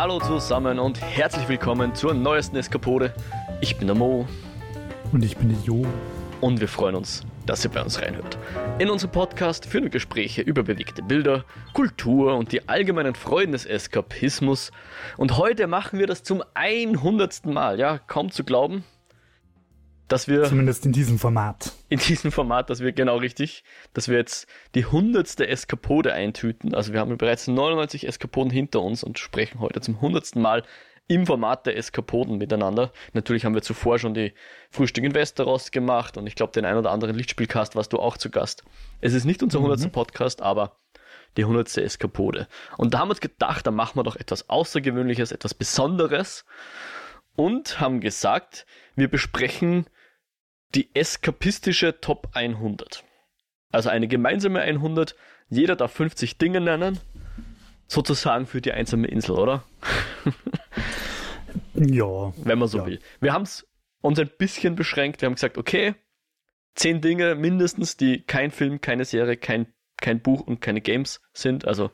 Hallo zusammen und herzlich willkommen zur neuesten Eskapode. Ich bin der Mo. Und ich bin der Jo. Und wir freuen uns, dass ihr bei uns reinhört. In unserem Podcast führen wir Gespräche über bewegte Bilder, Kultur und die allgemeinen Freuden des Eskapismus. Und heute machen wir das zum 100. Mal. Ja, kaum zu glauben dass wir. Zumindest in diesem Format. In diesem Format, dass wir genau richtig, dass wir jetzt die hundertste Eskapode eintüten. Also wir haben bereits 99 Eskapoden hinter uns und sprechen heute zum hundertsten Mal im Format der Eskapoden miteinander. Natürlich haben wir zuvor schon die Frühstück in Westeros gemacht und ich glaube, den ein oder anderen Lichtspielcast warst du auch zu Gast. Es ist nicht unser mhm. 100. Podcast, aber die 100. Eskapode. Und da haben wir uns gedacht, da machen wir doch etwas Außergewöhnliches, etwas Besonderes und haben gesagt, wir besprechen die eskapistische Top 100. Also eine gemeinsame 100. Jeder darf 50 Dinge nennen. Sozusagen für die einsame Insel, oder? ja. Wenn man so ja. will. Wir haben es uns ein bisschen beschränkt. Wir haben gesagt, okay, 10 Dinge mindestens, die kein Film, keine Serie, kein, kein Buch und keine Games sind. Also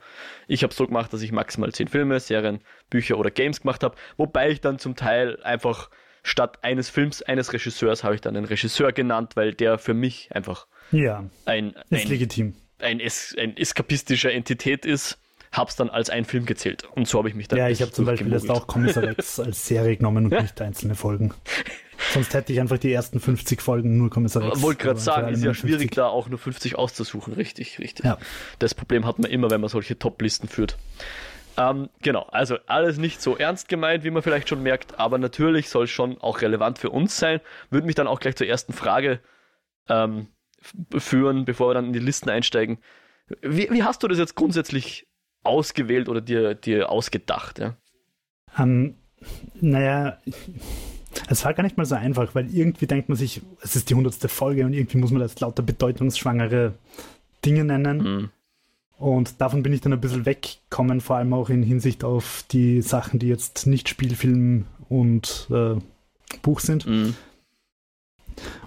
ich habe es so gemacht, dass ich maximal 10 Filme, Serien, Bücher oder Games gemacht habe. Wobei ich dann zum Teil einfach statt eines Films, eines Regisseurs, habe ich dann einen Regisseur genannt, weil der für mich einfach ja, ein, ist ein, legitim. Ein, es, ein eskapistischer Entität ist, habe es dann als ein Film gezählt. Und so habe ich mich dann. Ja, ich habe zum Beispiel jetzt auch Kommissar Rex als Serie genommen und nicht einzelne Folgen. Sonst hätte ich einfach die ersten 50 Folgen nur Kommissar Rex. Wollte gerade sagen, ist ja schwierig, 50. da auch nur 50 auszusuchen. Richtig, richtig. Ja. Das Problem hat man immer, wenn man solche Top-Listen führt. Ähm, genau, also alles nicht so ernst gemeint, wie man vielleicht schon merkt, aber natürlich soll schon auch relevant für uns sein. Würde mich dann auch gleich zur ersten Frage ähm, führen, bevor wir dann in die Listen einsteigen. Wie, wie, hast du das jetzt grundsätzlich ausgewählt oder dir, dir ausgedacht? Ja? Um, naja, es war gar nicht mal so einfach, weil irgendwie denkt man sich, es ist die hundertste Folge und irgendwie muss man das lauter bedeutungsschwangere Dinge nennen. Mhm. Und davon bin ich dann ein bisschen weggekommen, vor allem auch in Hinsicht auf die Sachen, die jetzt nicht Spielfilm und äh, Buch sind. Mhm.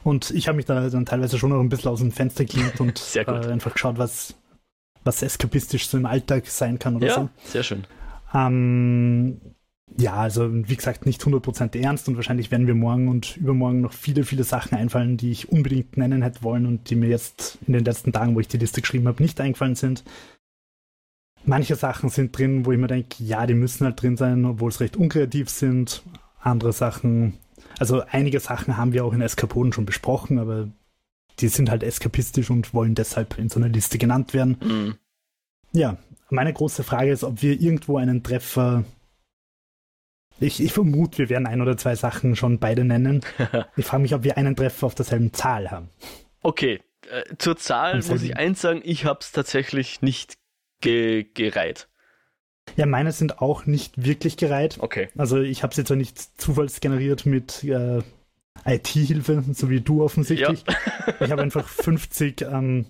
Und ich habe mich da dann teilweise schon noch ein bisschen aus dem Fenster gelehnt und äh, einfach geschaut, was, was eskapistisch so im Alltag sein kann oder ja, so. Sehr schön. Ähm, ja, also wie gesagt, nicht 100% ernst und wahrscheinlich werden wir morgen und übermorgen noch viele, viele Sachen einfallen, die ich unbedingt nennen hätte wollen und die mir jetzt in den letzten Tagen, wo ich die Liste geschrieben habe, nicht eingefallen sind. Manche Sachen sind drin, wo ich mir denke, ja, die müssen halt drin sein, obwohl es recht unkreativ sind. Andere Sachen, also einige Sachen haben wir auch in Eskapoden schon besprochen, aber die sind halt eskapistisch und wollen deshalb in so einer Liste genannt werden. Mhm. Ja, meine große Frage ist, ob wir irgendwo einen Treffer ich, ich vermute, wir werden ein oder zwei Sachen schon beide nennen. ich frage mich, ob wir einen Treffer auf derselben Zahl haben. Okay, äh, zur Zahl muss ich eins sagen, ich habe es tatsächlich nicht ge gereiht. Ja, meine sind auch nicht wirklich gereiht. Okay. Also ich habe es jetzt auch nicht zufallsgeneriert mit äh, IT-Hilfe, so wie du offensichtlich. Ja. ich habe einfach 50 ähm,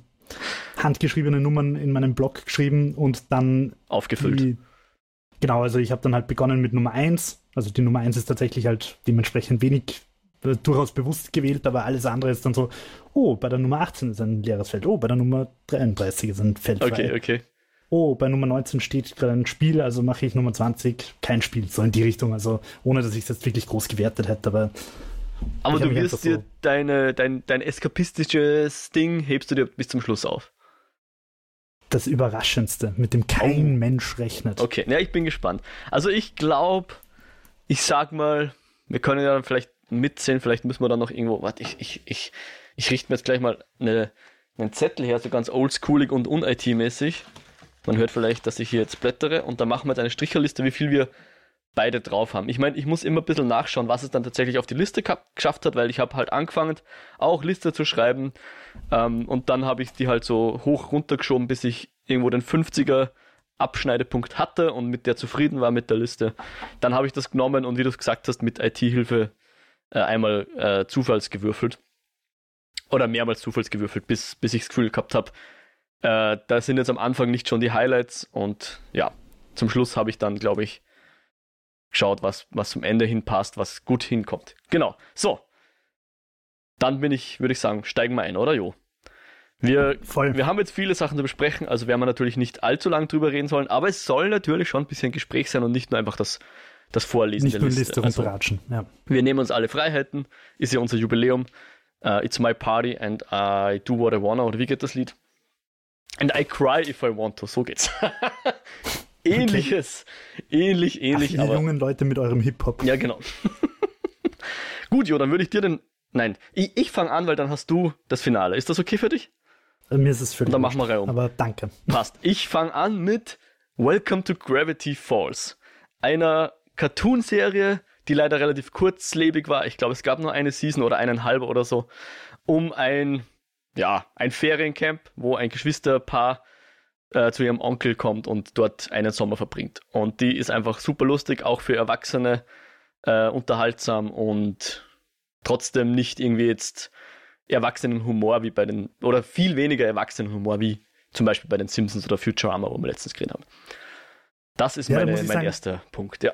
handgeschriebene Nummern in meinem Blog geschrieben und dann aufgefüllt. Die, Genau, also ich habe dann halt begonnen mit Nummer 1. Also die Nummer 1 ist tatsächlich halt dementsprechend wenig äh, durchaus bewusst gewählt, aber alles andere ist dann so, oh, bei der Nummer 18 ist ein leeres Feld, oh, bei der Nummer 33 ist ein Feld frei. Okay, okay. Oh, bei Nummer 19 steht gerade ein Spiel, also mache ich Nummer 20 kein Spiel, so in die Richtung, also ohne, dass ich es jetzt wirklich groß gewertet hätte, aber aber du wirst dir so deine, dein, dein eskapistisches Ding hebst du dir bis zum Schluss auf das Überraschendste, mit dem kein oh. Mensch rechnet. Okay, ja, ich bin gespannt. Also ich glaube, ich sag mal, wir können ja dann vielleicht mitzählen, vielleicht müssen wir dann noch irgendwo, warte, ich, ich, ich, ich richte mir jetzt gleich mal eine, einen Zettel her, so ganz oldschoolig und un-IT-mäßig. Man hört vielleicht, dass ich hier jetzt blättere und dann machen wir jetzt eine Stricherliste, wie viel wir beide drauf haben. Ich meine, ich muss immer ein bisschen nachschauen, was es dann tatsächlich auf die Liste geschafft hat, weil ich habe halt angefangen, auch Liste zu schreiben ähm, und dann habe ich die halt so hoch runtergeschoben, bis ich irgendwo den 50er Abschneidepunkt hatte und mit der zufrieden war mit der Liste. Dann habe ich das genommen und wie du es gesagt hast, mit IT-Hilfe äh, einmal äh, zufallsgewürfelt. Oder mehrmals zufallsgewürfelt, bis, bis ich das Gefühl gehabt habe, äh, da sind jetzt am Anfang nicht schon die Highlights und ja, zum Schluss habe ich dann, glaube ich, geschaut, was, was zum Ende hin passt, was gut hinkommt. Genau. So. Dann bin ich, würde ich sagen, steigen wir ein, oder Jo? Wir, Voll. wir haben jetzt viele Sachen zu besprechen, also werden wir natürlich nicht allzu lang drüber reden sollen, aber es soll natürlich schon ein bisschen Gespräch sein und nicht nur einfach das, das Vorlesen nicht der Liste. Liste also, ja. Wir nehmen uns alle Freiheiten, ist ja unser Jubiläum. Uh, it's my party and I do what I wanna, oder wie geht das Lied? And I cry if I want to, so geht's. Ähnliches, okay. ähnlich, ähnlich. Ach, aber, jungen Leute mit eurem Hip-Hop. Ja, genau. Gut, Jo, dann würde ich dir den. Nein, ich, ich fange an, weil dann hast du das Finale. Ist das okay für dich? Äh, mir ist es völlig. Und dann machen wir Reihe um. Aber danke. Passt. Ich fange an mit Welcome to Gravity Falls. Einer Cartoon-Serie, die leider relativ kurzlebig war. Ich glaube, es gab nur eine Season oder eineinhalb oder so. Um ein, ja, ein Feriencamp, wo ein Geschwisterpaar äh, zu ihrem Onkel kommt und dort einen Sommer verbringt. Und die ist einfach super lustig, auch für Erwachsene äh, unterhaltsam und trotzdem nicht irgendwie jetzt erwachsenen Humor wie bei den, oder viel weniger erwachsenen Humor wie zum Beispiel bei den Simpsons oder Futurama, wo wir letztens geredet haben. Das ist ja, meine, mein sagen, erster Punkt, ja.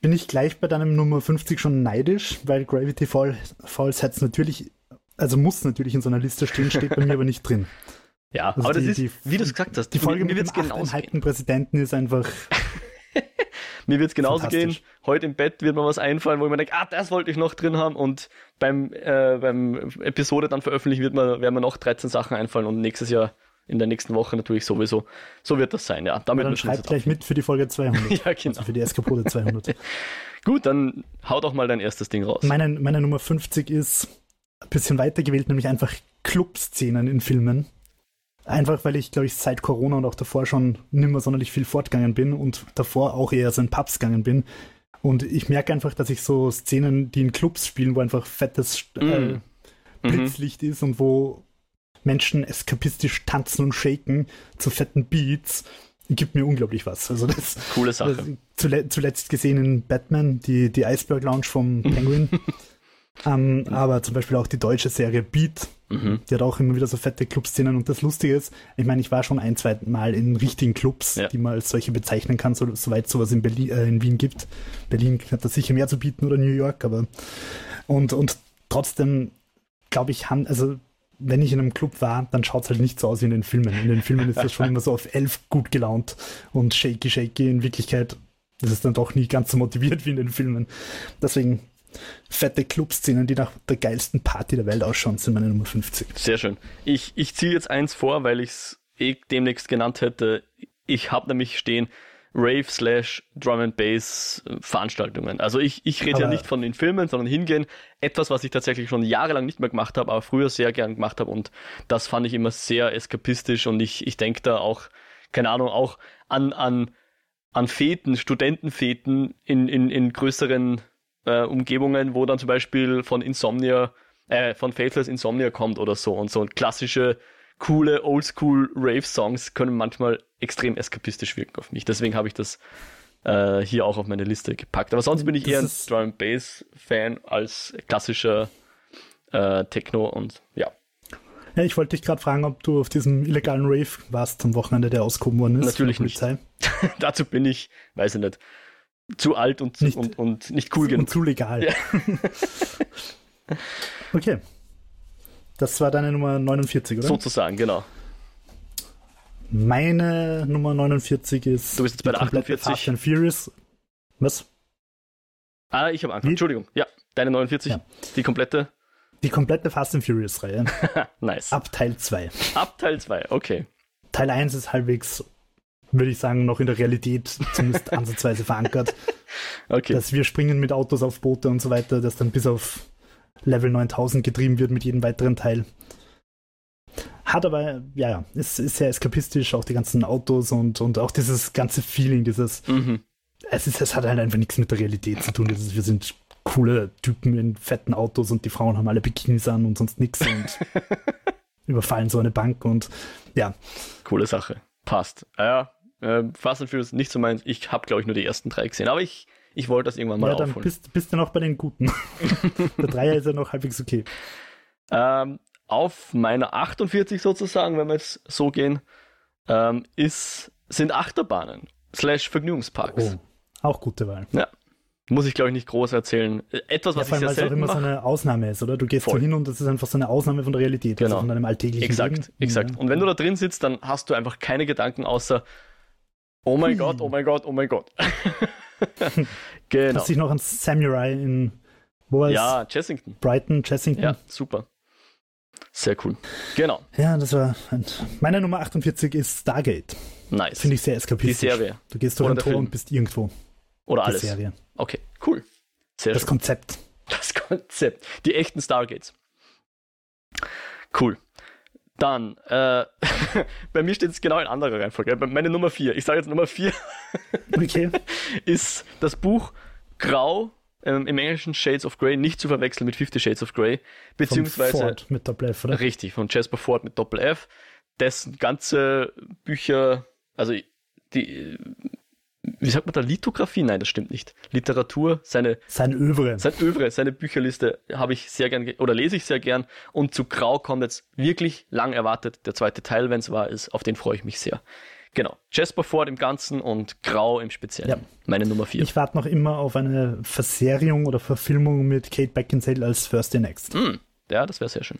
Bin ich gleich bei deinem Nummer 50 schon neidisch, weil Gravity Falls hat natürlich, also muss natürlich in so einer Liste stehen, steht bei mir aber nicht drin. Ja, also aber die, das ist, die, wie du es gesagt hast, die Folge mit dem genauso Präsidenten ist einfach Mir wird es genauso gehen. Heute im Bett wird mir was einfallen, wo ich mir denke, ah, das wollte ich noch drin haben. Und beim, äh, beim Episode dann veröffentlichen wird mir, werden mir noch 13 Sachen einfallen und nächstes Jahr in der nächsten Woche natürlich sowieso. So wird das sein, ja. Damit dann schreibt gleich mit für die Folge 200. ja, genau. Also für die Eskapode 200. Gut, dann hau doch mal dein erstes Ding raus. Meine, meine Nummer 50 ist ein bisschen weiter gewählt, nämlich einfach Clubszenen in Filmen. Einfach weil ich, glaube ich, seit Corona und auch davor schon nicht mehr sonderlich viel fortgegangen bin und davor auch eher so in Pubs gegangen bin. Und ich merke einfach, dass ich so Szenen, die in Clubs spielen, wo einfach fettes äh, mm. Blitzlicht mhm. ist und wo Menschen eskapistisch tanzen und shaken zu fetten Beats, gibt mir unglaublich was. Also das, Coole Sache. Das, zule zuletzt gesehen in Batman, die, die Iceberg Lounge vom Penguin. ähm, aber zum Beispiel auch die deutsche Serie Beat, mhm. die hat auch immer wieder so fette Clubszenen. Und das Lustige ist, ich meine, ich war schon ein, zwei Mal in richtigen Clubs, ja. die man als solche bezeichnen kann, so, soweit sowas in, Berlin, äh, in Wien gibt. Berlin hat da sicher mehr zu bieten oder New York, aber und, und trotzdem glaube ich, haben, also wenn ich in einem Club war, dann schaut es halt nicht so aus wie in den Filmen. In den Filmen ist das schon immer so auf elf gut gelaunt und shaky, shaky. In Wirklichkeit ist es dann doch nie ganz so motiviert wie in den Filmen. Deswegen fette Clubszenen, die nach der geilsten Party der Welt ausschauen, sind meine Nummer 50. Sehr schön. Ich, ich ziehe jetzt eins vor, weil ich es eh demnächst genannt hätte. Ich habe nämlich stehen Rave slash Drum and Bass Veranstaltungen. Also ich, ich rede ja nicht von den Filmen, sondern hingehen. Etwas, was ich tatsächlich schon jahrelang nicht mehr gemacht habe, aber früher sehr gern gemacht habe und das fand ich immer sehr eskapistisch und ich, ich denke da auch, keine Ahnung, auch an, an, an Feten, Studentenfeten in, in, in größeren äh, Umgebungen, wo dann zum Beispiel von Insomnia, äh, von Faithless Insomnia kommt oder so und so klassische coole Oldschool Rave Songs können manchmal extrem eskapistisch wirken auf mich. Deswegen habe ich das äh, hier auch auf meine Liste gepackt. Aber sonst bin ich das eher ein Drum Bass Fan als klassischer äh, Techno und ja. Ja, ich wollte dich gerade fragen, ob du auf diesem illegalen Rave warst am Wochenende, der ausgehoben worden ist. Natürlich nicht. Dazu bin ich, weiß ich nicht, zu alt und, nicht, und, und nicht cool genug. Und zu legal. Ja. okay. Das war deine Nummer 49, oder? Sozusagen, genau. Meine Nummer 49 ist. Du bist jetzt bei der 48. Fast and Furious. Was? Ah, ich habe angefangen. Entschuldigung. Ja, deine 49. Ja. Die komplette. Die komplette Fast and Furious Reihe. nice. Ab Teil 2. Ab Teil 2, okay. Teil 1 ist halbwegs würde ich sagen, noch in der Realität zumindest ansatzweise verankert. Okay. Dass wir springen mit Autos auf Boote und so weiter, das dann bis auf Level 9000 getrieben wird mit jedem weiteren Teil. Hat aber, ja, ja, ist, ist sehr eskapistisch, auch die ganzen Autos und, und auch dieses ganze Feeling, dieses, mhm. es, ist, es hat halt einfach nichts mit der Realität zu tun. Dieses, wir sind coole Typen in fetten Autos und die Frauen haben alle Bikinis an und sonst nichts und überfallen so eine Bank und ja. Coole Sache. Passt. Ja, äh, Fast and Furious nicht so meins. Ich habe, glaube ich, nur die ersten drei gesehen. Aber ich, ich wollte das irgendwann mal ja, dann aufholen. Bist, bist du noch bei den Guten. Der Dreier ist ja noch halbwegs okay. Ähm, auf meiner 48 sozusagen, wenn wir jetzt so gehen, ähm, ist, sind Achterbahnen slash Vergnügungsparks. Oh, auch gute Wahl. Ja. Muss ich, glaube ich, nicht groß erzählen. Etwas, was ja, ich sehr es auch selten immer mache. so eine Ausnahme ist, oder? Du gehst Voll. so hin und das ist einfach so eine Ausnahme von der Realität, Genau. also von deinem alltäglichen Exakt, Leben. exakt. Ja. Und wenn du da drin sitzt, dann hast du einfach keine Gedanken außer Oh mein. Gott, oh mein Gott, oh mein Gott. genau. Hast dich noch an Samurai in wo war es? Ja, Chessington. Brighton, Chessington. Ja, super. Sehr cool. Genau. Ja, das war. Ein, meine Nummer 48 ist Stargate. Nice. Finde ich sehr Die eskapistisch. Serie. Du gehst durch Oder ein Tor Film. und bist irgendwo. Oder Die alles. Serie. Okay, cool. Sehr Das schön. Konzept. Das Konzept. Die echten Stargates. Cool. Dann, äh, bei mir steht es genau in anderer Reihenfolge. Meine Nummer 4. Ich sage jetzt Nummer 4 Okay. ist das Buch Grau, ähm, im Englischen Shades of Grey, nicht zu verwechseln mit Fifty Shades of Grey, beziehungsweise Ford mit Doppel F, oder? richtig von Jasper Ford mit Doppel F, dessen ganze Bücher, also die, wie sagt man da, Lithografie? Nein, das stimmt nicht. Literatur, seine Sein Övre. sein Övre, seine Bücherliste habe ich sehr gern ge- oder lese ich sehr gern. Und zu Grau kommt jetzt wirklich lang erwartet der zweite Teil, wenn es wahr ist. Auf den freue ich mich sehr. Genau. Jasper Ford im Ganzen und Grau im Speziellen. Ja. Meine Nummer 4. Ich warte noch immer auf eine Verserierung oder Verfilmung mit Kate Beckinsale als First Day Next. Hm, ja, das wäre sehr schön.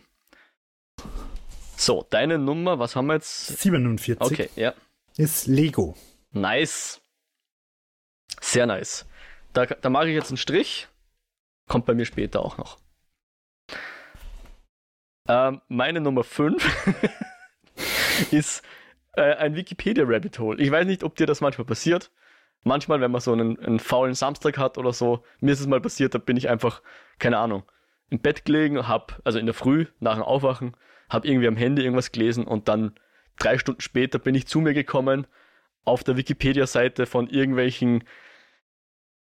So, deine Nummer, was haben wir jetzt? 47 Okay, ja. ist Lego. Nice. Sehr nice. Da, da mache ich jetzt einen Strich. Kommt bei mir später auch noch. Ähm, meine Nummer 5 ist äh, ein Wikipedia-Rabbit Hole. Ich weiß nicht, ob dir das manchmal passiert. Manchmal, wenn man so einen, einen faulen Samstag hat oder so, mir ist es mal passiert, da bin ich einfach, keine Ahnung, im Bett gelegen, hab, also in der Früh, nach dem Aufwachen, hab irgendwie am Handy irgendwas gelesen und dann drei Stunden später bin ich zu mir gekommen auf der Wikipedia-Seite von irgendwelchen,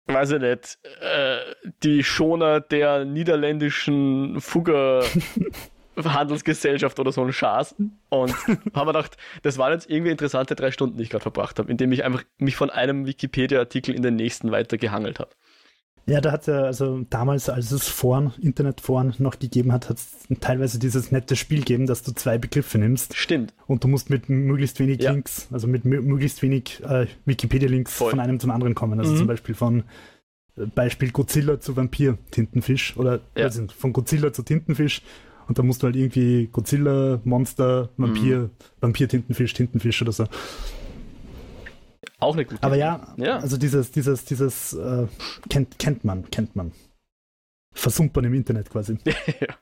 weiß ich nicht, äh, die Schoner der niederländischen Fugger-Handelsgesellschaft oder so ein Schaß. Und habe mir gedacht, das waren jetzt irgendwie interessante drei Stunden, die ich gerade verbracht habe, indem ich einfach mich von einem Wikipedia-Artikel in den nächsten weiter gehangelt habe. Ja, da hat er, also damals, als es Foren, Internetforen noch gegeben hat, hat es teilweise dieses nette Spiel gegeben, dass du zwei Begriffe nimmst Stimmt. und du musst mit möglichst wenig Ja. Links, also mit mö- möglichst wenig äh, Wikipedia-Links von einem zum anderen kommen. Also Mhm. zum Beispiel von äh, Beispiel Godzilla zu Vampir, Tintenfisch oder Ja. nicht, von Godzilla zu Tintenfisch und da musst du halt irgendwie Godzilla, Monster, Vampir, Mhm. Vampir, Tintenfisch, Tintenfisch oder so. Auch eine gute Aber ja, Ja. also dieses, dieses, dieses äh, kennt, kennt man, kennt man. Versumpern im Internet quasi. ja.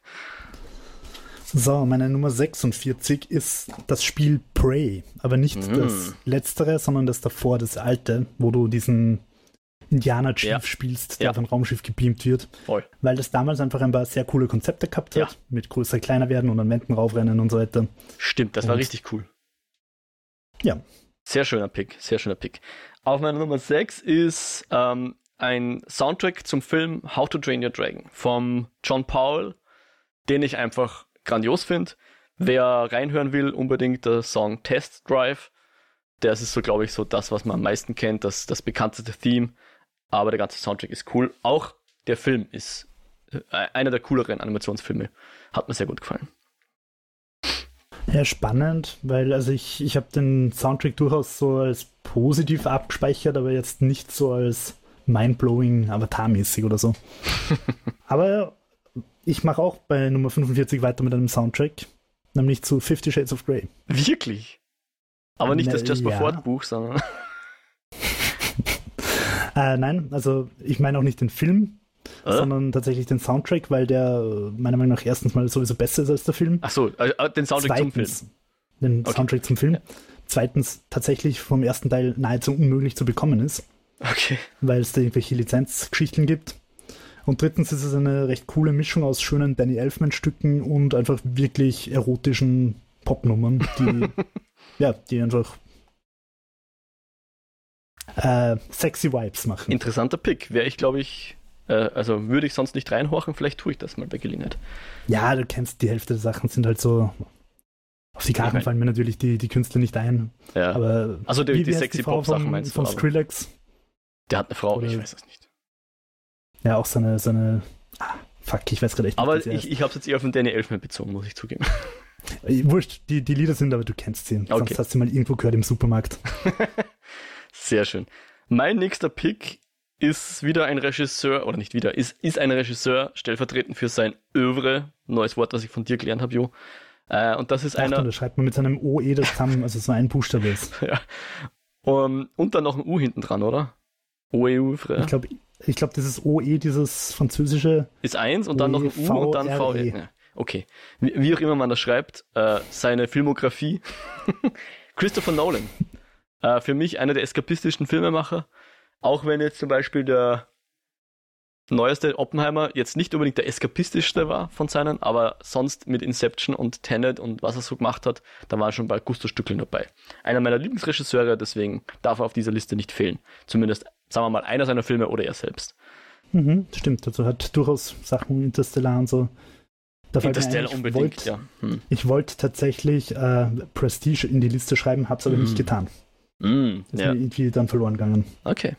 So, meine Nummer 46 ist das Spiel Prey. Aber nicht Mhm. das letztere, sondern das davor, das alte, wo du diesen Indianer-Chief Ja. spielst, der Ja. auf ein Raumschiff gebeamt wird. Voll. Weil das damals einfach ein paar sehr coole Konzepte gehabt Ja. hat. Mit größer, kleiner werden und an Wänden raufrennen und so weiter. Stimmt, das war Und- richtig cool. Ja. Sehr schöner Pick, sehr schöner Pick. Auf meiner Nummer 6 ist ähm, ein Soundtrack zum Film How to Train Your Dragon vom John Powell, den ich einfach grandios finde. Wer reinhören will, unbedingt der Song Test Drive. Der ist so, glaube ich, so das, was man am meisten kennt, das, das bekannteste Theme. Aber der ganze Soundtrack ist cool. Auch der Film ist äh, einer der cooleren Animationsfilme. Hat mir sehr gut gefallen. Ja, spannend, weil also ich, ich habe den Soundtrack durchaus so als positiv abgespeichert, aber jetzt nicht so als mindblowing Avatar-mäßig oder so. aber ich mache auch bei Nummer 45 weiter mit einem Soundtrack, nämlich zu Fifty Shades of Grey. Wirklich? Aber nicht das Jasper ja. Ford Buch, sondern. Äh, nein, also ich meine auch nicht den Film, Äh? sondern tatsächlich den Soundtrack, weil der äh, meiner Meinung nach erstens mal sowieso besser ist als der Film. Ach so, äh, den Soundtrack zum Film. Zweitens, den Okay. Soundtrack zum Film. Ja. Zweitens tatsächlich vom ersten Teil nahezu unmöglich zu bekommen ist. Okay. weil es da irgendwelche Lizenzgeschichten gibt. Und drittens ist es eine recht coole Mischung aus schönen Danny Elfman-Stücken und einfach wirklich erotischen Popnummern, die, ja, die einfach äh, sexy Vibes machen. Interessanter Pick. Wäre ich, glaube ich, äh, also würde ich sonst nicht reinhorchen, vielleicht tue ich das mal bei Gelegenheit. Ja, du kennst die Hälfte der Sachen, sind halt so. Auf die Karten fallen mir natürlich die, die Künstler nicht ein. Ja. Aber also die, wie- die sexy Pop-Sachen von- meinst Von du? aber Skrillex. Der hat eine Frau, Oder- ich weiß es nicht. Ja, auch so eine. So eine ah, fuck, ich weiß gerade echt nicht. Aber ich, ich habe es jetzt eher auf den Danny Elfman bezogen, muss ich zugeben. Äh, Wurscht, die, die Lieder sind, aber du kennst sie. Sonst hast du sie mal irgendwo gehört im Supermarkt. Sehr schön. Mein nächster Pick ist wieder ein Regisseur, oder nicht wieder, ist, ist ein Regisseur, stellvertretend für sein Övre, neues Wort, das ich von dir gelernt habe, Jo. Äh, und das ist Ach, einer. Das schreibt man mit seinem OE, das kann, also so ein Buchstabe ist. ja. Um, und dann noch ein U hinten dran, oder? Oeuvre. Ich glaube, ich glaub, dieses OE, dieses französische. Ist eins und dann noch ein U und dann V. VRE. Ja, okay. Wie, wie auch immer man das schreibt, äh, seine Filmografie. Christopher Nolan. Äh, für mich einer der eskapistischsten Filmemacher. Auch wenn jetzt zum Beispiel der neueste Oppenheimer jetzt nicht unbedingt der eskapistischste war von seinen, aber sonst mit Inception und Tenet und was er so gemacht hat, da waren schon bald Gusto-Stückeln dabei. Einer meiner Lieblingsregisseure, deswegen darf er auf dieser Liste nicht fehlen. Zumindest, sagen wir mal, einer seiner Filme oder er selbst. Mhm, stimmt, also hat durchaus Sachen Interstellar und so. Da ein, Interstellar ich unbedingt, wollt- ja. Hm. Ich wollte tatsächlich äh, Prestige in die Liste schreiben, habe es aber Mhm. nicht getan. Mm, Ist ja, mir irgendwie dann verloren gegangen. okay.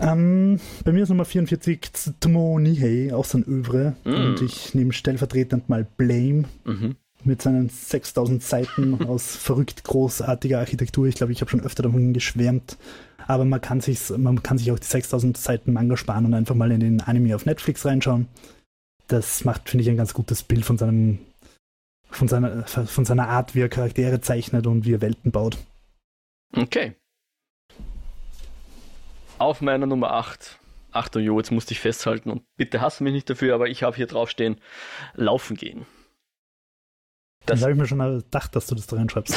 Ähm, bei mir ist Nummer 44 Tsutomu Nihei, auch so ein Övre. Mm. Und ich nehme stellvertretend mal Blame Mhm. mit seinen 6000 Seiten aus verrückt großartiger Architektur. Ich glaube, ich habe schon öfter davon geschwärmt. Aber man kann, sich's, man kann sich auch die 6000 Seiten Manga sparen und einfach mal in den Anime auf Netflix reinschauen. Das macht, finde ich, ein ganz gutes Bild von seinem von seiner, von seiner Art, wie er Charaktere zeichnet und wie er Welten baut. Okay. Auf meiner Nummer 8. Achtung, Jo, jetzt musste ich festhalten und bitte hasse mich nicht dafür, aber ich habe hier draufstehen, laufen gehen. Das habe ich mir schon gedacht, dass du das da reinschreibst.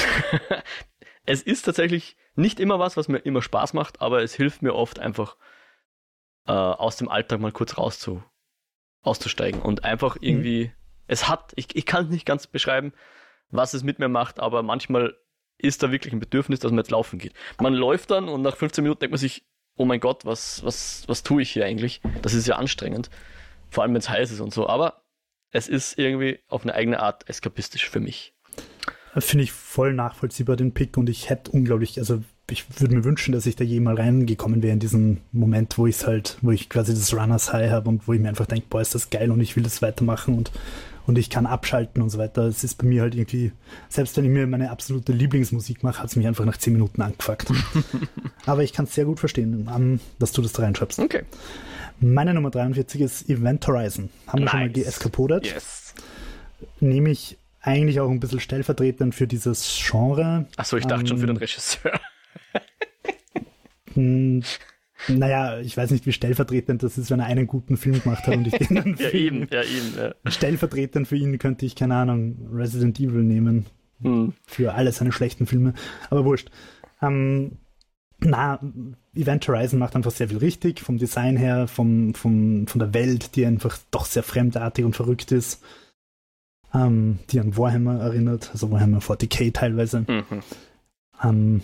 es ist tatsächlich nicht immer was, was mir immer Spaß macht, aber es hilft mir oft einfach äh, aus dem Alltag mal kurz rauszu, auszusteigen und einfach irgendwie, es hat, ich, ich kann es nicht ganz beschreiben, was es mit mir macht, aber manchmal ist da wirklich ein Bedürfnis, dass man jetzt laufen geht. Man läuft dann und nach 15 Minuten denkt man sich, oh mein Gott, was, was, was tue ich hier eigentlich? Das ist ja anstrengend, vor allem wenn es heiß ist und so, aber es ist irgendwie auf eine eigene Art eskapistisch für mich. Finde ich voll nachvollziehbar, den Pick. Und ich hätte unglaublich, also ich würde mir wünschen, dass ich da je mal reingekommen wäre in diesen Moment, wo ich halt, wo ich quasi das Runners High habe und wo ich mir einfach denke, boah, ist das geil und ich will das weitermachen und, und ich kann abschalten und so weiter. Es ist bei mir halt irgendwie, selbst wenn ich mir meine absolute Lieblingsmusik mache, hat es mich einfach nach 10 Minuten angefuckt. Aber ich kann es sehr gut verstehen, ähm, dass du das da reinschreibst. Okay. Meine Nummer 43 ist Event Horizon. Haben wir schon mal Nice. geeskapodet. Yes. Nehme ich eigentlich auch ein bisschen stellvertretend für dieses Genre. Achso, ich dachte schon für Ähm, den Regisseur. Naja, ich weiß nicht, wie stellvertretend das ist, wenn er einen guten Film gemacht hat und ich den dann Ja, für ihn- eben, ja, eben. Ja. Stellvertretend für ihn könnte ich, keine Ahnung, Resident Evil nehmen. Hm. Für alle seine schlechten Filme. Aber wurscht. Ähm, na, Event Horizon macht einfach sehr viel richtig, vom Design her, vom, vom, von der Welt, die einfach doch sehr fremdartig und verrückt ist. Ähm, die an Warhammer erinnert, also Warhammer 40k teilweise. Mhm. Ähm,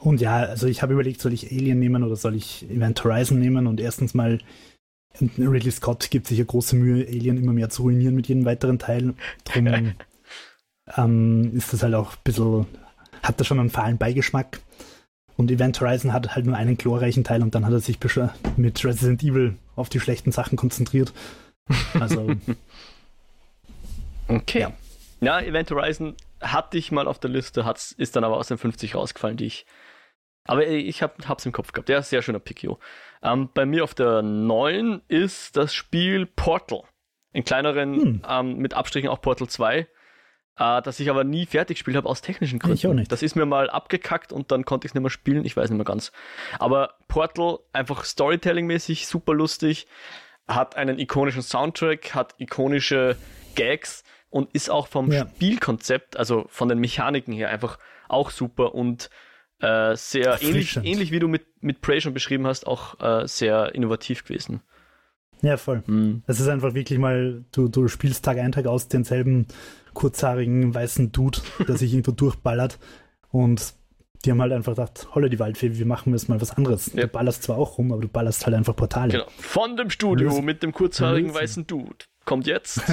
und ja, also ich habe überlegt, soll ich Alien nehmen oder soll ich Event Horizon nehmen? Und erstens mal, Ridley Scott gibt sich ja große Mühe, Alien immer mehr zu ruinieren mit jedem weiteren Teil. Drum ähm, ist das halt auch ein bisschen, hat das schon einen fahlen Beigeschmack. Und Event Horizon hat halt nur einen glorreichen Teil und dann hat er sich mit Resident Evil auf die schlechten Sachen konzentriert. Also, Okay. Ja. Ja. Event Horizon hatte ich mal auf der Liste, hat's, ist dann aber aus den 50 rausgefallen, die ich. Aber ich hab, hab's im Kopf gehabt. Ja, sehr schöner Pick, jo. Ähm, bei mir auf der 9 ist das Spiel Portal. In kleineren, Hm. ähm, mit Abstrichen auch Portal 2. Äh, das ich aber nie fertig gespielt habe aus technischen Gründen. Ich auch nicht. Das ist mir mal abgekackt und dann konnte ich es nicht mehr spielen. Ich weiß nicht mehr ganz. Aber Portal einfach Storytelling-mäßig super lustig, hat einen ikonischen Soundtrack, hat ikonische Gags und ist auch vom Ja. Spielkonzept, also von den Mechaniken her einfach auch super und äh, sehr ähnlich, ähnlich wie du mit, mit Prey schon beschrieben hast, auch äh, sehr innovativ gewesen. ja, voll. Hm. Es ist einfach wirklich mal, du, du spielst Tag ein, Tag aus denselben kurzhaarigen weißen Dude, der sich irgendwo durchballert. Und die haben halt einfach gedacht, holle die Waldfee, wir machen jetzt mal was anderes. Ja. Du ballerst zwar auch rum, aber du ballerst halt einfach Portale. Genau. Von dem Studio Lösen. mit dem kurzhaarigen Lösen. weißen Dude. Kommt jetzt.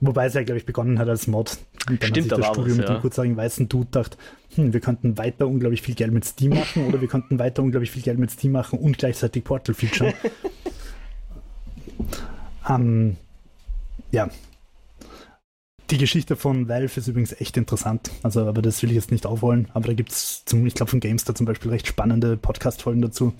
Wobei es ja, glaube ich, begonnen hat als Mod. Und dann Stimmt, da hat sich das Studio was, mit ja. dem kurzhaarigen weißen Dude gedacht, hm, wir könnten weiter unglaublich viel Geld mit Steam machen oder wir könnten weiter unglaublich viel Geld mit Steam machen und gleichzeitig Portal featuren. ähm, ja. Die Geschichte von Valve ist übrigens echt interessant. Also, aber das will ich jetzt nicht aufrollen. Aber da gibt es, ich glaube, von GameStar zum Beispiel recht spannende Podcast-Folgen dazu.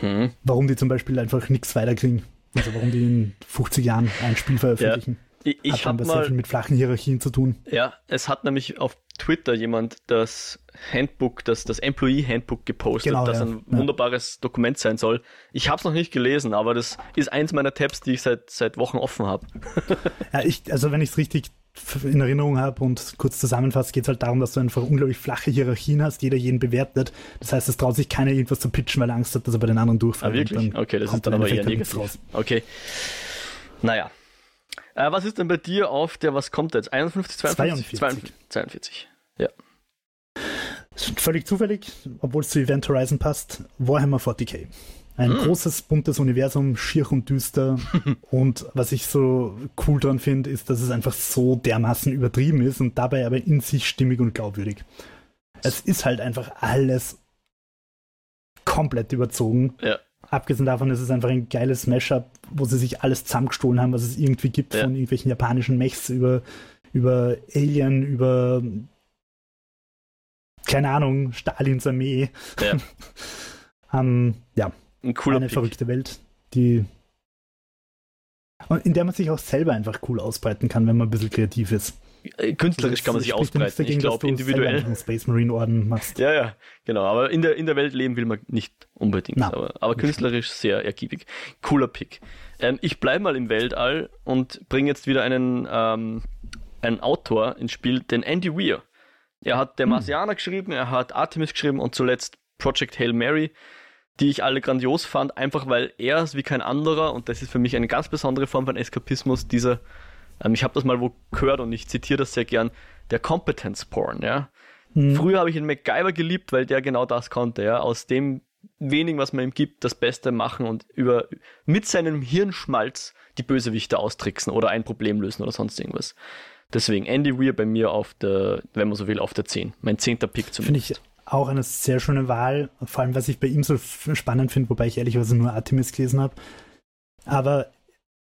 Mhm. Warum die zum Beispiel einfach nichts weiterkriegen. Also, warum die in 50 Jahren ein Spiel veröffentlichen. Ja. Ich, ich habe sehr viel mit flachen Hierarchien zu tun. Ja, es hat nämlich auf Twitter jemand das Handbook, das, das Employee Handbook gepostet, genau, das ja. ein wunderbares ja. Dokument sein soll. Ich habe es noch nicht gelesen, aber das ist eins meiner Tabs, die ich seit, seit Wochen offen habe. ja, ich, also wenn ich es richtig in Erinnerung habe und kurz zusammenfasst, geht es halt darum, dass du einfach unglaublich flache Hierarchien hast, jeder jeden bewertet. Das heißt, es traut sich keiner irgendwas zu pitchen, weil er Angst hat, dass er bei den anderen durchfällt. Ah, wirklich? Okay, das ist dann aber eher negativ. Raus. Okay. Naja. Äh, was ist denn bei dir auf der, was kommt jetzt? 51, 52? 42. 42. Ja. Völlig zufällig, obwohl es zu Event Horizon passt, Warhammer 40k. Ein mhm. großes, buntes Universum, schier und düster. und was ich so cool dran finde, ist, dass es einfach so dermaßen übertrieben ist und dabei aber in sich stimmig und glaubwürdig. Es ist halt einfach alles komplett überzogen. Ja. Abgesehen davon ist es einfach ein geiles Mashup, wo sie sich alles zusammengestohlen haben, was es irgendwie gibt, ja. von irgendwelchen japanischen Mechs über, über Alien, über keine Ahnung, Stalins Armee. Ja. um, ja, ein cooler eine Pick. verrückte Welt, die in der man sich auch selber einfach cool ausbreiten kann, wenn man ein bisschen kreativ ist. Äh, künstlerisch kann man sich ausbreiten, dagegen, ich glaube individuell. Einen Space Marine Orden machst. Ja, ja, genau. Aber in der, in der Welt leben will man nicht unbedingt. Na, aber, aber künstlerisch sehr ergiebig. Cooler Pick. Ähm, ich bleibe mal im Weltall und bringe jetzt wieder einen, ähm, einen Autor ins Spiel, den Andy Weir. Er hat Der hm. Marsianer hm. geschrieben, er hat Artemis geschrieben und zuletzt Project Hail Mary die ich alle grandios fand, einfach weil er es wie kein anderer, und das ist für mich eine ganz besondere Form von Eskapismus, dieser, ähm, ich habe das mal wo gehört und ich zitiere das sehr gern, der Competence Porn, ja. Mhm. Früher habe ich den MacGyver geliebt, weil der genau das konnte, ja, aus dem wenigen, was man ihm gibt, das Beste machen und über, mit seinem Hirnschmalz die Bösewichte austricksen oder ein Problem lösen oder sonst irgendwas. Deswegen Andy Weir bei mir auf der, wenn man so will, auf der 10. Mein zehnter Pick zumindest. Finde ich auch eine sehr schöne Wahl. Vor allem, was ich bei ihm so spannend finde, wobei ich ehrlicherweise nur Artemis gelesen habe. Aber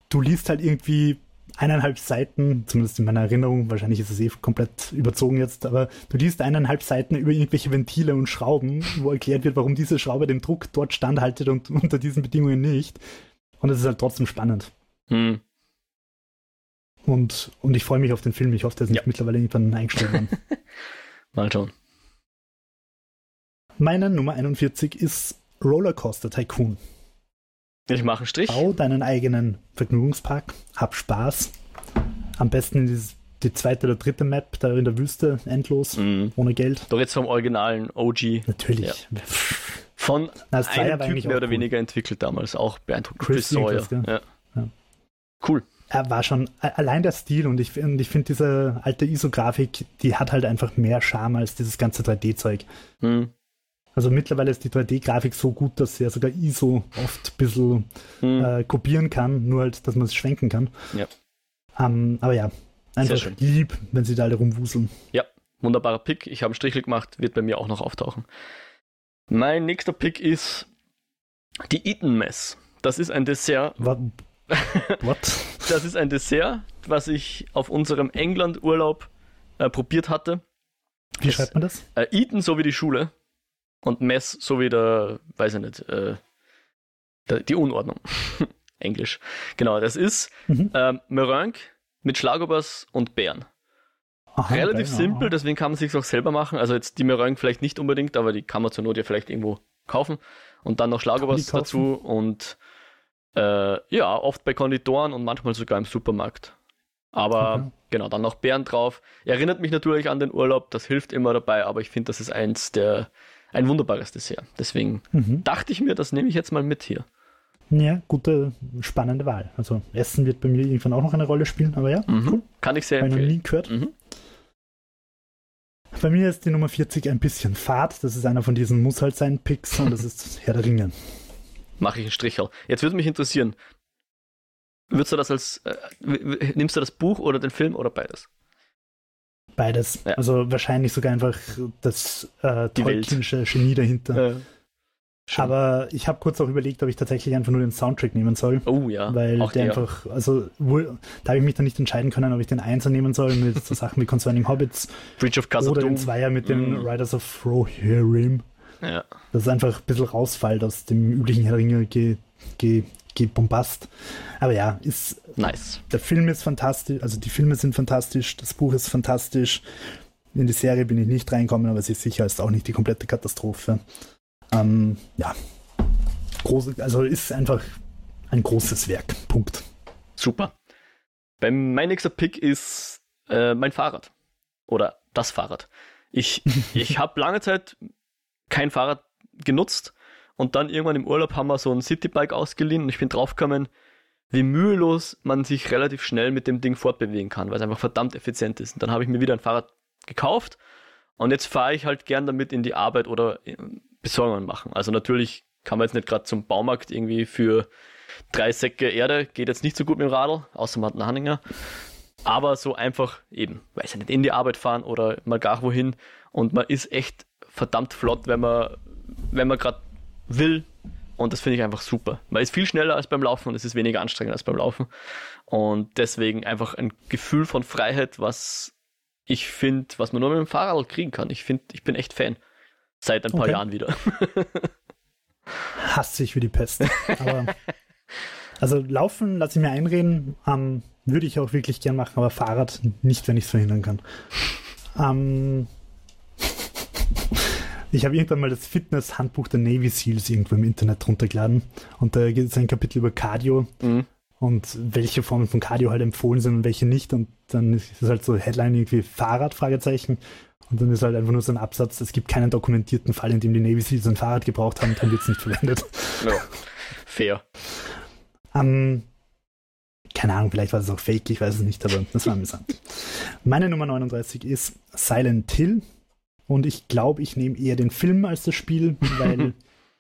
du liest halt irgendwie eineinhalb Seiten, zumindest in meiner Erinnerung, wahrscheinlich ist es eh komplett überzogen jetzt, aber du liest eineinhalb Seiten über irgendwelche Ventile und Schrauben, wo erklärt wird, warum diese Schraube den Druck dort standhaltet und unter diesen Bedingungen nicht. Und es ist halt trotzdem spannend. Hm. Und, und ich freue mich auf den Film. Ich hoffe, der ist nicht ja. mittlerweile irgendwann eingestellt worden. Mal schauen. Meine Nummer 41 ist Rollercoaster Tycoon. Ich mache einen Strich. Bau deinen eigenen Vergnügungspark, hab Spaß. Am besten dieses, die zweite oder dritte Map, da in der Wüste, endlos, mhm. ohne Geld. Doch jetzt vom originalen OG. Natürlich. Ja. Von Na, einem Typ mehr oder cool. weniger entwickelt damals, auch beeindruckend. Chris, Chris Sawyer. Ja. Ja. Cool. Er war schon, allein der Stil und ich, und ich finde diese alte ISO-Grafik, die hat halt einfach mehr Charme als dieses ganze 3D-Zeug. Mhm. Also mittlerweile ist die 3D-Grafik so gut, dass sie ja sogar ISO oft ein bisschen hm. äh, kopieren kann, nur halt, dass man es schwenken kann. Ja. Ähm, aber ja, einfach lieb, wenn sie da alle rumwuseln. Ja, wunderbarer Pick. Ich habe einen Strichel gemacht, wird bei mir auch noch auftauchen. Mein nächster Pick ist die Eaton Mess. Das ist ein Dessert. What? What? das ist ein Dessert, was ich auf unserem England-Urlaub äh, probiert hatte. Wie das, schreibt man das? Äh, Eaton, so wie die Schule und Mess so wie der, weiß ich nicht, äh, der, die Unordnung. Englisch. Genau, das ist mhm. ähm, Meringue mit Schlagobers und Beeren. Aha, Relativ okay, simpel, deswegen kann man sich auch selber machen. Also jetzt die Meringue vielleicht nicht unbedingt, aber die kann man zur Not ja vielleicht irgendwo kaufen. Und dann noch Schlagobers dazu und äh, ja, oft bei Konditoren und manchmal sogar im Supermarkt. Aber okay. genau, dann noch Beeren drauf. Erinnert mich natürlich an den Urlaub, das hilft immer dabei, aber ich finde, das ist eins der ein wunderbares Dessert. Deswegen mhm. dachte ich mir, das nehme ich jetzt mal mit hier. Ja, gute, spannende Wahl. Also Essen wird bei mir irgendwann auch noch eine Rolle spielen, aber ja, mhm. cool. Kann ich sehr Habe empfehlen. Habe nie gehört. Mhm. Bei mir ist die Nummer 40 ein bisschen fad. Das ist einer von diesen muss halt sein Picks und das ist Herr der Ringe. Mache ich einen Strichel. Jetzt würde mich interessieren, würdest du das als, äh, nimmst du das Buch oder den Film oder beides? Beides. Ja. Also wahrscheinlich sogar einfach das äh, tolkienische Genie dahinter. Ja. Aber ich habe kurz auch überlegt, ob ich tatsächlich einfach nur den Soundtrack nehmen soll. Oh ja. Weil der, der, einfach, also wohl, da habe ich mich dann nicht entscheiden können, ob ich den Einser nehmen soll mit so Sachen wie Concerning Hobbits. Bridge of Casa Oder den Zweier mit mm. den Riders of Rohirrim. Ja. Das ist einfach ein bisschen rausfällt aus dem üblichen Herr Ringe ge, ge, ge Bombast. Aber ja, ist. Nice. Der Film ist fantastisch, also die Filme sind fantastisch, das Buch ist fantastisch. In die Serie bin ich nicht reinkommen, aber sie ist sicher ist auch nicht die komplette Katastrophe. Ähm, ja, große, also ist einfach ein großes Werk. Punkt. Super. Beim, mein nächster Pick ist äh, mein Fahrrad. Oder das Fahrrad. Ich, ich habe lange Zeit kein Fahrrad genutzt und dann irgendwann im Urlaub haben wir so ein Citybike ausgeliehen und ich bin draufgekommen, wie mühelos man sich relativ schnell mit dem Ding fortbewegen kann, weil es einfach verdammt effizient ist. Und dann habe ich mir wieder ein Fahrrad gekauft und jetzt fahre ich halt gern damit in die Arbeit oder Besorgungen machen. Also natürlich kann man jetzt nicht gerade zum Baumarkt irgendwie für drei Säcke Erde, geht jetzt nicht so gut mit dem Radl, außer man hat einen Anhänger. Aber so einfach eben, weiß ich nicht, in die Arbeit fahren oder mal gar wohin und man ist echt verdammt flott, wenn man, wenn man gerade will. Und das finde ich einfach super. Man ist viel schneller als beim Laufen und es ist weniger anstrengend als beim Laufen. Und deswegen einfach ein Gefühl von Freiheit, was ich finde, was man nur mit dem Fahrrad kriegen kann. Ich finde, ich bin echt Fan. Seit ein paar okay. Jahren wieder. Hasst sich wie die Pest. Aber, also laufen lasse ich mir einreden, ähm, würde ich auch wirklich gern machen, aber Fahrrad nicht, wenn ich es verhindern kann. Ähm, ich habe irgendwann mal das Fitness-Handbuch der Navy Seals irgendwo im Internet runtergeladen und da gibt es ein Kapitel über Cardio mhm. und welche Formen von Cardio halt empfohlen sind und welche nicht und dann ist es halt so Headline irgendwie Fahrrad, Fragezeichen und dann ist halt einfach nur so ein Absatz, es gibt keinen dokumentierten Fall, in dem die Navy Seals ein Fahrrad gebraucht haben, dann wird es nicht verwendet. Ja, fair. Ähm, keine Ahnung, vielleicht war das auch fake, ich weiß es nicht, aber das war amüsant. Meine Nummer 39 ist Silent Hill. Und ich glaube, ich nehme eher den Film als das Spiel, weil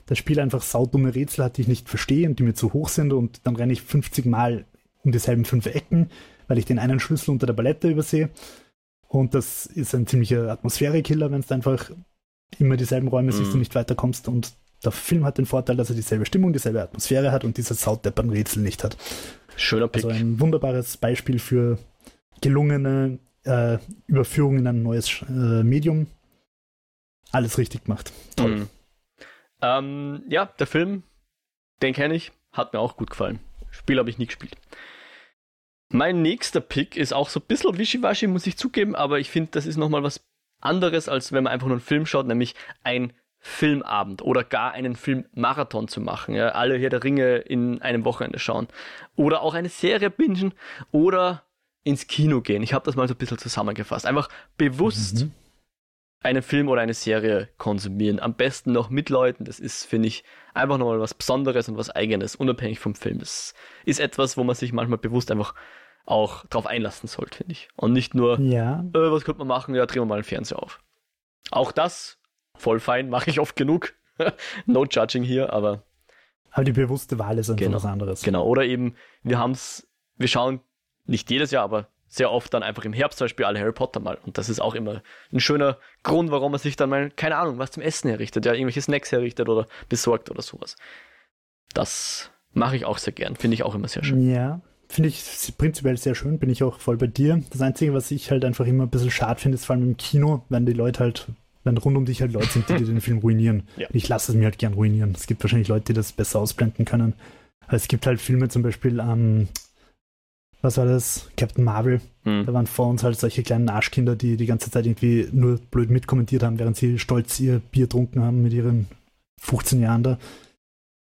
das Spiel einfach saudumme Rätsel hat, die ich nicht verstehe und die mir zu hoch sind. Und dann renne ich 50 Mal um dieselben fünf Ecken, weil ich den einen Schlüssel unter der Palette übersehe. Und das ist ein ziemlicher Atmosphärekiller, wenn es einfach immer dieselben Räume mhm. siehst und nicht weiterkommst. Und der Film hat den Vorteil, dass er dieselbe Stimmung, dieselbe Atmosphäre hat und dieses saudeppern Rätsel nicht hat. Schöner Pick. Also ein wunderbares Beispiel für gelungene äh, Überführung in ein neues äh, Medium. Alles richtig gemacht. Toll. Mhm. Ähm, ja, der Film, den kenne ich, hat mir auch gut gefallen. Spiel habe ich nie gespielt. Mein nächster Pick ist auch so ein bisschen wischiwaschi, muss ich zugeben, aber ich finde, das ist nochmal was anderes, als wenn man einfach nur einen Film schaut, nämlich ein Filmabend oder gar einen Filmmarathon zu machen. Ja? Alle hier der Ringe in einem Wochenende schauen. Oder auch eine Serie bingen oder ins Kino gehen. Ich habe das mal so ein bisschen zusammengefasst. Einfach bewusst mhm. Einen Film oder eine Serie konsumieren. Am besten noch mit Leuten. Das ist, finde ich, einfach nochmal was Besonderes und was Eigenes, unabhängig vom Film. Das ist etwas, wo man sich manchmal bewusst einfach auch drauf einlassen sollte, finde ich. Und nicht nur, ja. äh, was könnte man machen? Ja, drehen wir mal den Fernseher auf. Auch das, voll fein, mache ich oft genug. no judging hier, aber. Aber die bewusste Wahl ist einfach genau, was anderes. Genau, oder eben, wir haben es, wir schauen nicht jedes Jahr, aber sehr oft dann einfach im Herbst zum Beispiel alle Harry Potter mal. Und das ist auch immer ein schöner Grund, warum man sich dann mal, keine Ahnung, was zum Essen herrichtet, ja, irgendwelche Snacks herrichtet oder besorgt oder sowas. Das mache ich auch sehr gern, finde ich auch immer sehr schön. Ja, Finde ich prinzipiell sehr schön, bin ich auch voll bei dir. Das Einzige, was ich halt einfach immer ein bisschen schade finde, ist vor allem im Kino, wenn die Leute halt, wenn rund um dich halt Leute sind, die den Film ruinieren. Ja. Ich lasse es mir halt gern ruinieren. Es gibt wahrscheinlich Leute, die das besser ausblenden können. Es gibt halt Filme zum Beispiel, ähm, was war das? Captain Marvel. Hm. Da waren vor uns halt solche kleinen Arschkinder, die die ganze Zeit irgendwie nur blöd mitkommentiert haben, während sie stolz ihr Bier trunken haben mit ihren 15 Jahren da.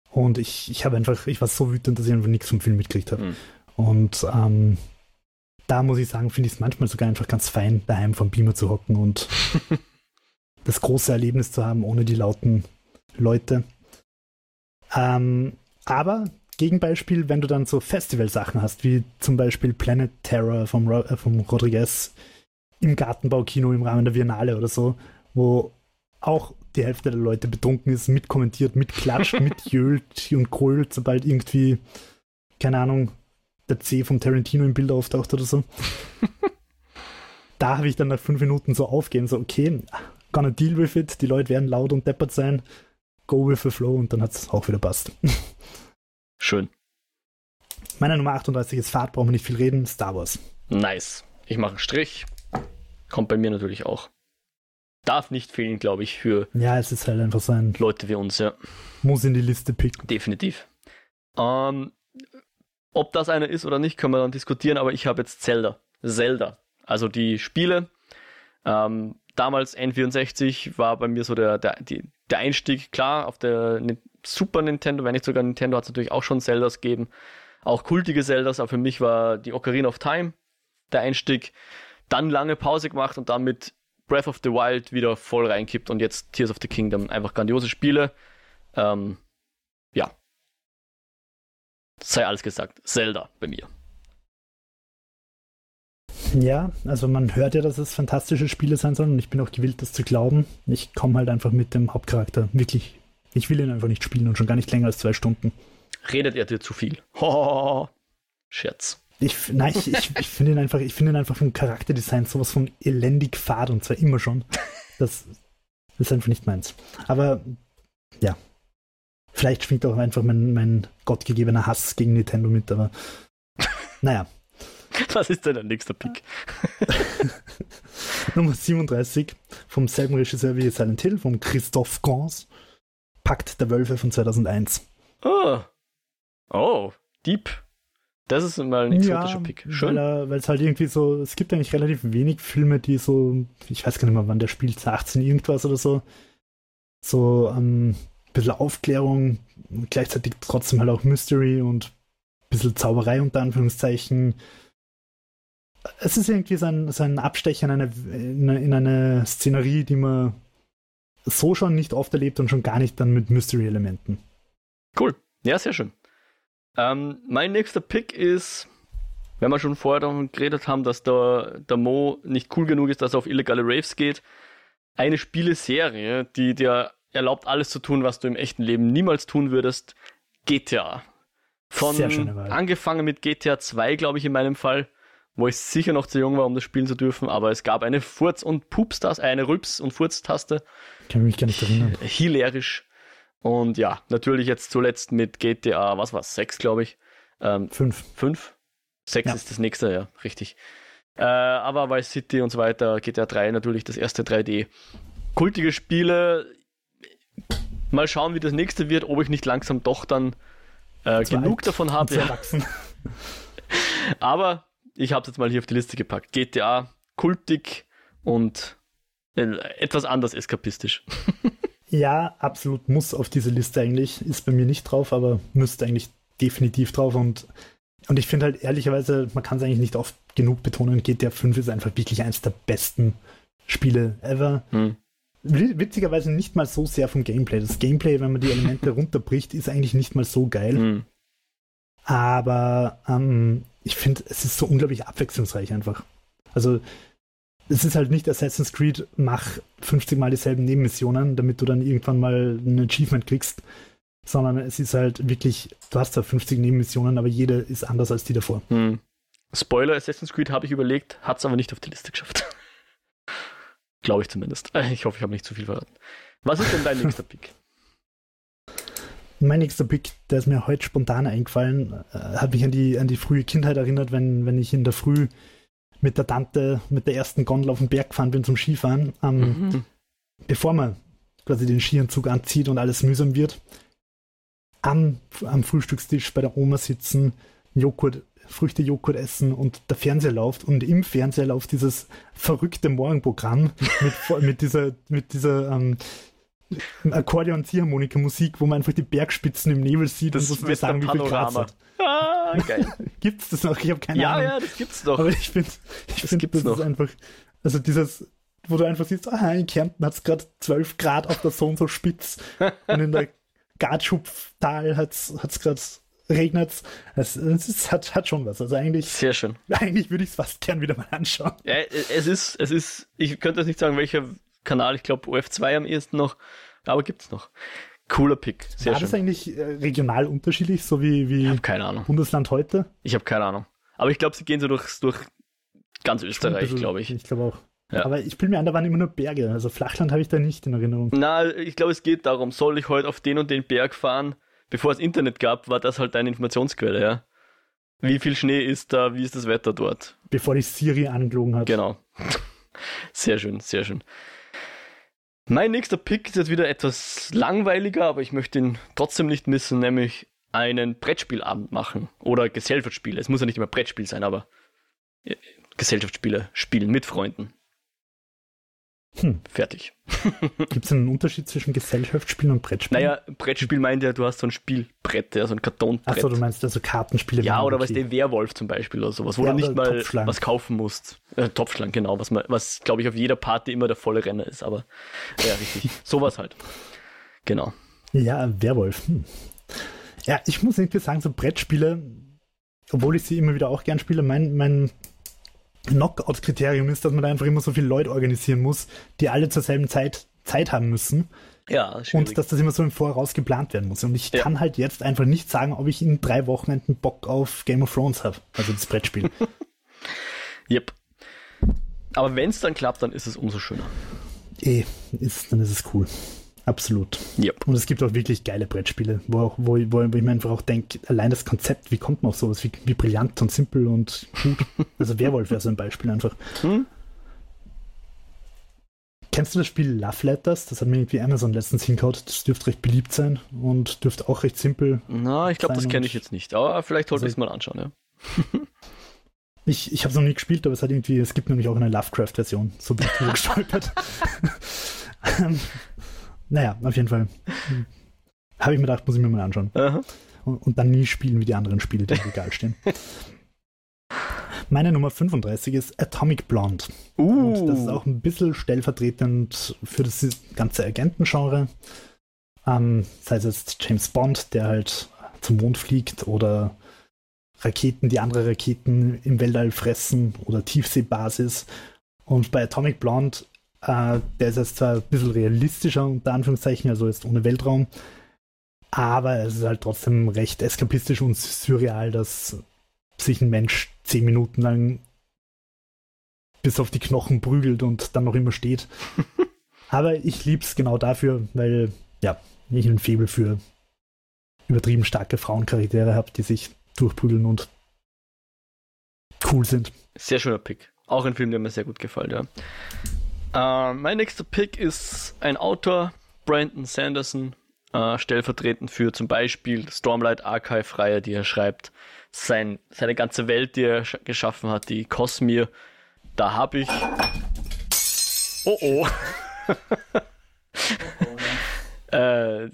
Und ich, ich habe einfach, ich war so wütend, dass ich einfach nichts vom Film mitgekriegt habe. Hm. Und ähm, da muss ich sagen, finde ich es manchmal sogar einfach ganz fein, daheim vom Beamer zu hocken und das große Erlebnis zu haben, ohne die lauten Leute. Ähm, aber Gegenbeispiel, wenn du dann so Festivalsachen hast, wie zum Beispiel Planet Terror vom, äh, vom Rodriguez im Gartenbaukino im Rahmen der Biennale oder so, wo auch die Hälfte der Leute betrunken ist, mitkommentiert, mitklatscht, mitjölt und grölt, sobald irgendwie, keine Ahnung, der C vom Tarantino im Bild auftaucht oder so. da habe ich dann nach fünf Minuten so aufgehen, so okay, gonna deal with it, die Leute werden laut und deppert sein. go with the flow und dann hat es auch wieder passt. Schön. Meine Nummer 38 ist Fahrt, brauchen wir nicht viel reden, Star Wars. Nice. Ich mache einen Strich. Kommt bei mir natürlich auch. Darf nicht fehlen, glaube ich, für Ja, es ist halt einfach so ein, Leute wie uns, ja. muss in die Liste picken. Definitiv. Ähm, ob das einer ist oder nicht, können wir dann diskutieren, aber ich habe jetzt Zelda. Zelda. Also die Spiele. Ähm, damals N64 war bei mir so der, der, die, der Einstieg, klar, auf der Super Nintendo, wenn nicht sogar Nintendo, hat es natürlich auch schon Zeldas gegeben. Auch kultige Zeldas, aber für mich war die Ocarina of Time der Einstieg. Dann lange Pause gemacht und dann mit Breath of the Wild wieder voll reinkippt und jetzt Tears of the Kingdom. Einfach grandiose Spiele. Ähm, ja. Sei alles gesagt. Zelda bei mir. Ja, also man hört ja, dass es fantastische Spiele sein sollen und ich bin auch gewillt, das zu glauben. Ich komme halt einfach mit dem Hauptcharakter wirklich. Ich will ihn einfach nicht spielen und schon gar nicht länger als zwei Stunden. Redet er dir zu viel? Ho, Scherz. Ich, nein, ich, ich, ich finde ihn einfach, ich finde ihn einfach vom Charakterdesign sowas von elendig fad und zwar immer schon. Das ist einfach nicht meins. Aber ja, vielleicht schwingt auch einfach mein, mein gottgegebener Hass gegen Nintendo mit, aber naja. Was ist denn dein nächster Pick? Nummer 37 vom selben Regisseur wie Silent Hill, von Christophe Gans, Pakt der Wölfe von 2001. Oh. Oh, Deep. Das ist mal ein exotischer Pick. Schön. Weil es halt irgendwie so, es gibt eigentlich relativ wenig Filme, die so, ich weiß gar nicht mehr, wann der spielt, 18 irgendwas oder so, so ähm, ein bisschen Aufklärung, gleichzeitig trotzdem halt auch Mystery und ein bisschen Zauberei unter Anführungszeichen. Es ist irgendwie so ein, so ein Abstecher in eine, in eine, in eine Szenerie, die man so schon nicht oft erlebt und schon gar nicht dann mit Mystery-Elementen. Cool. Ja, sehr schön. Ähm, mein nächster Pick ist, wenn wir schon vorher davon geredet haben, dass der, der Mo nicht cool genug ist, dass er auf illegale Raves geht, eine Spieleserie, die dir erlaubt, alles zu tun, was du im echten Leben niemals tun würdest, GTA. Von Sehr schöne Wahl. angefangen mit GTA 2, glaube ich, in meinem Fall, wo ich sicher noch zu jung war, um das spielen zu dürfen, aber es gab eine Furz- und Pups-Taste, eine Rübs- und Furz-Taste, Kann mich gar nicht erinnern. hilarisch. Und ja, natürlich jetzt zuletzt mit GTA, was war's, 6, glaube ich. Ähm, Fünf. 5? 6 Ja. ist das nächste, ja, richtig. Äh, aber Vice City und so weiter, GTA 3 natürlich das erste 3D. Kultige Spiele. Mal schauen, wie das nächste wird, ob ich nicht langsam doch dann äh, genug alt davon habe. Ja. Aber ich habe es jetzt mal hier auf die Liste gepackt. GTA, kultig und äh, etwas anders eskapistisch. Ja, absolut muss auf diese Liste eigentlich. Ist bei mir nicht drauf, aber müsste eigentlich definitiv drauf. Und, und ich finde halt ehrlicherweise, man kann es eigentlich nicht oft genug betonen, GTA 5 ist einfach wirklich eines der besten Spiele ever. Hm. Wi- Witzigerweise nicht mal so sehr vom Gameplay. Das Gameplay, wenn man die Elemente runterbricht, ist eigentlich nicht mal so geil. Hm. Aber ähm, ich finde, es ist so unglaublich abwechslungsreich einfach. Also, es ist halt nicht Assassin's Creed, mach 50 Mal dieselben Nebenmissionen, damit du dann irgendwann mal ein Achievement kriegst, sondern es ist halt wirklich, du hast da 50 Nebenmissionen, aber jede ist anders als die davor. Hm. Spoiler, Assassin's Creed habe ich überlegt, hat es aber nicht auf die Liste geschafft. Glaube ich zumindest. Ich hoffe, ich habe nicht zu viel verraten. Was ist denn dein nächster Pick? Mein nächster Pick, der ist mir heute spontan eingefallen, äh, hat mich an die, an die frühe Kindheit erinnert, wenn, wenn ich in der Früh mit der Tante mit der ersten Gondel auf den Berg gefahren bin zum Skifahren. Ähm, Mhm. bevor man quasi den Skianzug anzieht und alles mühsam wird, am, am Frühstückstisch bei der Oma sitzen, Joghurt, Früchte-Joghurt essen und der Fernseher läuft und im Fernseher läuft dieses verrückte Morgenprogramm mit, mit dieser, mit dieser ähm, Akkordeon-Ziehharmonika-Musik, wo man einfach die Bergspitzen im Nebel sieht Das und muss mit sagen, wie viel Grad hat. Ah, geil. Gibt's das noch? Ich habe keine ja, Ahnung. ja, das gibt's doch. Aber ich finde, ich Das find, das noch. ist einfach, also dieses, wo du einfach siehst, ah, in Kärnten hat es gerade 12 Grad auf der so und so spitz und in der Gartschupftal hat es gerade regnet. Es, es hat, hat schon was. Also eigentlich, Sehr schön. eigentlich würde ich es fast gern wieder mal anschauen. Ja, es ist, es ist, ich könnte jetzt nicht sagen, welcher Kanal, ich glaube OF2 am ehesten noch, aber gibt's noch. Cooler Pick. Sehr War das schön. eigentlich äh, regional unterschiedlich, so wie, wie habe keine Ahnung. Bundesland heute? Ich habe keine Ahnung. Aber ich glaube, sie gehen so durch, durch ganz Österreich, glaube ich. Ich glaube auch. Ja. Aber ich bin mir an, da waren immer nur Berge. Also Flachland habe ich da nicht in Erinnerung. Na, ich glaube, es geht darum, soll ich heute auf den und den Berg fahren? Bevor es Internet gab, war das halt deine Informationsquelle, ja. Wie viel Schnee ist da? Wie ist das Wetter dort? Bevor die Siri angelogen hat. Genau. Sehr schön, sehr schön. Mein nächster Pick ist jetzt wieder etwas langweiliger, aber ich möchte ihn trotzdem nicht missen, nämlich einen Brettspielabend machen oder Gesellschaftsspiele. Es muss ja nicht immer Brettspiel sein, aber äh, Gesellschaftsspiele spielen mit Freunden. Hm. Fertig. Gibt es einen Unterschied zwischen Gesellschaftsspielen und Brettspielen? Naja, Brettspiel meint ja, du hast so ein Spielbrett, ja, so ein Kartonbrett. Achso, du meinst also Kartenspiele. Ja, oder was der Werwolf zum Beispiel oder sowas, wo ja, du nicht mal was kaufen musst. Äh, Topfschlang, genau, was, was glaube ich auf jeder Party immer der volle Renner ist, aber ja, richtig. sowas halt. Genau. Ja, Werwolf. Hm. Ja, ich muss irgendwie sagen, so Brettspiele, obwohl ich sie immer wieder auch gern spiele, mein, mein Knockout-Kriterium ist, dass man da einfach immer so viele Leute organisieren muss, die alle zur selben Zeit Zeit haben müssen. Ja, schwierig. Und dass das immer so im Voraus geplant werden muss. Und ich ja. kann halt jetzt einfach nicht sagen, ob ich in drei Wochenenden Bock auf Game of Thrones habe. Also das Brettspiel. yep. Aber wenn es dann klappt, dann ist es umso schöner. Eh, ist, dann ist es cool. Absolut. Yep. Und es gibt auch wirklich geile Brettspiele, wo, auch, wo, wo, ich mir einfach auch denke, allein das Konzept, wie kommt man auf sowas, wie, wie brillant und simpel und gut. Also Werwolf wäre so ein Beispiel einfach. Hm? Kennst du das Spiel Love Letters? Das hat mir irgendwie Amazon letztens hingehauen. Das dürfte recht beliebt sein und dürfte auch recht simpel. Na, ich glaube, das kenne ich jetzt nicht. Aber vielleicht sollte also, ich es mal anschauen, ja. ich ich habe es noch nie gespielt, aber es hat irgendwie, es gibt nämlich auch eine Lovecraft-Version. So bin ich gestolpert. Naja, auf jeden Fall. Habe ich mir gedacht, muss ich mir mal anschauen. Und, und, dann nie spielen wie die anderen Spiele, die im Regal stehen. Meine Nummer 35 ist Atomic Blonde. Uh. Und das ist auch ein bisschen stellvertretend für das ganze Agentengenre. Ähm, sei es jetzt James Bond, der halt zum Mond fliegt, oder Raketen, die andere Raketen im Weltall fressen, oder Tiefseebasis. Und bei Atomic Blonde äh, der ist jetzt zwar ein bisschen realistischer, unter Anführungszeichen, also jetzt ohne Weltraum, aber es ist halt trotzdem recht eskapistisch und surreal, dass sich ein Mensch zehn Minuten lang bis auf die Knochen prügelt und dann noch immer steht. aber ich liebe es genau dafür, weil, ja, ich ein Febel für übertrieben starke Frauencharaktere habe, die sich durchprügeln und cool sind. Sehr schöner Pick. Auch ein Film, der mir sehr gut gefällt, ja. Uh, mein nächster Pick ist ein Autor, Brandon Sanderson, uh, stellvertretend für zum Beispiel Stormlight Archive-Reihe, die er schreibt, sein, seine ganze Welt, die er geschaffen hat, die Cosmere. Da habe ich. Oh oh. äh,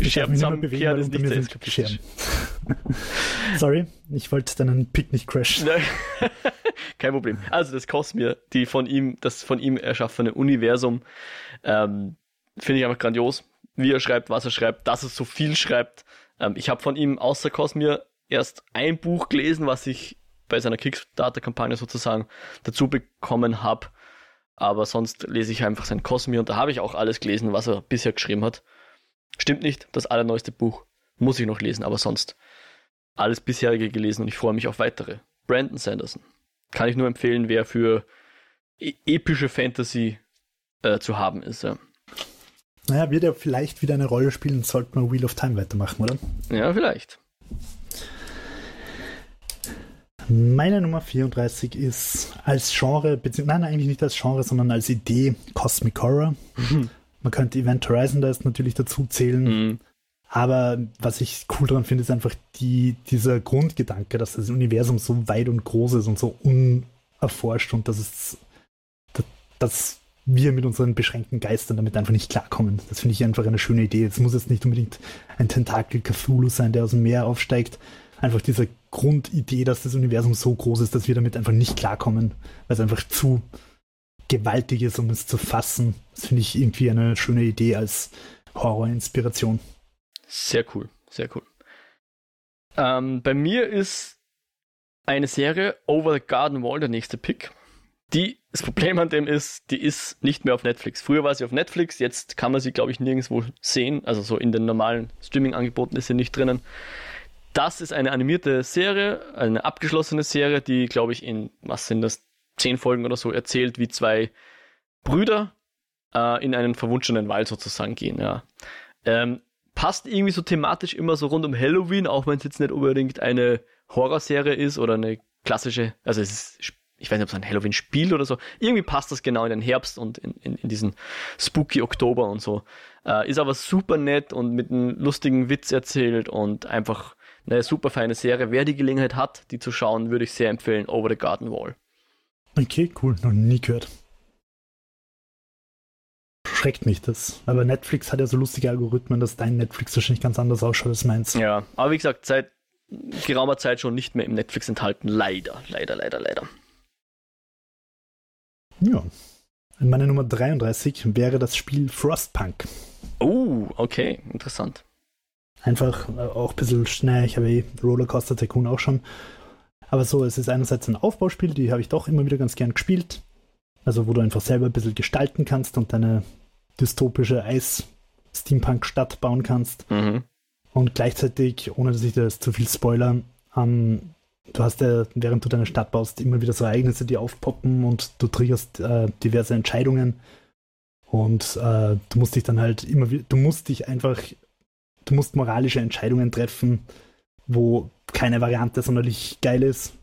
Scherben zusammenkehren ist nicht Scherben. Sorry, ich wollte deinen Pick nicht crashen. Kein Problem. Also das Cosmere, die von ihm, das von ihm erschaffene Universum, ähm, finde ich einfach grandios. Wie er schreibt, was er schreibt, dass er so viel schreibt. Ähm, ich habe von ihm außer Cosmere erst ein Buch gelesen, was ich bei seiner Kickstarter-Kampagne sozusagen dazu bekommen habe. Aber sonst lese ich einfach sein Cosmere und da habe ich auch alles gelesen, was er bisher geschrieben hat. Stimmt nicht, das allerneueste Buch muss ich noch lesen, aber sonst alles bisherige gelesen und ich freue mich auf weitere. Brandon Sanderson. Kann ich nur empfehlen, wer für e epische Fantasy äh, zu haben ist. Ja. Naja, wird er vielleicht wieder eine Rolle spielen, sollte man Wheel of Time weitermachen, oder? Ja, vielleicht. Meine Nummer 34 ist als Genre, beziehungsweise nein, eigentlich nicht als Genre, sondern als Idee Cosmic Horror. Mhm. Man könnte Event Horizon da natürlich dazu zählen. Mhm. Aber was ich cool daran finde, ist einfach die, dieser Grundgedanke, dass das Universum so weit und groß ist und so unerforscht und dass es, dass wir mit unseren beschränkten Geistern damit einfach nicht klarkommen. Das finde ich einfach eine schöne Idee. Es muss jetzt nicht unbedingt ein Tentakel Cthulhu sein, der aus dem Meer aufsteigt. Einfach diese Grundidee, dass das Universum so groß ist, dass wir damit einfach nicht klarkommen, weil es einfach zu gewaltig ist, um es zu fassen. Das finde ich irgendwie eine schöne Idee als Horrorinspiration. Sehr cool, sehr cool. Ähm, bei mir ist eine Serie Over the Garden Wall der nächste Pick. Die, das Problem an dem ist, die ist nicht mehr auf Netflix. Früher war sie auf Netflix, jetzt kann man sie, glaube ich, nirgendwo sehen. Also so in den normalen Streaming-Angeboten ist sie nicht drinnen. Das ist eine animierte Serie, eine abgeschlossene Serie, die, glaube ich, in, was sind das, zehn Folgen oder so erzählt, wie zwei Brüder äh, in einen verwunschenen Wald sozusagen gehen. Ja. Ähm, passt irgendwie so thematisch immer so rund um Halloween, auch wenn es jetzt nicht unbedingt eine Horrorserie ist oder eine klassische, also es ist, ich weiß nicht, ob es ein Halloween-Spiel oder so. Irgendwie passt das genau in den Herbst und in, in, in diesen spooky Oktober und so. Äh, ist aber super nett und mit einem lustigen Witz erzählt und einfach eine super feine Serie. Wer die Gelegenheit hat, die zu schauen, würde ich sehr empfehlen. Over the Garden Wall. Okay, cool. Noch nie gehört. Schreckt mich das. Aber Netflix hat ja so lustige Algorithmen, dass dein Netflix wahrscheinlich ganz anders ausschaut als meins. Ja, aber wie gesagt, seit geraumer Zeit schon nicht mehr im Netflix enthalten. Leider, leider, leider, leider. Ja. Meine Nummer 33 wäre das Spiel Frostpunk. Oh, okay, interessant. Einfach äh, auch ein bisschen schnell. Ich habe eh Rollercoaster Tycoon auch schon. Aber so, es ist einerseits ein Aufbauspiel, die habe ich doch immer wieder ganz gern gespielt. Also, wo du einfach selber ein bisschen gestalten kannst und deine dystopische Eis-Steampunk-Stadt bauen kannst. Mhm. Und gleichzeitig, ohne dass ich das zu viel spoiler, ähm, du hast ja, während du deine Stadt baust, immer wieder so Ereignisse, die aufpoppen und du triggerst äh, diverse Entscheidungen. Und äh, du musst dich dann halt immer wieder, du musst dich einfach, du musst moralische Entscheidungen treffen, wo keine Variante sonderlich geil ist.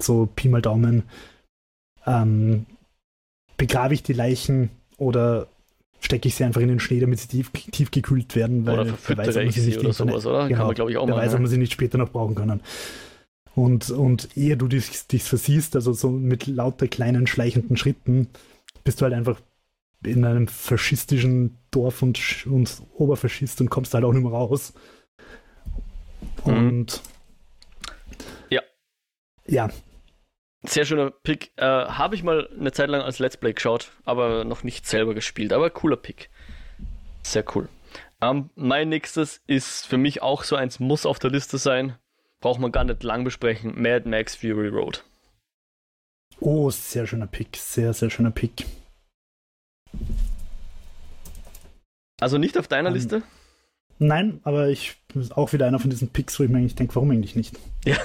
So Pi mal Daumen. Ähm, begrabe ich die Leichen oder stecke ich sie einfach in den Schnee, damit sie tief, tief gekühlt werden, weil oder wer weiß, ob man sie nicht oder sowas, oder? Genau, Kann man, glaube ich, auch wer weiß, ob man sie nicht später noch brauchen können. Und, und ehe du dich, dich versiehst, also so mit lauter kleinen schleichenden Schritten, bist du halt einfach in einem faschistischen Dorf und, und Oberfaschist und kommst halt auch nicht mehr raus. Mhm. Und mhm. ja. Ja. Sehr schöner Pick. Äh, Habe ich mal eine Zeit lang als Let's Play geschaut, aber noch nicht selber gespielt. Aber cooler Pick. Sehr cool. Ähm, mein nächstes ist für mich auch so eins, muss auf der Liste sein braucht man gar nicht lang besprechen. Mad Max Fury Road. Oh, sehr schöner Pick. Sehr, sehr schöner Pick. Also nicht auf deiner um, ähm, Liste? Nein, aber ich auch wieder einer von diesen Picks, wo ich mir eigentlich denke, warum eigentlich nicht? Ja,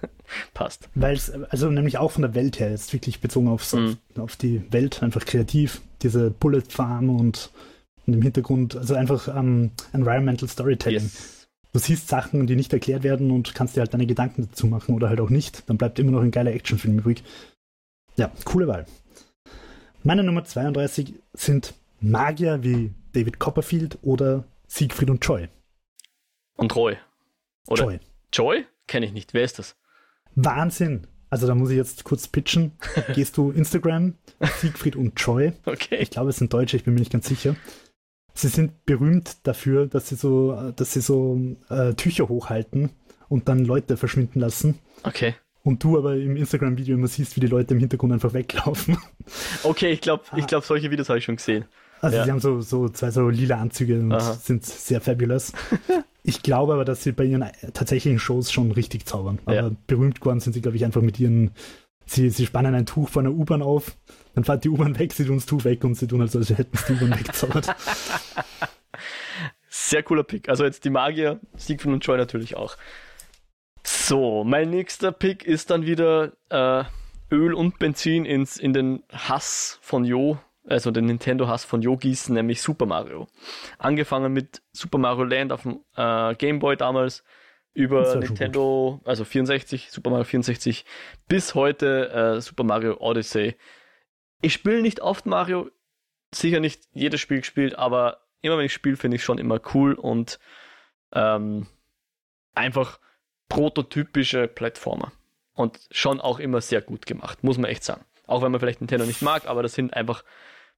passt. Weil es, also nämlich auch von der Welt her, jetzt wirklich bezogen aufs, mm. auf, auf, die Welt, einfach kreativ. Diese Bullet Farm und, und im Hintergrund, also einfach um, ähm, Environmental Storytelling. Yes du siehst Sachen, die nicht erklärt werden und kannst dir halt deine Gedanken dazu machen oder halt auch nicht. Dann bleibt immer noch ein geiler Actionfilm übrig. Ja, coole Wahl. Meine Nummer 32 sind Magier wie David Copperfield oder Siegfried und Joy. Und Roy. Oder Joy. Joy? Kenne ich nicht. Wer ist das? Wahnsinn. Also da muss ich jetzt kurz pitchen. Gehst du Instagram, Siegfried und Joy. Okay. Ich glaube, es sind Deutsche, ich bin mir nicht ganz sicher. Sie sind berühmt dafür, dass sie so, dass sie so äh, Tücher hochhalten und dann Leute verschwinden lassen. Okay. Und du aber im Instagram-Video immer siehst, wie die Leute im Hintergrund einfach weglaufen. Okay, ich glaube, ich glaub, solche Videos habe ich schon gesehen. Also ja. sie haben so, so zwei so lila Anzüge und Aha. sind sehr fabulous. ich glaube aber, dass sie bei ihren tatsächlichen Shows schon richtig zaubern. Aber ja. berühmt geworden sind sie, glaube ich, einfach mit ihren Sie, sie spannen ein Tuch von der U-Bahn auf, dann fährt die U-Bahn weg, sie tun das Tuch weg und sie tun, als hätten sie die U-Bahn weggezaubert. Sehr cooler Pick. Also jetzt die Magier, Siegfried und Joy natürlich auch. So, mein nächster Pick ist dann wieder äh, Öl und Benzin ins, in den Hass von Jo, also den Nintendo-Hass von gießen, nämlich Super Mario. Angefangen mit Super Mario Land auf dem äh, Game Boy damals, über Nintendo, also 64, Super Mario 64, bis heute äh, Super Mario Odyssey. Ich spiele nicht oft Mario, sicher nicht jedes Spiel gespielt, aber immer wenn ich spiele, finde ich schon immer cool und ähm, einfach prototypische Plattformer. Und schon auch immer sehr gut gemacht, muss man echt sagen. Auch wenn man vielleicht Nintendo nicht mag, aber das sind einfach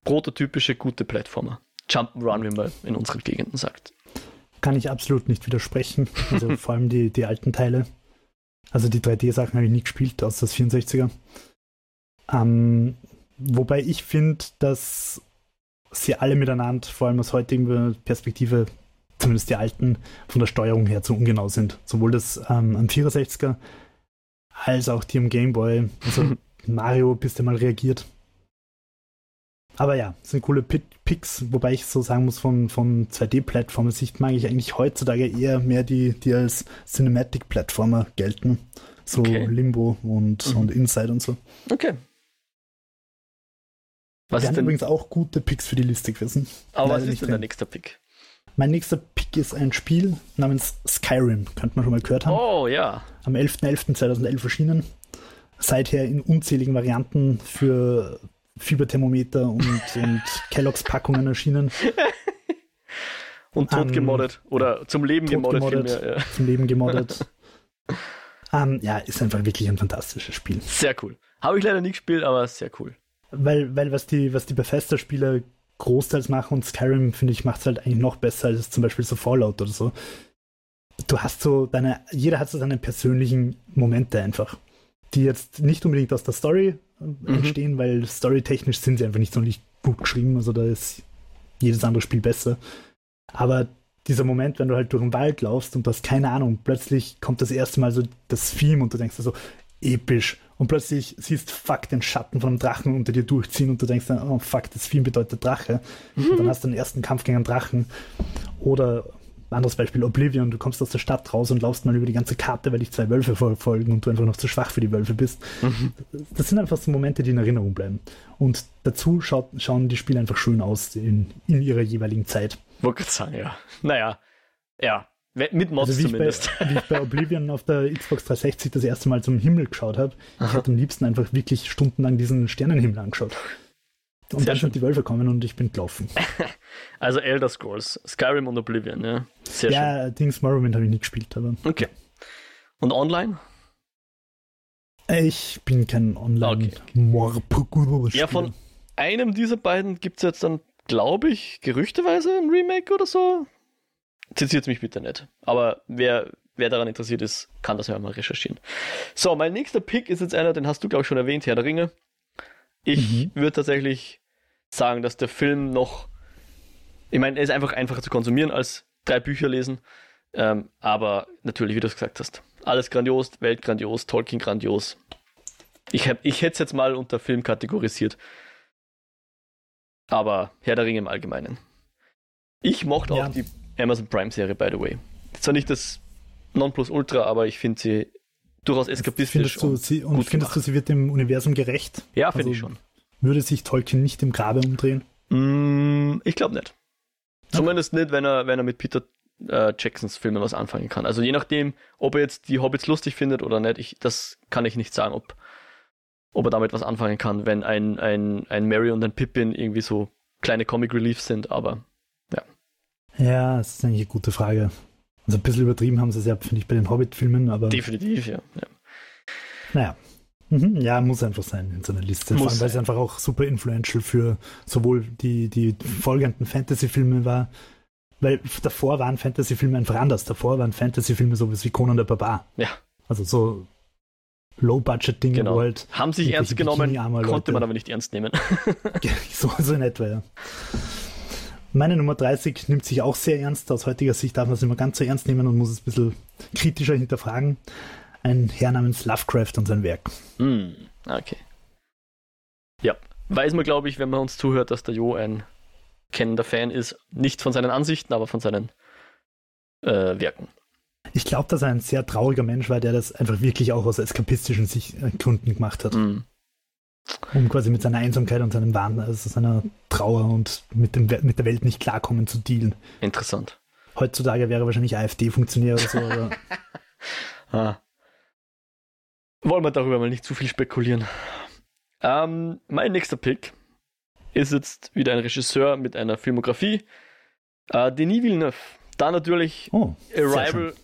prototypische gute Plattformer. Jump'n'Run, wie man in unseren Gegenden sagt kann ich absolut nicht widersprechen. Also vor allem die, die alten Teile. Also die 3D-Sachen habe ich nie gespielt, aus das 64er. Ähm, wobei ich finde, dass sie alle miteinander, vor allem aus heutiger Perspektive, zumindest die alten, von der Steuerung her zu ungenau sind. Sowohl das ähm, am 64er als auch die am Gameboy. Also Mario, bis der mal reagiert, aber ja, sind coole Picks, wobei ich so sagen muss, von, von 2D-Plattformer-Sicht mag ich eigentlich heutzutage eher mehr die, die als Cinematic-Plattformer gelten. So okay. Limbo und, mhm. und Inside und so. Okay. Was ist denn? übrigens auch gute Picks für die Liste gewesen. Aber Leider was ist denn der nächste Pick? Mein nächster Pick ist ein Spiel namens Skyrim. Könnte man schon mal gehört haben. Oh, ja. Am 11.11.2011 erschienen. Seither in unzähligen Varianten für Fieberthermometer und, und Kelloggs Packungen erschienen. und tot um, gemoddet. Oder zum Leben gemoddet. gemoddet vielmehr, ja. Zum Leben gemoddet. um, ja, ist einfach wirklich ein fantastisches Spiel. Sehr cool. Habe ich leider nie gespielt, aber sehr cool. Weil, weil was die, was die Bethesda-Spieler großteils machen und Skyrim, finde ich, macht es halt eigentlich noch besser als zum Beispiel so Fallout oder so. Du hast so deine, jeder hat so seine persönlichen Momente einfach, die jetzt nicht unbedingt aus der Story mhm. entstehen, weil storytechnisch sind sie einfach nicht sonderlich gut geschrieben, also da ist jedes andere Spiel besser. Aber dieser Moment, wenn du halt durch den Wald laufst und du hast keine Ahnung, plötzlich kommt das erste Mal so das Theme und du denkst dir so, episch. Und plötzlich siehst fuck den Schatten von einem Drachen unter dir durchziehen und du denkst dann, oh fuck, das Theme bedeutet Drache. Mhm. Und dann hast du den ersten Kampf gegen einen Drachen. Oder anderes Beispiel Oblivion, du kommst aus der Stadt raus und laufst mal über die ganze Karte, weil dich zwei Wölfe verfolgen und du einfach noch zu schwach für die Wölfe bist. Mhm. Das sind einfach so Momente, die in Erinnerung bleiben. Und dazu schaut, schauen die Spiele einfach schön aus in, in ihrer jeweiligen Zeit. Wollte sagen, ja. Naja, ja. Mit Mods also wie zumindest. Ich bei, wie ich bei Oblivion auf der Xbox 360 das erste Mal zum Himmel geschaut habe, ich hätte am liebsten einfach wirklich stundenlang diesen Sternenhimmel angeschaut. Und dann sind die Wölfe kommen und ich bin gelaufen. also Elder Scrolls, Skyrim und Oblivion, ja. Sehr ja, schön. Dings Morrowind habe ich nicht gespielt, aber. Okay. Und online? Ich bin kein online okay. Ja, von einem dieser beiden gibt es jetzt dann, glaube ich, gerüchteweise ein Remake oder so zitiert mich bitte nicht. Aber wer, wer daran interessiert ist, kann das ja mal recherchieren. So, mein nächster Pick ist jetzt einer, den hast du, glaube ich, schon erwähnt, Herr der Ringe. Ich mhm. würde tatsächlich sagen, dass der Film noch. Ich meine, er ist einfach einfacher zu konsumieren als drei Bücher lesen. Ähm, aber natürlich, wie du es gesagt hast, alles grandios, Welt grandios, Tolkien grandios. Ich, ich hätte es jetzt mal unter Film kategorisiert. Aber Herr der Ringe im Allgemeinen. Ich mochte ja. auch die Amazon Prime-Serie, by the way. Zwar nicht das Nonplusultra, aber ich finde sie durchaus eskapistisch. Findest du sie, und findest gemacht. du, sie wird dem Universum gerecht? Ja, finde also, ich schon. Würde sich Tolkien nicht im Grabe umdrehen? Mm, ich glaube nicht. Zumindest nicht, wenn er, wenn er mit Peter äh, Jacksons Filmen was anfangen kann. Also je nachdem, ob er jetzt die Hobbits lustig findet oder nicht, ich, das kann ich nicht sagen, ob, ob er damit was anfangen kann, wenn ein, ein, ein Mary und ein Pippin irgendwie so kleine Comic Reliefs sind, aber ja, das ist eigentlich eine gute Frage. Also ein bisschen übertrieben haben sie es ja, finde ich, bei den Hobbit-Filmen, aber. Definitiv, ja. ja. Naja. Mhm, ja, muss einfach sein in so einer Liste. Muss Vor allem, weil es einfach auch super influential für sowohl die, die folgenden Fantasy-Filme war, weil davor waren Fantasy-Filme einfach anders. Davor waren Fantasy-Filme sowas wie Conan der Barbar. Ja. Also so Low-Budget-Dinge, genau. wo halt. Haben sich ernst genommen, konnte man aber nicht ernst nehmen. so, so in etwa, ja. Meine Nummer 30 nimmt sich auch sehr ernst. Aus heutiger Sicht darf man es immer ganz so ernst nehmen und muss es ein bisschen kritischer hinterfragen. Ein Herr namens Lovecraft und sein Werk. Mm, okay. Ja, weiß man, glaube ich, wenn man uns zuhört, dass der Jo ein kennender Fan ist. Nicht von seinen Ansichten, aber von seinen äh, Werken. Ich glaube, dass er ein sehr trauriger Mensch war, der das einfach wirklich auch aus eskapistischen äh, Gründen gemacht hat. Mm um quasi mit seiner Einsamkeit und seinem Wahn, also seiner Trauer und mit, dem, mit der Welt nicht klarkommen zu dealen. Interessant. Heutzutage wäre wahrscheinlich AfD-Funktionär oder so. Oder ah. Wollen wir darüber mal nicht zu viel spekulieren. Ähm, mein nächster Pick ist jetzt wieder ein Regisseur mit einer Filmografie. Äh, Denis Villeneuve. Da natürlich oh, Arrival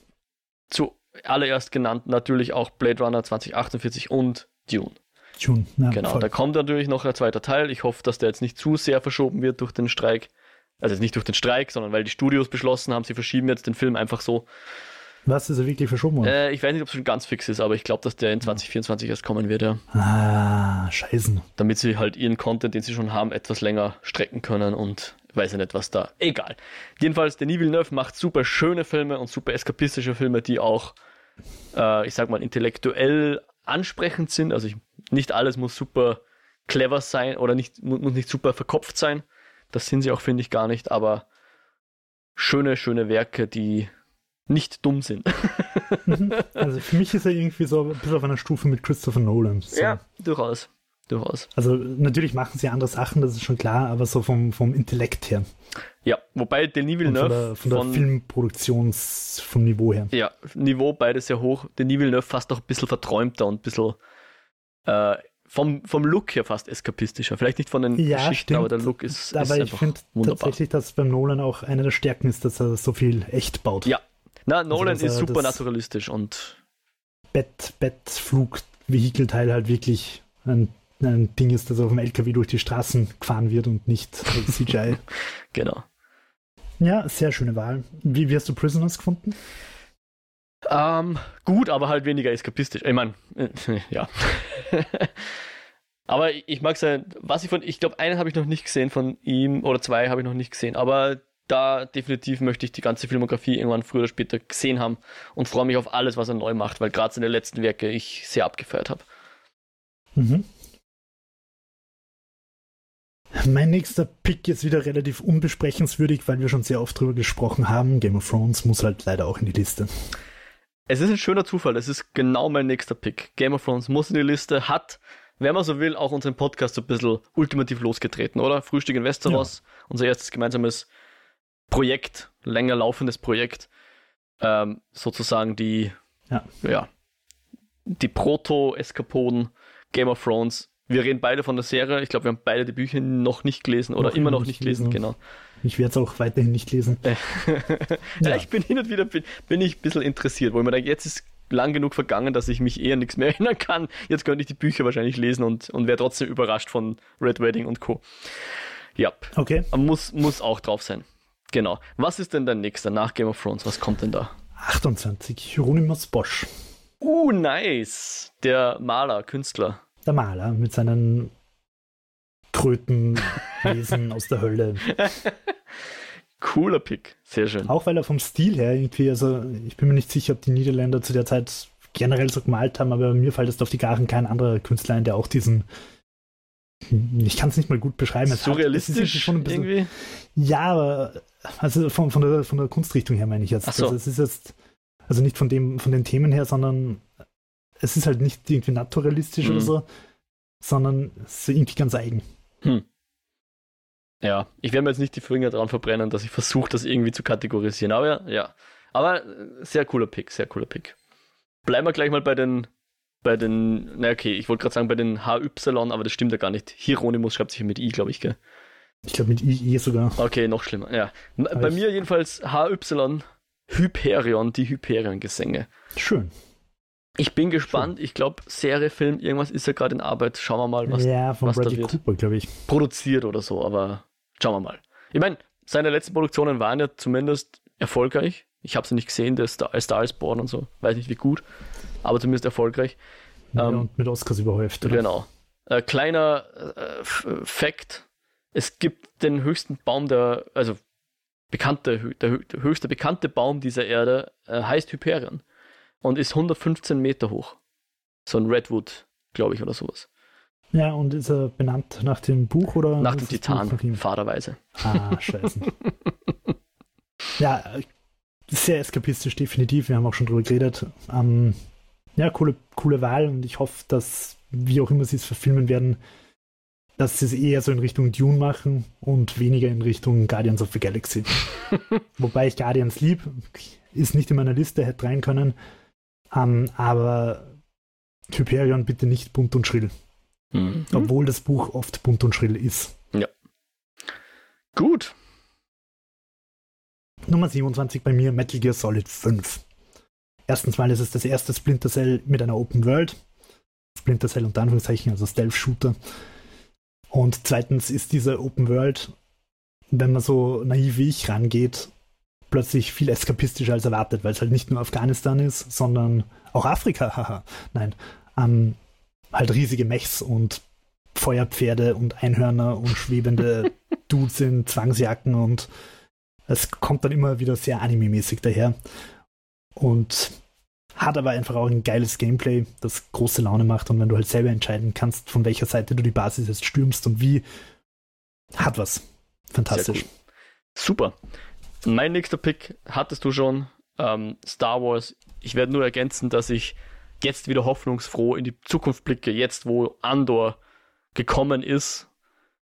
zuallererst genannt, natürlich auch Blade Runner 2048 und Dune. June. Ja, genau, voll. da kommt natürlich noch ein zweiter Teil. Ich hoffe, dass der jetzt nicht zu sehr verschoben wird durch den Streik. Also nicht durch den Streik, sondern weil die Studios beschlossen haben, sie verschieben jetzt den Film einfach so. Was ist er wirklich verschoben worden? Äh, ich weiß nicht, ob es schon ganz fix ist, aber ich glaube, dass der in 2024 erst kommen wird, ja. Ah, scheiße. Damit sie halt ihren Content, den sie schon haben, etwas länger strecken können und weiß ich nicht, was da. Egal. Jedenfalls, Denis Villeneuve macht super schöne Filme und super eskapistische Filme, die auch, äh, ich sag mal, intellektuell ansprechend sind. Also ich, nicht alles muss super clever sein oder nicht, muss nicht super verkopft sein. Das sind sie auch, finde ich, gar nicht, aber schöne, schöne Werke, die nicht dumm sind. Mhm. also für mich ist er irgendwie so ein bisschen auf einer Stufe mit Christopher Nolan. So. Ja, durchaus. durchaus. Also natürlich machen sie andere Sachen, das ist schon klar, aber so vom, vom Intellekt her. Ja, wobei Denis Villeneuve von der, von der Filmproduktions, vom Niveau her. Ja, Niveau beides sehr hoch. Denis Villeneuve fast auch ein bisschen verträumter und ein bisschen äh, vom, vom Look her fast eskapistischer. Vielleicht nicht von den ja, Geschichten, stimmt. aber der Look ist, aber ist ich finde tatsächlich, dass beim Nolan auch eine der Stärken ist, dass er so viel echt baut. Ja, na, Nolan also, ist super naturalistisch und Bett, Bett, Flug, Vehikelteil halt wirklich ein, ein Ding ist, das auf dem LKW durch die Straßen gefahren wird und nicht CGI. genau. Ja, sehr schöne Wahl. Wie, wie hast du Prisoners gefunden? Ähm, gut, aber halt weniger eskapistisch. Ich meine, äh, ja. aber ich mag sein, was ich von, ich glaube, einen habe ich noch nicht gesehen von ihm oder zwei habe ich noch nicht gesehen, aber da definitiv möchte ich die ganze Filmografie irgendwann früher oder später gesehen haben und freue mich auf alles, was er neu macht, weil gerade seine letzten Werke ich sehr abgefeiert habe. Mhm. Mein nächster Pick ist wieder relativ unbesprechenswürdig, weil wir schon sehr oft drüber gesprochen haben. Game of Thrones muss halt leider auch in die Liste. Es ist ein schöner Zufall, es ist genau mein nächster Pick. Game of Thrones muss in die Liste, hat, wenn man so will, auch unseren Podcast so ein bisschen ultimativ losgetreten, oder? Frühstück in Westeros, ja. unser erstes gemeinsames Projekt, länger laufendes Projekt. Ähm, sozusagen die, ja, ja die Proto-Eskapoden Game of Thrones wir reden beide von der Serie. Ich glaube, wir haben beide die Bücher noch nicht gelesen oder noch immer noch nicht gelesen, genau. Ich werde es auch weiterhin nicht lesen. ja. ich bin hin und wieder bin, bin ich ein bisschen interessiert, wo ich mir denke, jetzt ist lang genug vergangen, dass ich mich eher nichts mehr erinnern kann. Jetzt könnte ich die Bücher wahrscheinlich lesen und, und wäre trotzdem überrascht von Red Wedding und Co. Ja. Okay. Muss, muss auch drauf sein. Genau. Was ist denn dein nächster nach Game of Thrones? Was kommt denn da? 28. Hieronymus Bosch. Uh, nice. Der Maler, Künstler der Maler mit seinen Krötenwesen aus der Hölle. Cooler Pick, sehr schön. Auch weil er vom Stil her irgendwie, also ich bin mir nicht sicher, ob die Niederländer zu der Zeit generell so gemalt haben, aber mir fällt es auf die Garen kein anderer Künstler ein, der auch diesen ich kann es nicht mal gut beschreiben. Es Surrealistisch hat, schon ein bisschen, irgendwie? Ja, aber also von, von, der, von der Kunstrichtung her meine ich jetzt. So. Also es ist jetzt, also nicht von dem, von den Themen her, sondern es ist halt nicht irgendwie naturalistisch mhm. oder so, sondern es ist irgendwie ganz eigen. Hm. Ja, ich werde mir jetzt nicht die Finger dran verbrennen, dass ich versuche, das irgendwie zu kategorisieren. Aber ja, aber äh, sehr cooler Pick, sehr cooler Pick. Bleiben wir gleich mal bei den, bei den, na okay, ich wollte gerade sagen bei den HY, aber das stimmt ja gar nicht. Hieronymus schreibt sich mit I, glaube ich, gell? Ich glaube mit IE sogar. Okay, noch schlimmer, ja. Aber bei mir jedenfalls HY, Hyperion, die Hyperion-Gesänge. Schön. Ich bin gespannt. Ich glaube, Serie, Film, irgendwas ist ja gerade in Arbeit. Schauen wir mal, was, ja, von was Bradley da wird. Cooper, glaube ich. Produziert oder so, aber schauen wir mal. Ich meine, seine letzten Produktionen waren ja zumindest erfolgreich. Ich habe sie nicht gesehen, der Star, Star is Born und so. Weiß nicht wie gut, aber zumindest erfolgreich. Ja, ähm, und mit Oscars überhäuft. Oder? Genau. Äh, kleiner äh, Fact: Es gibt den höchsten Baum der, also bekannte, der, der höchste bekannte Baum dieser Erde äh, heißt Hyperion und ist 115 Meter hoch. So ein Redwood, glaube ich, oder sowas. Ja, und ist er benannt nach dem Buch oder? Nach dem Titan, fahrerweise. Ah, scheiße. ja, sehr eskapistisch, definitiv. Wir haben auch schon drüber geredet. Ähm, ja, coole, coole Wahl und ich hoffe, dass, wie auch immer sie es verfilmen werden, dass sie es eher so in Richtung Dune machen und weniger in Richtung Guardians of the Galaxy. Wobei ich Guardians lieb, ist nicht in meiner Liste, hätte rein können. Um, aber Hyperion bitte nicht bunt und schrill. Mhm. Obwohl das Buch oft bunt und schrill ist. Ja. Gut. Nummer 27 bei mir Metal Gear Solid 5. Erstens mal ist es das erste Splinter Cell mit einer Open World. Splinter Cell unter Anführungszeichen, also Stealth-Shooter. Und zweitens ist diese Open World, wenn man so naiv wie ich rangeht, plötzlich viel eskapistischer als erwartet, weil es halt nicht nur Afghanistan ist, sondern auch Afrika, haha. Nein, ähm, halt riesige Mechs und Feuerpferde und Einhörner und schwebende Dudes in Zwangsjacken und es kommt dann immer wieder sehr anime-mäßig daher und hat aber einfach auch ein geiles Gameplay, das große Laune macht und wenn du halt selber entscheiden kannst, von welcher Seite du die Basis jetzt stürmst und wie, hat was. Fantastisch. Super. Mein nächster Pick hattest du schon. Ähm, Star Wars. Ich werde nur ergänzen, dass ich jetzt wieder hoffnungsfroh in die Zukunft blicke, jetzt wo Andor gekommen ist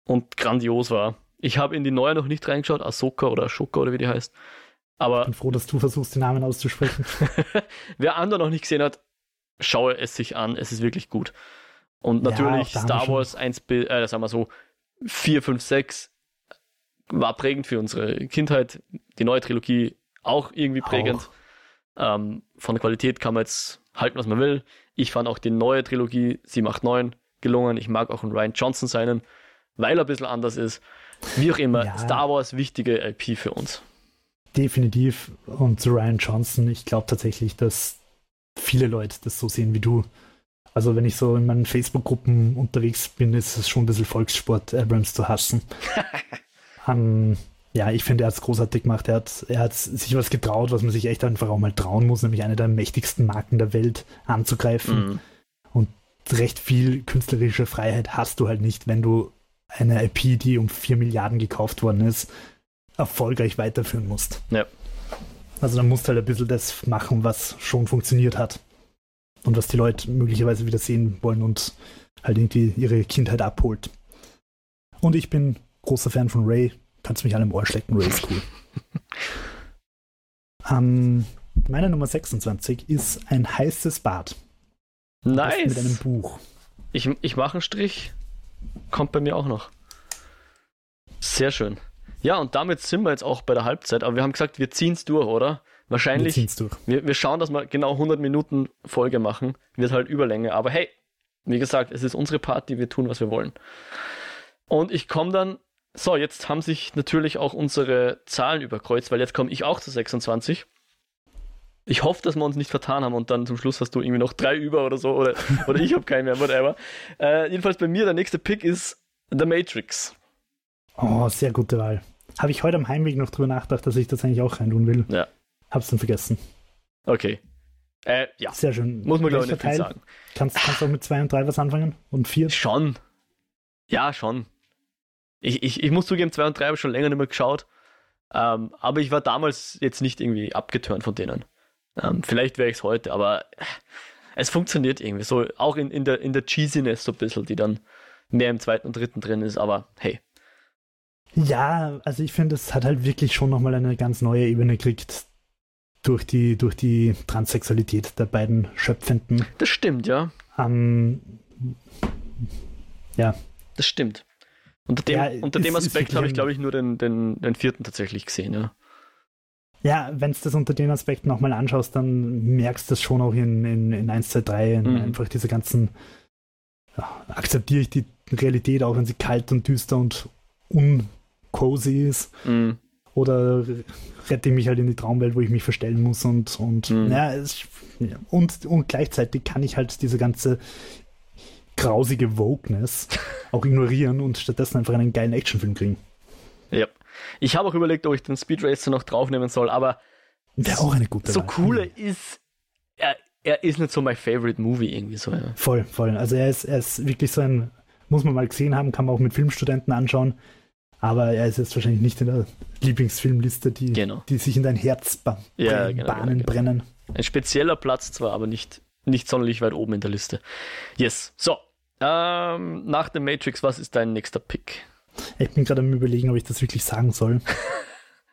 und grandios war. Ich habe in die neue noch nicht reingeschaut, Ahsoka oder Ashoka oder wie die heißt. Aber ich bin froh, dass du versuchst, den Namen auszusprechen. wer andere noch nicht gesehen hat, schaue es sich an. Es ist wirklich gut. Und natürlich ja, Star Wars 1, äh, sagen wir so, 4, 5, 6 war prägend für unsere Kindheit. Die neue Trilogie auch irgendwie prägend. Auch. Ähm, von der Qualität kann man jetzt halten, was man will. Ich fand auch die neue Trilogie, sie macht 9, gelungen. Ich mag auch einen Ryan Johnson seinen, weil er ein bisschen anders ist. Wie auch immer, ja. Star Wars wichtige IP für uns. Definitiv. Und zu Ryan Johnson, ich glaube tatsächlich, dass viele Leute das so sehen wie du. Also wenn ich so in meinen Facebook-Gruppen unterwegs bin, ist es schon ein bisschen Volkssport, Abrams zu hassen. um, ja, ich finde, er hat es großartig gemacht. Er hat, er hat sich was getraut, was man sich echt einfach auch mal trauen muss, nämlich eine der mächtigsten Marken der Welt anzugreifen. Mhm. Und recht viel künstlerische Freiheit hast du halt nicht, wenn du eine IP, die um 4 Milliarden gekauft worden ist, erfolgreich weiterführen musst. Ja. Also dann musst du halt ein bisschen das machen, was schon funktioniert hat. Und was die Leute möglicherweise wieder sehen wollen und halt irgendwie ihre Kindheit abholt. Und ich bin großer Fan von Ray. Kannst mich an dem Ohr schlecken, Ray ist cool. ähm, meine Nummer 26 ist ein heißes Bad. Nice. Mit einem Buch. Ich, ich mache einen Strich. Kommt bei mir auch noch. Sehr schön. Ja, und damit sind wir jetzt auch bei der Halbzeit. Aber wir haben gesagt, wir ziehen es durch, oder? Wahrscheinlich. Wir, durch. Wir, wir schauen, dass wir genau 100 Minuten Folge machen. Wird halt Überlänge. Aber hey, wie gesagt, es ist unsere Party. Wir tun, was wir wollen. Und ich komme dann. So, jetzt haben sich natürlich auch unsere Zahlen überkreuzt, weil jetzt komme ich auch zu 26. Ich hoffe, dass wir uns nicht vertan haben und dann zum Schluss hast du irgendwie noch drei über oder so oder, oder ich habe keinen mehr, whatever. Äh, jedenfalls bei mir der nächste Pick ist The Matrix. Oh, sehr gute Wahl. Habe ich heute am Heimweg noch drüber nachgedacht, dass ich das eigentlich auch rein tun will. Ja. Hab's dann vergessen. Okay. Äh, ja. Sehr schön. Muss man, glaube ich, nicht viel sagen. Kannst, kannst du auch mit zwei und drei was anfangen? Und vier? Schon. Ja, schon. Ich, ich, ich muss zugeben, zwei und drei habe ich schon länger nicht mehr geschaut. Ähm, aber ich war damals jetzt nicht irgendwie abgeturnt von denen. Ähm, vielleicht wäre ich es heute, aber es funktioniert irgendwie so, auch in, in, der, in der Cheesiness so ein bisschen, die dann mehr im zweiten und dritten drin ist, aber hey. Ja, also ich finde, es hat halt wirklich schon nochmal eine ganz neue Ebene gekriegt durch die, durch die Transsexualität der beiden Schöpfenden. Das stimmt, ja. Ähm, ja. Das stimmt. Unter dem, ja, unter dem Aspekt habe ich, glaube ich, nur den, den, den vierten tatsächlich gesehen, ja. Ja, wenn du das unter den Aspekten nochmal anschaust, dann merkst du das schon auch in, in, in 1, 2, 3, in mhm. einfach diese ganzen, ja, akzeptiere ich die Realität, auch wenn sie kalt und düster und uncozy ist. Mhm. Oder rette ich mich halt in die Traumwelt, wo ich mich verstellen muss und, und, mhm. ja, es, und, und gleichzeitig kann ich halt diese ganze grausige Wokeness auch ignorieren und stattdessen einfach einen geilen Actionfilm kriegen. Ja. Ich habe auch überlegt, ob ich den Speed Racer noch draufnehmen soll, aber der auch eine gute so coole ist, er, er ist nicht so mein Favorite Movie irgendwie so. Ja. Voll, voll. Also er ist, er ist wirklich so ein, muss man mal gesehen haben, kann man auch mit Filmstudenten anschauen. Aber er ist jetzt wahrscheinlich nicht in der Lieblingsfilmliste, die, genau. die sich in dein Herz ba ja, genau, Bahnen genau, brennen. Ein spezieller Platz zwar, aber nicht, nicht sonderlich weit oben in der Liste. Yes. So. Ähm, nach dem Matrix, was ist dein nächster Pick? Ich bin gerade am überlegen, ob ich das wirklich sagen soll.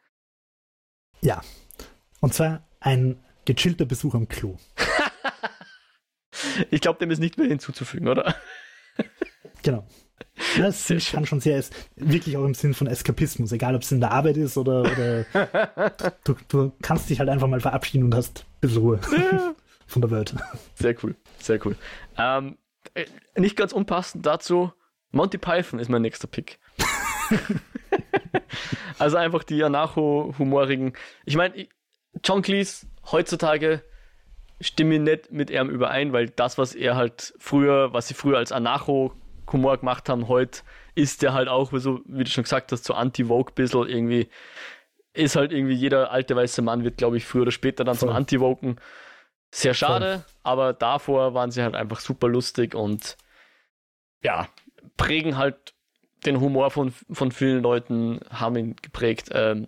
ja. Und zwar ein gechillter Besuch am Klo. ich glaube, dem ist nicht mehr hinzuzufügen, oder? genau. Das sehr kann schon sehr, wirklich auch im Sinn von Eskapismus, egal ob es in der Arbeit ist oder, oder du, du, kannst dich halt einfach mal verabschieden und hast ein bisschen Ruhe von der Welt. Sehr cool, sehr cool. Ähm, äh, nicht ganz unpassend dazu, Monty Python ist mein nächster Pick. also einfach die Anacho-humorigen. Ich meine, John Cleese heutzutage stimme ich nicht mit ihm überein, weil das, was er halt früher, was sie früher als Anacho-Humor gemacht haben, heute ist der halt auch, so, wie du schon gesagt hast, so anti-Vogue bisschen irgendwie. Ist halt irgendwie jeder alte weiße Mann wird, glaube ich, früher oder später dann Voll. zum Anti-Voken. Sehr schade, Voll. aber davor waren sie halt einfach super lustig und ja, prägen halt den Humor von, von vielen Leuten haben ihn geprägt. Ähm,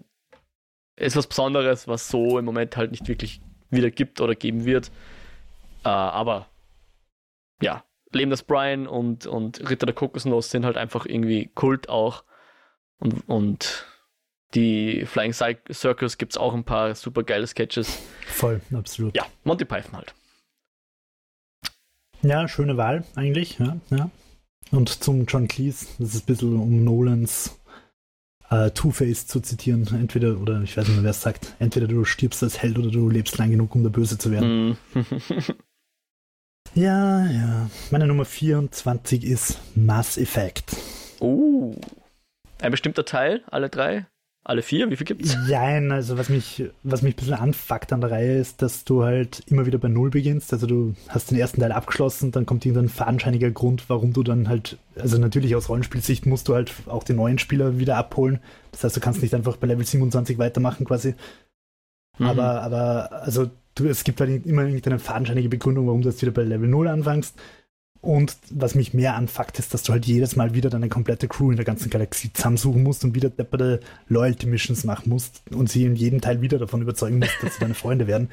ist was Besonderes, was so im Moment halt nicht wirklich wieder gibt oder geben wird. Äh, aber ja, Leben des Brian und, und Ritter der Kokosnuss sind halt einfach irgendwie Kult auch. Und, und die Flying Circus gibt es auch ein paar super geile Sketches. Voll, absolut. Ja, Monty Python halt. Ja, schöne Wahl eigentlich, ja, ja. Und zum John Cleese, das ist ein bisschen um Nolans äh, Two-Face zu zitieren. Entweder, oder ich weiß nicht mehr, wer es sagt, entweder du stirbst als Held oder du lebst lang genug, um der Böse zu werden. Ja, ja. Meine Nummer 24 ist Mass Effect. Oh. Ein bestimmter Teil, alle drei? Alle vier? Wie viel gibt's? Nein, also was mich, was mich ein bisschen anfuckt an der Reihe ist, dass du halt immer wieder bei Null beginnst. Also du hast den ersten Teil abgeschlossen, dann kommt irgendein fadenscheiniger Grund, warum du dann halt, also natürlich aus Rollenspielsicht musst du halt auch den neuen Spieler wieder abholen. Das heißt, du kannst nicht einfach bei Level 27 weitermachen quasi. Mhm. Aber, aber, also du, es gibt halt immer irgendeine fadenscheinige Begründung, warum du jetzt wieder bei Level 0 anfängst. Und was mich mehr anfuckt, ist, dass du halt jedes Mal wieder deine komplette Crew in der ganzen Galaxie zusammensuchen musst und wieder depperte Loyalty-Missions machen musst und sie in jedem Teil wieder davon überzeugen musst, dass sie deine Freunde werden.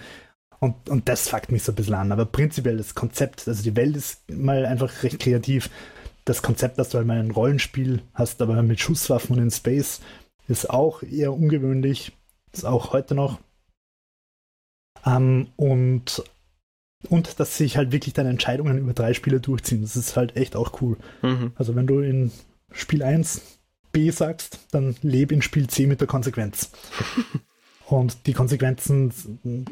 Und, und das fuckt mich so ein bisschen an. Aber prinzipiell das Konzept, also die Welt ist mal einfach recht kreativ. Das Konzept, dass du halt mal ein Rollenspiel hast, aber mit Schusswaffen und in Space, ist auch eher ungewöhnlich. Ist auch heute noch. Ähm, und und dass sich halt wirklich deine Entscheidungen über drei Spiele durchziehen. Das ist halt echt auch cool. Mhm. Also wenn du in Spiel 1 B sagst, dann lebe in Spiel C mit der Konsequenz. Und die Konsequenzen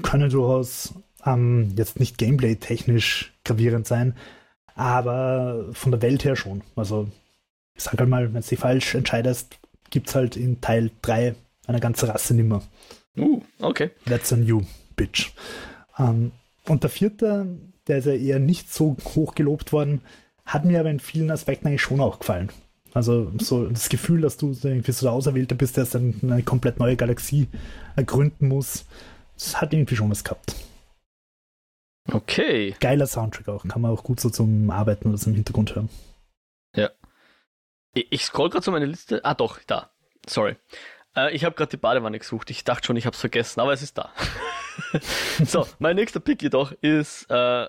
können durchaus ähm, jetzt nicht gameplay-technisch gravierend sein, aber von der Welt her schon. Also ich sag halt mal, wenn du dich falsch entscheidest, gibt es halt in Teil 3 eine ganze Rasse nimmer. Uh, okay. That's a new bitch. Ähm, und der vierte, der ist ja eher nicht so hoch gelobt worden, hat mir aber in vielen Aspekten eigentlich schon auch gefallen. Also so das Gefühl, dass du irgendwie so der Auserwählte bist, der eine komplett neue Galaxie ergründen muss, das hat irgendwie schon was gehabt. Okay. Geiler Soundtrack auch, kann man auch gut so zum Arbeiten oder zum Hintergrund hören. Ja. Ich scroll gerade so meine Liste. Ah doch, da. Sorry. Äh, ich habe gerade die Badewanne gesucht. Ich dachte schon, ich habe es vergessen, aber es ist da. so, mein nächster Pick jedoch ist, äh,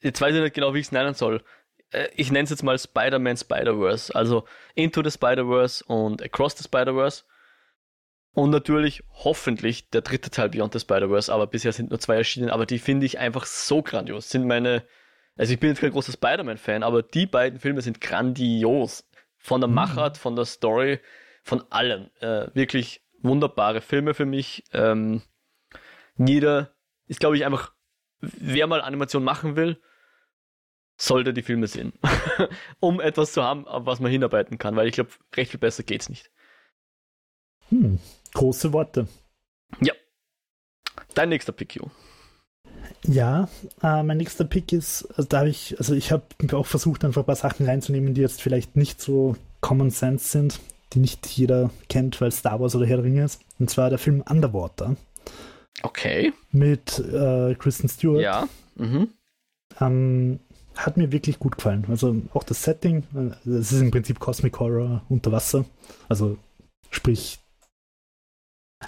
jetzt weiß ich nicht genau, wie ich es nennen soll. Äh, ich nenne es jetzt mal Spider-Man Spider-Verse. Also Into the Spider-Verse und Across the Spider-Verse. Und natürlich, hoffentlich, der dritte Teil Beyond the Spider-Verse, aber bisher sind nur zwei erschienen, aber die finde ich einfach so grandios. Sind meine, also ich bin jetzt kein großer Spider-Man-Fan, aber die beiden Filme sind grandios. Von der mhm. Machart, von der Story, von allem. Äh, wirklich wunderbare Filme für mich. Ähm, jeder ist, glaube ich, einfach, wer mal Animation machen will, sollte die Filme sehen. um etwas zu haben, auf was man hinarbeiten kann, weil ich glaube, recht viel besser geht's nicht. Hm, große Worte. Ja. Dein nächster Pick, Jo. Ja, äh, mein nächster Pick ist, also da habe ich, also ich habe auch versucht, einfach ein paar Sachen reinzunehmen, die jetzt vielleicht nicht so Common Sense sind, die nicht jeder kennt, weil Star Wars oder Herr der Ringe ist. Und zwar der Film Underwater. Okay. Mit äh, Kristen Stewart. Ja. Mhm. Ähm, hat mir wirklich gut gefallen. Also auch das Setting, äh, es ist im Prinzip Cosmic Horror unter Wasser. Also sprich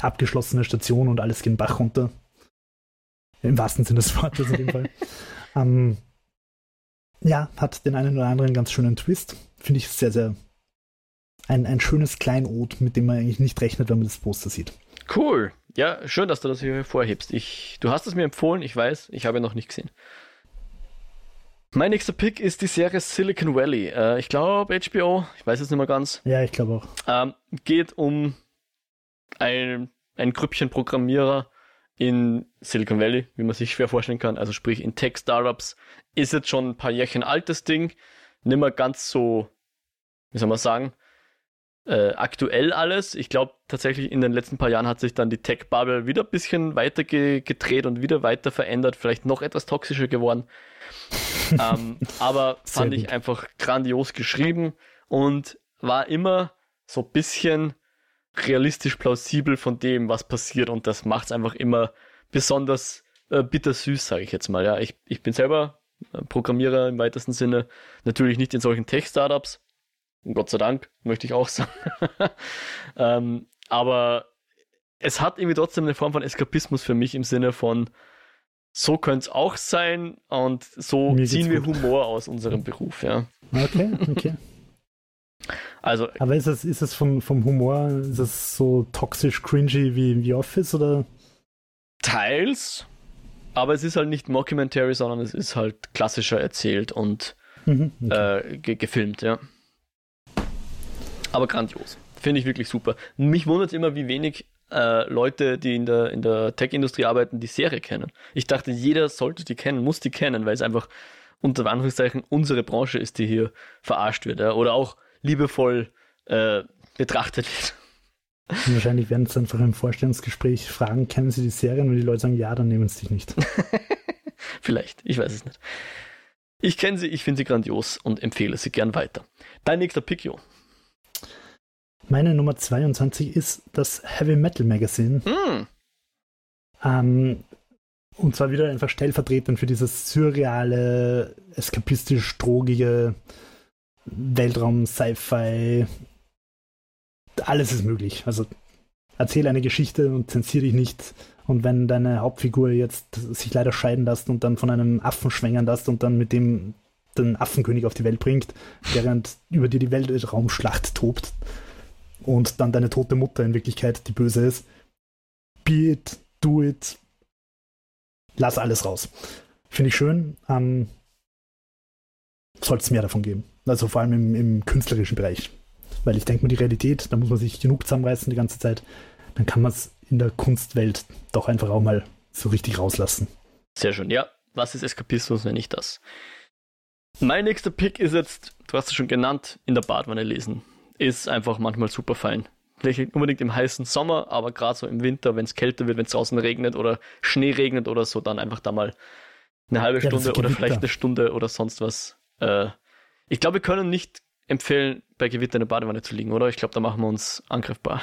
abgeschlossene Station und alles geht den Bach runter. Im wahrsten Sinne des Wortes in dem Fall. ähm, ja, hat den einen oder anderen ganz schönen Twist. Finde ich sehr, sehr ein, ein schönes Kleinod, mit dem man eigentlich nicht rechnet, wenn man das Poster sieht. Cool. Ja, schön, dass du das hier hervorhebst. Ich, du hast es mir empfohlen, ich weiß, ich habe ihn noch nicht gesehen. Mein nächster Pick ist die Serie Silicon Valley. Äh, ich glaube HBO, ich weiß es nicht mehr ganz. Ja, ich glaube auch. Ähm, geht um ein, ein Grüppchen Programmierer in Silicon Valley, wie man sich schwer vorstellen kann. Also sprich in Tech-Startups. Ist jetzt schon ein paar Jährchen altes Ding. Nicht mehr ganz so, wie soll man sagen, äh, aktuell alles. Ich glaube tatsächlich in den letzten paar Jahren hat sich dann die Tech-Bubble wieder ein bisschen weiter ge gedreht und wieder weiter verändert, vielleicht noch etwas toxischer geworden. ähm, aber fand ich einfach grandios geschrieben und war immer so ein bisschen realistisch plausibel von dem, was passiert und das macht es einfach immer besonders äh, bittersüß, sage ich jetzt mal. Ja, ich, ich bin selber Programmierer im weitesten Sinne, natürlich nicht in solchen Tech-Startups, Gott sei Dank, möchte ich auch sagen. ähm, aber es hat irgendwie trotzdem eine Form von Eskapismus für mich im Sinne von, so könnte es auch sein und so Mir ziehen wir gut. Humor aus unserem Beruf, ja. Okay, okay. Also, Aber ist es, ist es vom, vom Humor, ist es so toxisch cringy wie, wie Office oder? teils, aber es ist halt nicht Mockumentary, sondern es ist halt klassischer erzählt und Mhm, okay. äh, ge gefilmt, ja. Aber grandios. Finde ich wirklich super. Mich wundert immer, wie wenig äh, Leute, die in der, in der Tech-Industrie arbeiten, die Serie kennen. Ich dachte, jeder sollte die kennen, muss die kennen, weil es einfach unter Anführungszeichen unsere Branche ist, die hier verarscht wird ja? oder auch liebevoll äh, betrachtet wird. Wahrscheinlich werden es einfach im Vorstellungsgespräch fragen, kennen Sie die Serien? Wenn die Leute sagen ja, dann nehmen sie dich nicht. Vielleicht, ich weiß es nicht. Ich kenne sie, ich finde sie grandios und empfehle sie gern weiter. Dein nächster Pick, Jo. Meine Nummer 22 ist das Heavy Metal Magazine. Hm, Ähm, und zwar wieder einfach stellvertretend für dieses surreale, eskapistisch-drogige Weltraum, Sci-Fi. Alles ist möglich. Also erzähl eine Geschichte und zensier dich nicht. Und wenn deine Hauptfigur jetzt sich leider scheiden lässt und dann von einem Affen schwängern lässt und dann mit dem den Affenkönig auf die Welt bringt, während über dir die Weltraumschlacht tobt und dann deine tote Mutter in Wirklichkeit die Böse ist, be it, do it, lass alles raus. Finde ich schön. Ähm, Sollte es mehr davon geben. Also vor allem im, im künstlerischen Bereich. Weil ich denke mir, die Realität, da muss man sich genug zusammenreißen die ganze Zeit. Dann kann man es in der Kunstwelt doch einfach auch mal so richtig rauslassen. sehr schön. Ja, was ist Eskapismus, wenn nicht das? Mein nächster Pick ist jetzt, du hast es schon genannt, in der Badwanne lesen. Ist einfach manchmal super fein. Nicht unbedingt im heißen Sommer, aber gerade so im Winter, wenn es kälter wird, wenn es draußen regnet oder Schnee regnet oder so, dann einfach da mal eine halbe Ja, Stunde oder vielleicht eine Stunde oder sonst was. Äh, ich glaube, wir können nicht empfehlen, bei Gewitter in der Badewanne zu liegen, oder? Ich glaube, da machen wir uns angriffbar.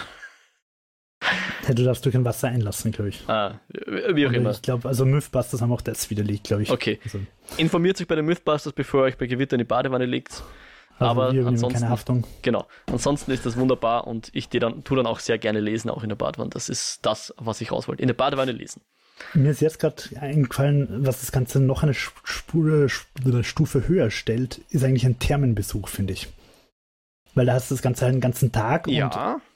Ja, du darfst durch ein Wasser einlassen, glaube ich. Ah, wie auch Und immer. Ich glaube, also Mythbusters haben auch das widerlegt, glaube ich. Okay. Also, Informiert euch bei den Mythbusters, bevor ihr euch bei Gewitter in die Badewanne legt. Also Aber wir ansonsten- keine Haftung. Genau. Ansonsten ist das wunderbar und ich tue dann, tu dann auch sehr gerne lesen, auch in der Badewanne. Das ist das, was ich raus wollte. In der Badewanne lesen. Mir ist jetzt gerade eingefallen, was das Ganze noch eine Spur, Sp- Stufe höher stellt, ist eigentlich ein Thermenbesuch, finde ich. Weil da hast du das Ganze den ganzen Tag und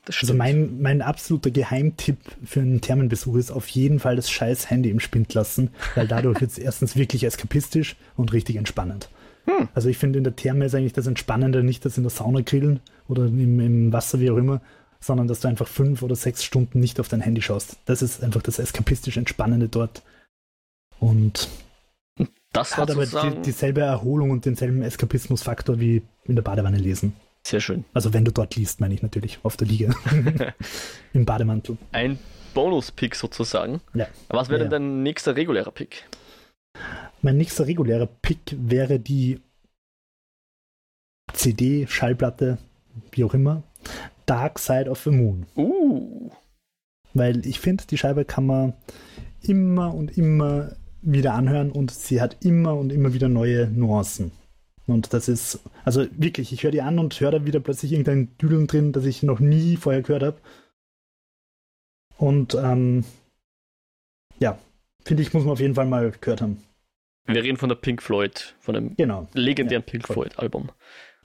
das Also mein, mein absoluter Geheimtipp für einen Thermenbesuch ist auf jeden Fall das scheiß Handy im Spind lassen, weil dadurch wird es erstens wirklich eskapistisch und richtig entspannend. Hm. Also ich finde in der Therme ist eigentlich das Entspannende nicht das in der Sauna grillen oder im, im Wasser, wie auch immer, sondern dass du einfach fünf oder sechs Stunden nicht auf dein Handy schaust. Das ist einfach das eskapistisch Entspannende dort. Und Das hat aber die, dieselbe Erholung und denselben Eskapismusfaktor wie in der Badewanne lesen. sehr schön. Also wenn du dort liest, meine ich natürlich, auf der Liege. Im Bademantel. Ein Bonus-Pick sozusagen. Ja. Was wäre Ja, denn dein nächster regulärer Pick? Mein nächster regulärer Pick wäre die CD, Schallplatte, wie auch immer, Dark Side of the Moon. Uh, Weil ich finde, die Scheibe kann man immer und immer wieder anhören und sie hat immer und immer wieder neue Nuancen. Und das ist, also wirklich, ich höre die an und höre da wieder plötzlich irgendein Düdeln drin, das ich noch nie vorher gehört habe. Und ähm, ja, finde ich, muss man auf jeden Fall mal gehört haben. Wir reden von der Pink Floyd, von dem Genau. legendären Ja, Pink. Floyd-Album.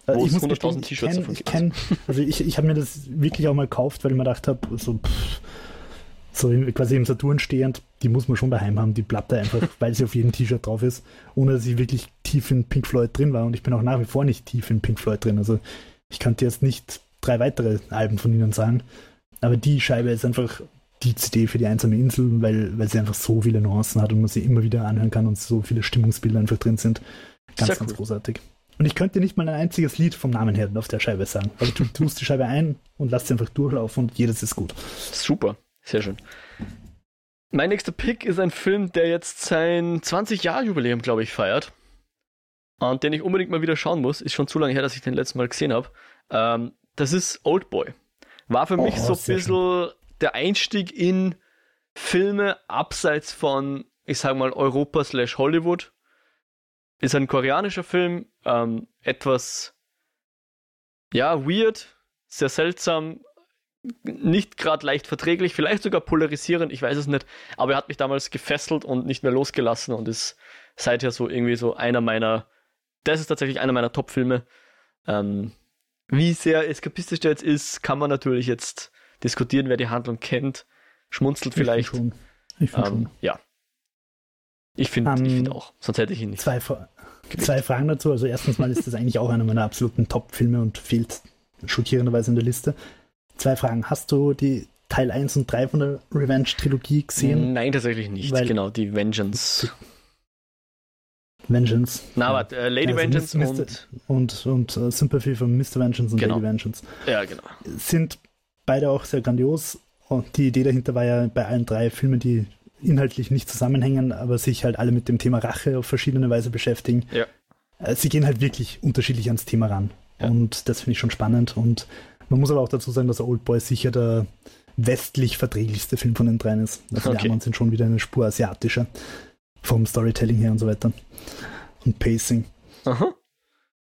Äh, Wo ich es muss 100.000 gestehen, ich T-Shirts davon ich gibt. kenn, also ich, ich habe mir das wirklich auch mal gekauft, weil ich mir gedacht habe, so, pff, so quasi im Saturn stehend, die muss man schon daheim haben, die Platte einfach, weil sie auf jedem T-Shirt drauf ist, ohne dass ich wirklich tief in Pink Floyd drin war und ich bin auch nach wie vor nicht tief in Pink Floyd drin. Also ich könnte jetzt nicht drei weitere Alben von ihnen sagen, aber die Scheibe ist einfach die CD für die einsame Insel, weil, weil sie einfach so viele Nuancen hat und man sie immer wieder anhören kann und so viele Stimmungsbilder einfach drin sind. Ganz, Sehr ganz cool. großartig. Und ich könnte nicht mal ein einziges Lied vom Namen her auf der Scheibe sagen. Also du tust die Scheibe ein und lässt sie einfach durchlaufen und jedes ist gut. Super, sehr schön. Mein nächster Pick ist ein Film, der jetzt sein 20-Jahr-Jubiläum, glaube ich, feiert. Und den ich unbedingt mal wieder schauen muss. Ist schon zu lange her, dass ich den letzten Mal gesehen habe. Ähm, das ist Old Boy. War für mich Oh, so ein bisschen der Einstieg in Filme abseits von, ich sag mal, Europa slash Hollywood. Ist ein koreanischer Film, ähm, etwas, ja, weird, sehr seltsam, nicht gerade leicht verträglich, vielleicht sogar polarisierend, ich weiß es nicht, aber er hat mich damals gefesselt und nicht mehr losgelassen und ist seither so irgendwie so einer meiner, das ist tatsächlich einer meiner Top-Filme. Ähm, wie sehr eskapistisch der jetzt ist, kann man natürlich jetzt diskutieren, wer die Handlung kennt, schmunzelt vielleicht. Ich finde schon. Ich find Ähm, schon. ja. Ich finde Ähm, ich find auch, sonst hätte ich ihn nicht. Zwei, Fra zwei Fragen dazu. Also erstens mal ist das eigentlich auch einer meiner absoluten Top-Filme und fehlt schockierenderweise in der Liste. Zwei Fragen. Hast du die Teil 1 und 3 von der Revenge-Trilogie gesehen? Nein, tatsächlich nicht. Weil- genau, die Vengeance. Vengeance. Na, Ja. warte, äh, Lady Also Vengeance Mr. und. und, und äh, Sympathy von Mr. Vengeance und Genau. Lady Vengeance. Ja, genau. Sind beide auch sehr grandios. Und die Idee dahinter war ja bei allen drei Filmen, die inhaltlich nicht zusammenhängen, aber sich halt alle mit dem Thema Rache auf verschiedene Weise beschäftigen. Ja. Äh, Sie gehen halt wirklich unterschiedlich ans Thema ran. Ja. Und das finde ich schon spannend. Und man muss aber auch dazu sagen, dass Oldboy sicher der westlich verträglichste Film von den dreien ist. Also die Okay. anderen sind schon wieder eine Spur asiatischer. Vom Storytelling her und so weiter. Und Pacing. Aha.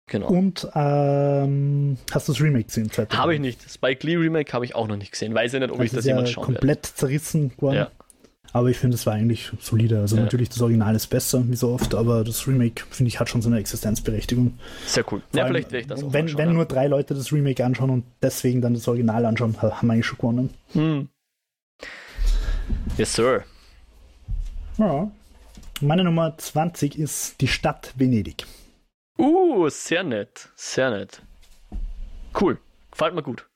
Genau. Und ähm, hast du das Remake gesehen? Habe ich nicht. Spike Lee Remake habe ich auch noch nicht gesehen. Weiß ich nicht, ob ich Das das ist ja jemals schauen werde. komplett zerrissen worden. Ja. Aber ich finde, es war eigentlich solide. Also Ja. natürlich, das Original ist besser, wie so oft, aber das Remake, finde ich, hat schon so eine Existenzberechtigung. Sehr cool. Vor Ja, allem, vielleicht werde ich das auch Wenn, wenn ja. nur drei Leute das Remake anschauen und deswegen dann das Original anschauen, ha- haben wir eigentlich schon gewonnen. Hm. Yes, sir. Ja. Meine Nummer 20 ist die Stadt Venedig. Uh, sehr nett. Sehr nett. Cool. Gefällt mir gut.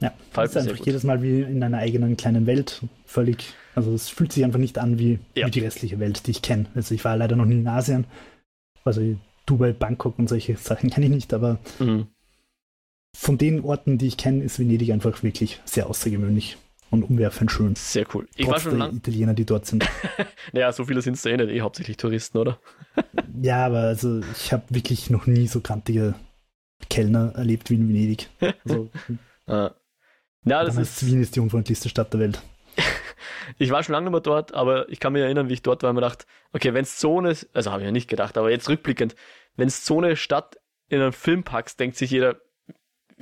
Ja, Gefällt ist einfach gut. jedes Mal wie in einer eigenen kleinen Welt. Völlig, also es fühlt sich einfach nicht an wie, Ja. wie die restliche Welt, die ich kenne. Also ich war leider noch nie in Asien. Also Dubai, Bangkok und solche Sachen kenne ich nicht, aber Mhm. von den Orten, die ich kenne, ist Venedig einfach wirklich sehr außergewöhnlich und umwerfend schön. Sehr cool. Ich war schon lang. Italiener, die dort sind. Naja, so viele sind es da eh nicht, eh hauptsächlich Touristen, oder? ja, aber also ich habe wirklich noch nie so kantige Kellner erlebt wie in Venedig. Also. Ja, das ist. Wien ist die unfreundlichste Stadt der Welt. Ich war schon lange nicht mehr dort, aber ich kann mich erinnern, wie ich dort war und mir gedacht, okay, wenn es so eine, also habe ich ja nicht gedacht, aber jetzt rückblickend, wenn es so eine Stadt in einen Film packst, denkt sich jeder,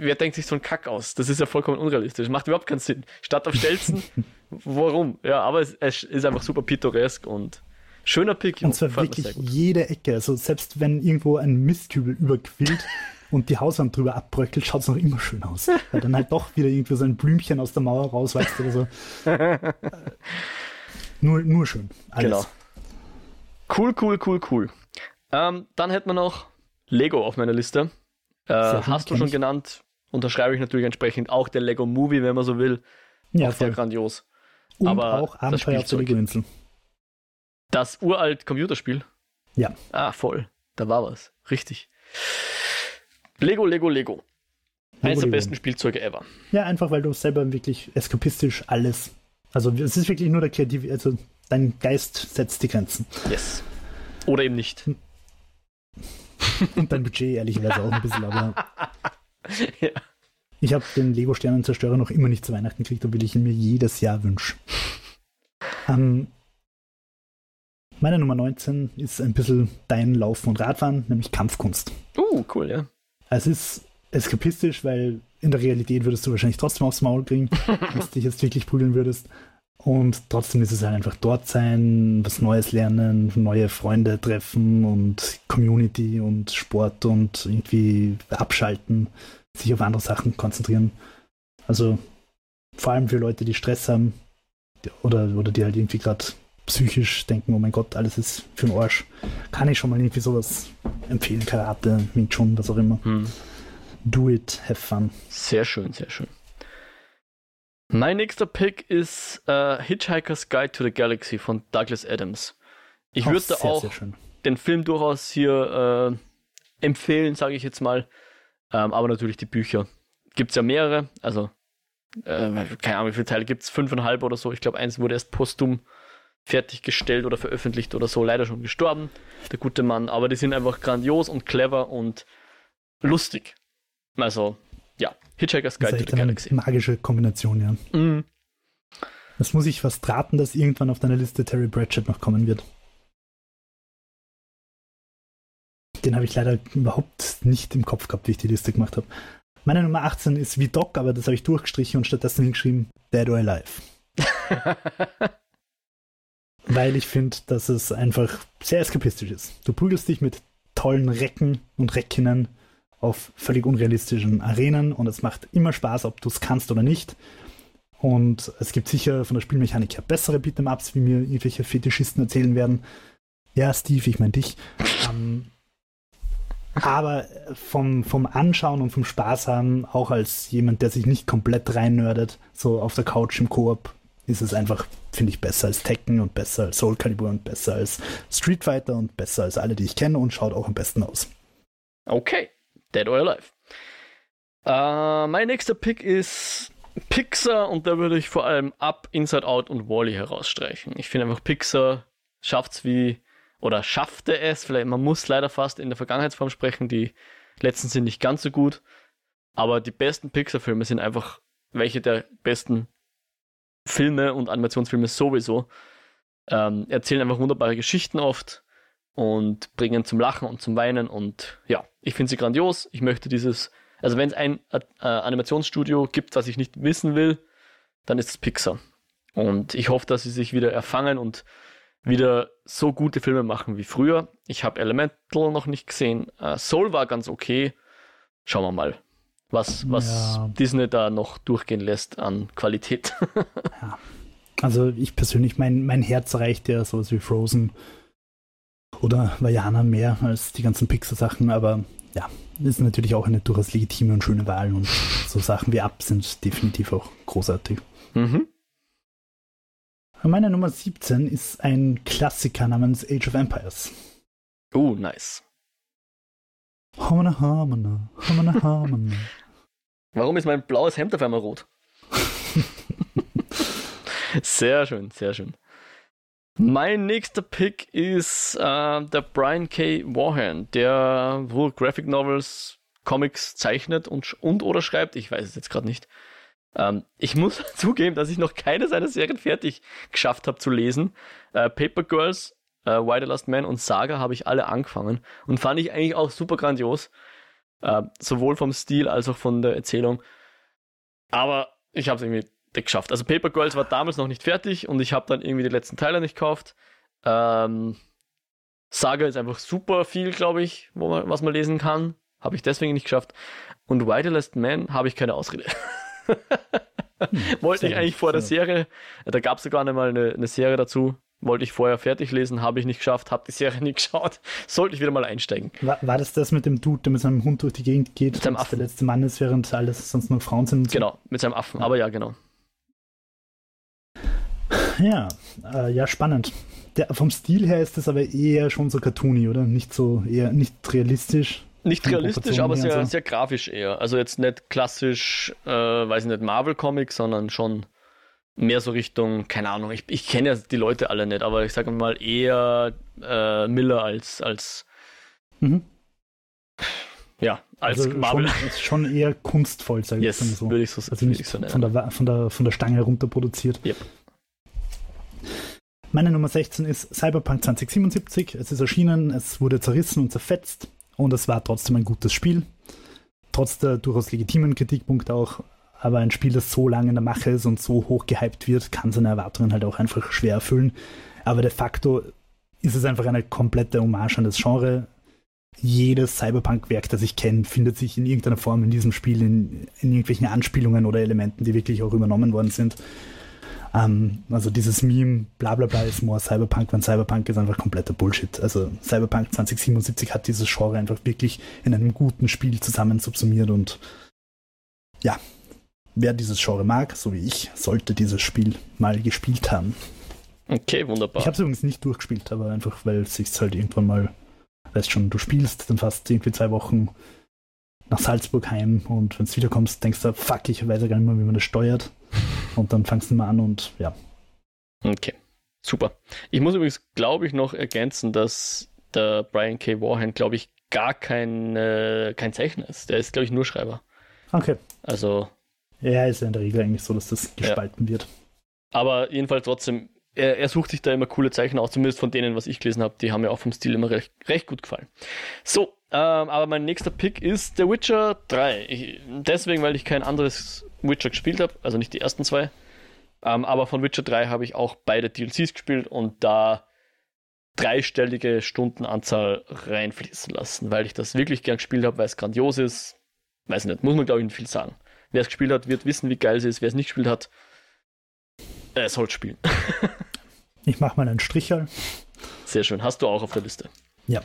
wer denkt sich so einen Kack aus? Das ist ja vollkommen unrealistisch. Macht überhaupt keinen Sinn. Stadt auf Stelzen, warum? Ja, aber es, es ist einfach super pittoresk und schöner Pick. Und zwar wirklich jede Ecke. Also selbst wenn irgendwo ein Mistkübel überquillt und die Hauswand drüber abbröckelt, schaut es noch immer schön aus. Weil dann halt doch wieder irgendwie so ein Blümchen aus der Mauer rauswächst oder so. Äh, nur, nur schön. Alles. Genau. Cool, cool, cool, cool. Ähm, dann hätten wir noch Lego auf meiner Liste. Äh, hast du schon genannt, unterschreibe ich natürlich entsprechend auch der Lego Movie, wenn man so will. Ja, auch sehr voll. grandios. Und aber auch Abenteuer Spielzeug. Lego-Insel. Das uralt Computerspiel. Ja. Ah, voll. Da war was. Richtig. Lego, Lego, Lego. Eines der besten Spielzeuge ever. Ja, einfach weil du selber wirklich eskapistisch alles. Also es ist wirklich nur der kreative, also dein Geist setzt die Grenzen. Yes. Oder eben nicht. Und dein Budget ehrlicherweise auch ein bisschen, aber ja. ich habe den Lego Sternenzerstörer noch immer nicht zu Weihnachten gekriegt, obwohl ich ihn mir jedes Jahr wünsche. Ähm, meine Nummer 19 ist ein bisschen dein Laufen und Radfahren, nämlich Kampfkunst. Uh, cool, ja. Es ist eskapistisch, weil in der Realität würdest du wahrscheinlich trotzdem aufs Maul kriegen, wenn du dich jetzt wirklich prügeln würdest. Und trotzdem ist es halt einfach dort sein, was Neues lernen, neue Freunde treffen und Community und Sport und irgendwie abschalten, sich auf andere Sachen konzentrieren. Also vor allem für Leute, die Stress haben oder, oder die halt irgendwie gerade psychisch denken, oh mein Gott, alles ist für den Arsch, kann ich schon mal irgendwie sowas empfehlen. Karate, Wing Chun, was auch immer. Hm. Do it, have fun. Sehr schön, sehr schön. Mein nächster Pick ist äh, Hitchhiker's Guide to the Galaxy von Douglas Adams. Ich würde sehr, auch sehr den Film durchaus hier äh, empfehlen, sage ich jetzt mal. Ähm, aber natürlich die Bücher. Gibt es ja mehrere. Also, äh, keine Ahnung, wie viele Teile gibt es? Fünfeinhalb oder so. Ich glaube, eins wurde erst postum fertiggestellt oder veröffentlicht oder so. Leider schon gestorben, der gute Mann. Aber die sind einfach grandios und clever und lustig. Also, ja, Hitchhiker's Das Guide ist to the eine Galaxy. magische Kombination, ja. Mhm. Das muss ich fast raten, dass irgendwann auf deiner Liste Terry Pratchett noch kommen wird. Den habe ich leider überhaupt nicht im Kopf gehabt, wie ich die Liste gemacht habe. Meine Nummer 18 ist wie Doc, aber das habe ich durchgestrichen und stattdessen hingeschrieben Dead or Alive. Weil ich finde, dass es einfach sehr eskapistisch ist. Du prügelst dich mit tollen Recken und Reckinnen auf völlig unrealistischen Arenen und es macht immer Spaß, ob du es kannst oder nicht. Und es gibt sicher von der Spielmechanik her bessere Beat'em-Ups, wie mir irgendwelche Fetischisten erzählen werden. Ja, Steve, ich meine dich. ähm, aber vom, vom Anschauen und vom Spaß haben, auch als jemand, der sich nicht komplett reinnördet, so auf der Couch im Koop, ist es einfach, finde ich, besser als Tekken und besser als Soul Calibur und besser als Street Fighter und besser als alle, die ich kenne und schaut auch am besten aus. Okay, Dead or Alive. Uh, mein nächster Pick ist Pixar und da würde ich vor allem Up, Inside Out und Wally herausstreichen. Ich finde einfach Pixar schafft es wie oder schaffte es, vielleicht man muss leider fast in der Vergangenheitsform sprechen, die letzten sind nicht ganz so gut, aber die besten Pixar-Filme sind einfach welche der besten Filme und Animationsfilme sowieso. Ähm, erzählen einfach wunderbare Geschichten oft und bringen zum Lachen und zum Weinen und ja, ich finde sie grandios. Ich möchte dieses, also wenn es ein äh, Animationsstudio gibt, was ich nicht wissen will, dann ist es Pixar. Und ich hoffe, dass sie sich wieder erfangen und wieder so gute Filme machen wie früher. Ich habe Elemental noch nicht gesehen. Uh, Soul war ganz okay. Schauen wir mal, was, was ja. Disney da noch durchgehen lässt an Qualität. ja. Also ich persönlich, mein, mein Herz reicht ja sowas wie Frozen oder Vajana mehr als die ganzen Pixar-Sachen, aber ja, ist natürlich auch eine durchaus legitime und schöne Wahl und so Sachen wie Up sind definitiv auch großartig. Mhm. Meine Nummer 17 ist ein Klassiker namens Age of Empires. Oh, nice. Hamana, hamana, hamana, hamana. Warum ist mein blaues Hemd auf einmal rot? sehr schön, sehr schön. Mein nächster Pick ist äh, der Brian K. Warhan, der wohl Graphic Novels, Comics zeichnet und, und oder schreibt. Ich weiß es jetzt gerade nicht. Ähm, ich muss zugeben, dass ich noch keine seiner Serien fertig geschafft habe zu lesen. Äh, Paper Girls, äh, Why the Last Man und Saga habe ich alle angefangen und fand ich eigentlich auch super grandios. Äh, sowohl vom Stil als auch von der Erzählung. Aber ich habe es irgendwie geschafft. Also Paper Girls war damals noch nicht fertig und ich habe dann irgendwie die letzten Teile nicht gekauft. Ähm, Saga ist einfach super viel, glaube ich, wo man, was man lesen kann. Habe ich deswegen nicht geschafft. Und Last Man habe ich keine Ausrede. Hm, Wollte ich eigentlich vor der Serie, da gab es sogar nicht mal eine, eine Serie dazu, wollte ich vorher fertig lesen, habe ich nicht geschafft, habe die Serie nicht geschaut. Sollte ich wieder mal einsteigen. War, war, das das mit dem Dude, der mit seinem Hund durch die Gegend geht, mit seinem Affen. der letzte Mann ist, während alles sonst nur Frauen sind? Genau, mit seinem Affen, aber ja, genau. Ja, äh, ja, spannend. Der, vom Stil her ist das aber eher schon so cartoony, oder? Nicht so, eher nicht realistisch. Nicht realistisch, aber sehr, so. sehr grafisch eher. Also jetzt nicht klassisch, äh, weiß ich nicht, Marvel-Comics, sondern schon mehr so Richtung, keine Ahnung, ich, ich kenne ja die Leute alle nicht, aber ich sage mal eher äh, Miller als, als mhm. ja, als also Marvel. Schon, schon eher kunstvoll, sage yes, ich so. Würde ich so, also nicht so von, der, von, der, von der Stange herunter produziert. Yep. Meine Nummer 16 ist Cyberpunk 2077. Es ist erschienen, es wurde zerrissen und zerfetzt und es war trotzdem ein gutes Spiel. Trotz der durchaus legitimen Kritikpunkte auch. Aber ein Spiel, das so lange in der Mache ist und so hoch gehypt wird, kann seine Erwartungen halt auch einfach schwer erfüllen. Aber de facto ist es einfach eine komplette Hommage an das Genre. Jedes Cyberpunk-Werk, das ich kenne, findet sich in irgendeiner Form in diesem Spiel, in, in irgendwelchen Anspielungen oder Elementen, die wirklich auch übernommen worden sind. Ähm, also dieses Meme, bla bla bla ist more Cyberpunk, wenn Cyberpunk ist einfach kompletter Bullshit. Also Cyberpunk 2077 hat dieses Genre einfach wirklich in einem guten Spiel zusammen subsumiert und ja, wer dieses Genre mag, so wie ich, sollte dieses Spiel mal gespielt haben. Okay, wunderbar. Ich habe es übrigens nicht durchgespielt, aber einfach, weil es sich halt irgendwann mal, weißt schon, du spielst dann fast irgendwie zwei Wochen nach Salzburg heim und wenn du wiederkommst, denkst du, fuck, ich weiß ja gar nicht mehr, wie man das steuert. Und dann fangst du mal an und ja. Okay, super. Ich muss übrigens, glaube ich, noch ergänzen, dass der Brian K. Warhan, glaube ich, gar kein, äh, kein Zeichner ist. Der ist, glaube ich, nur Schreiber. Okay. Also. Ja, ist ja in der Regel eigentlich so, dass das gespalten ja. wird. Aber jedenfalls trotzdem, er, er, sucht sich da immer coole Zeichen aus, zumindest von denen, was ich gelesen habe. Die haben mir auch vom Stil immer recht, recht gut gefallen. So, ähm, aber mein nächster Pick ist The Witcher 3. Ich, deswegen, weil ich kein anderes Witcher gespielt habe, also nicht die ersten zwei. Ähm, aber von Witcher 3 habe ich auch beide DLCs gespielt und da dreistellige Stundenanzahl reinfließen lassen, weil ich das wirklich gern gespielt habe, weil es grandios ist. Weiß nicht, muss man glaube ich nicht viel sagen. Wer es gespielt hat, wird wissen, wie geil es ist. Wer es nicht gespielt hat, er soll spielen. ich mache mal einen Stricherl. Sehr schön. Hast du auch auf der Liste? Ja.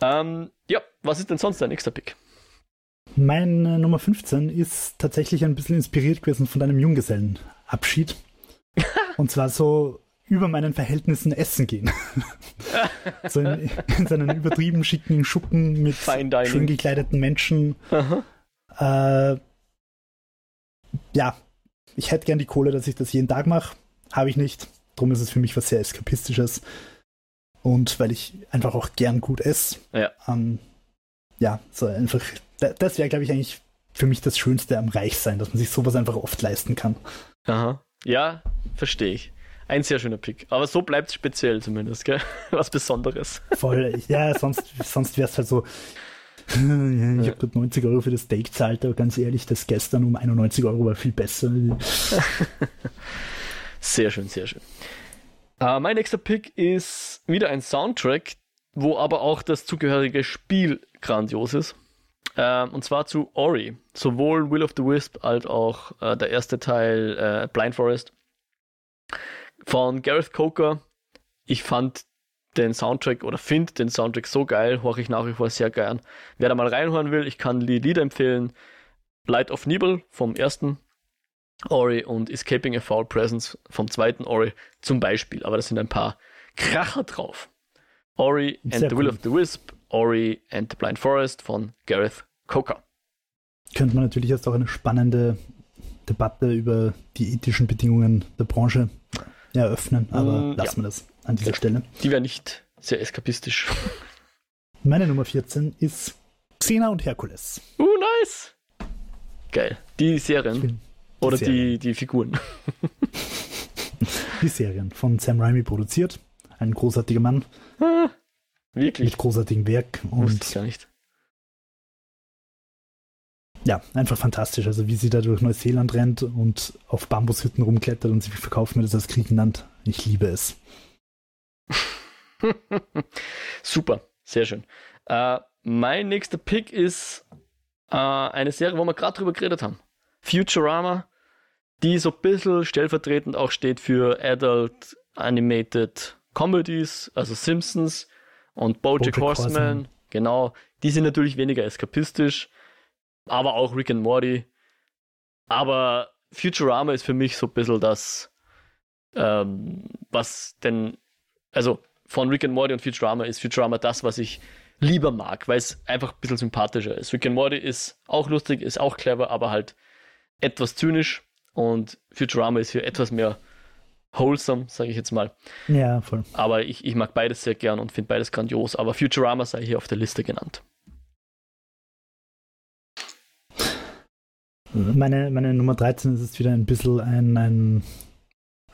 Ähm, ja, was ist denn sonst dein nächster Pick? Mein äh, Nummer 15 ist tatsächlich ein bisschen inspiriert gewesen von deinem Junggesellenabschied. Und zwar so über meinen Verhältnissen essen gehen. so in, in seinen übertrieben schicken Schuppen mit schön gekleideten Menschen. Äh, ja, ich hätte gern die Kohle, dass ich das jeden Tag mache. Habe ich nicht. Darum ist es für mich was sehr Eskapistisches. Und weil ich einfach auch gern gut esse. Ja. Ähm, ja, so einfach, das wäre, glaube ich, eigentlich für mich das Schönste am Reichsein, dass man sich sowas einfach oft leisten kann. Aha. Ja, verstehe ich. Ein sehr schöner Pick. Aber so bleibt es speziell zumindest, gell? Was Besonderes. Voll. Ja, sonst, sonst wäre es halt so. ich habe gerade 90 Euro für das Steak gezahlt, aber ganz ehrlich, das gestern um 91 Euro war viel besser. sehr schön, sehr schön. Uh, mein nächster Pick ist wieder ein Soundtrack, wo aber auch das zugehörige Spiel grandios ist. Uh, und zwar zu Ori. Sowohl Will of the Wisp als auch uh, der erste Teil Blind Forest von Gareth Coker. Ich fand den Soundtrack oder finde den Soundtrack so geil, höre ich nach wie vor sehr gern. Wer da mal reinhören will, ich kann die Lieder empfehlen. Light of Nibel vom ersten Ori und Escaping a Foul Presence vom zweiten Ori zum Beispiel. Aber da sind ein paar Kracher drauf. Ori and sehr the Will of the Wisp, Ori and the Blind Forest von Gareth Coker. Könnte man natürlich jetzt auch eine spannende Debatte über die ethischen Bedingungen der Branche eröffnen, aber mm, lassen ja. wir das an dieser Stelle. Die wäre nicht sehr eskapistisch. Meine Nummer 14 ist Xena und Herkules. Uh, nice! Geil. Die Serien. Oder. Die, die Figuren. die Serien. Von Sam Raimi produziert. Ein großartiger Mann. Ah, wirklich? Mit großartigem Werk. Und Wusste ich gar nicht ja, einfach fantastisch. Also wie sie da durch Neuseeland rennt und auf Bambushütten rumklettert und sie verkauft mir das als Griechenland. Ich liebe es. Super, sehr schön. Äh, mein nächster Pick ist äh, eine Serie, wo wir gerade drüber geredet haben. Futurama, die so ein bisschen stellvertretend auch steht für Adult Animated Comedies, also Simpsons und Bojack, Bojack Horseman. Horseman. Genau, die sind natürlich weniger eskapistisch aber auch Rick and Morty. Aber Futurama ist für mich so ein bisschen das, ähm, was denn, also von Rick and Morty und Futurama ist Futurama das, was ich lieber mag, weil es einfach ein bisschen sympathischer ist. Rick and Morty ist auch lustig, ist auch clever, aber halt etwas zynisch und Futurama ist hier etwas mehr wholesome, sage ich jetzt mal. Ja, voll. Aber ich, ich mag beides sehr gern und finde beides grandios, aber Futurama sei hier auf der Liste genannt. Meine, meine Nummer 13 ist jetzt wieder ein bisschen ein, ein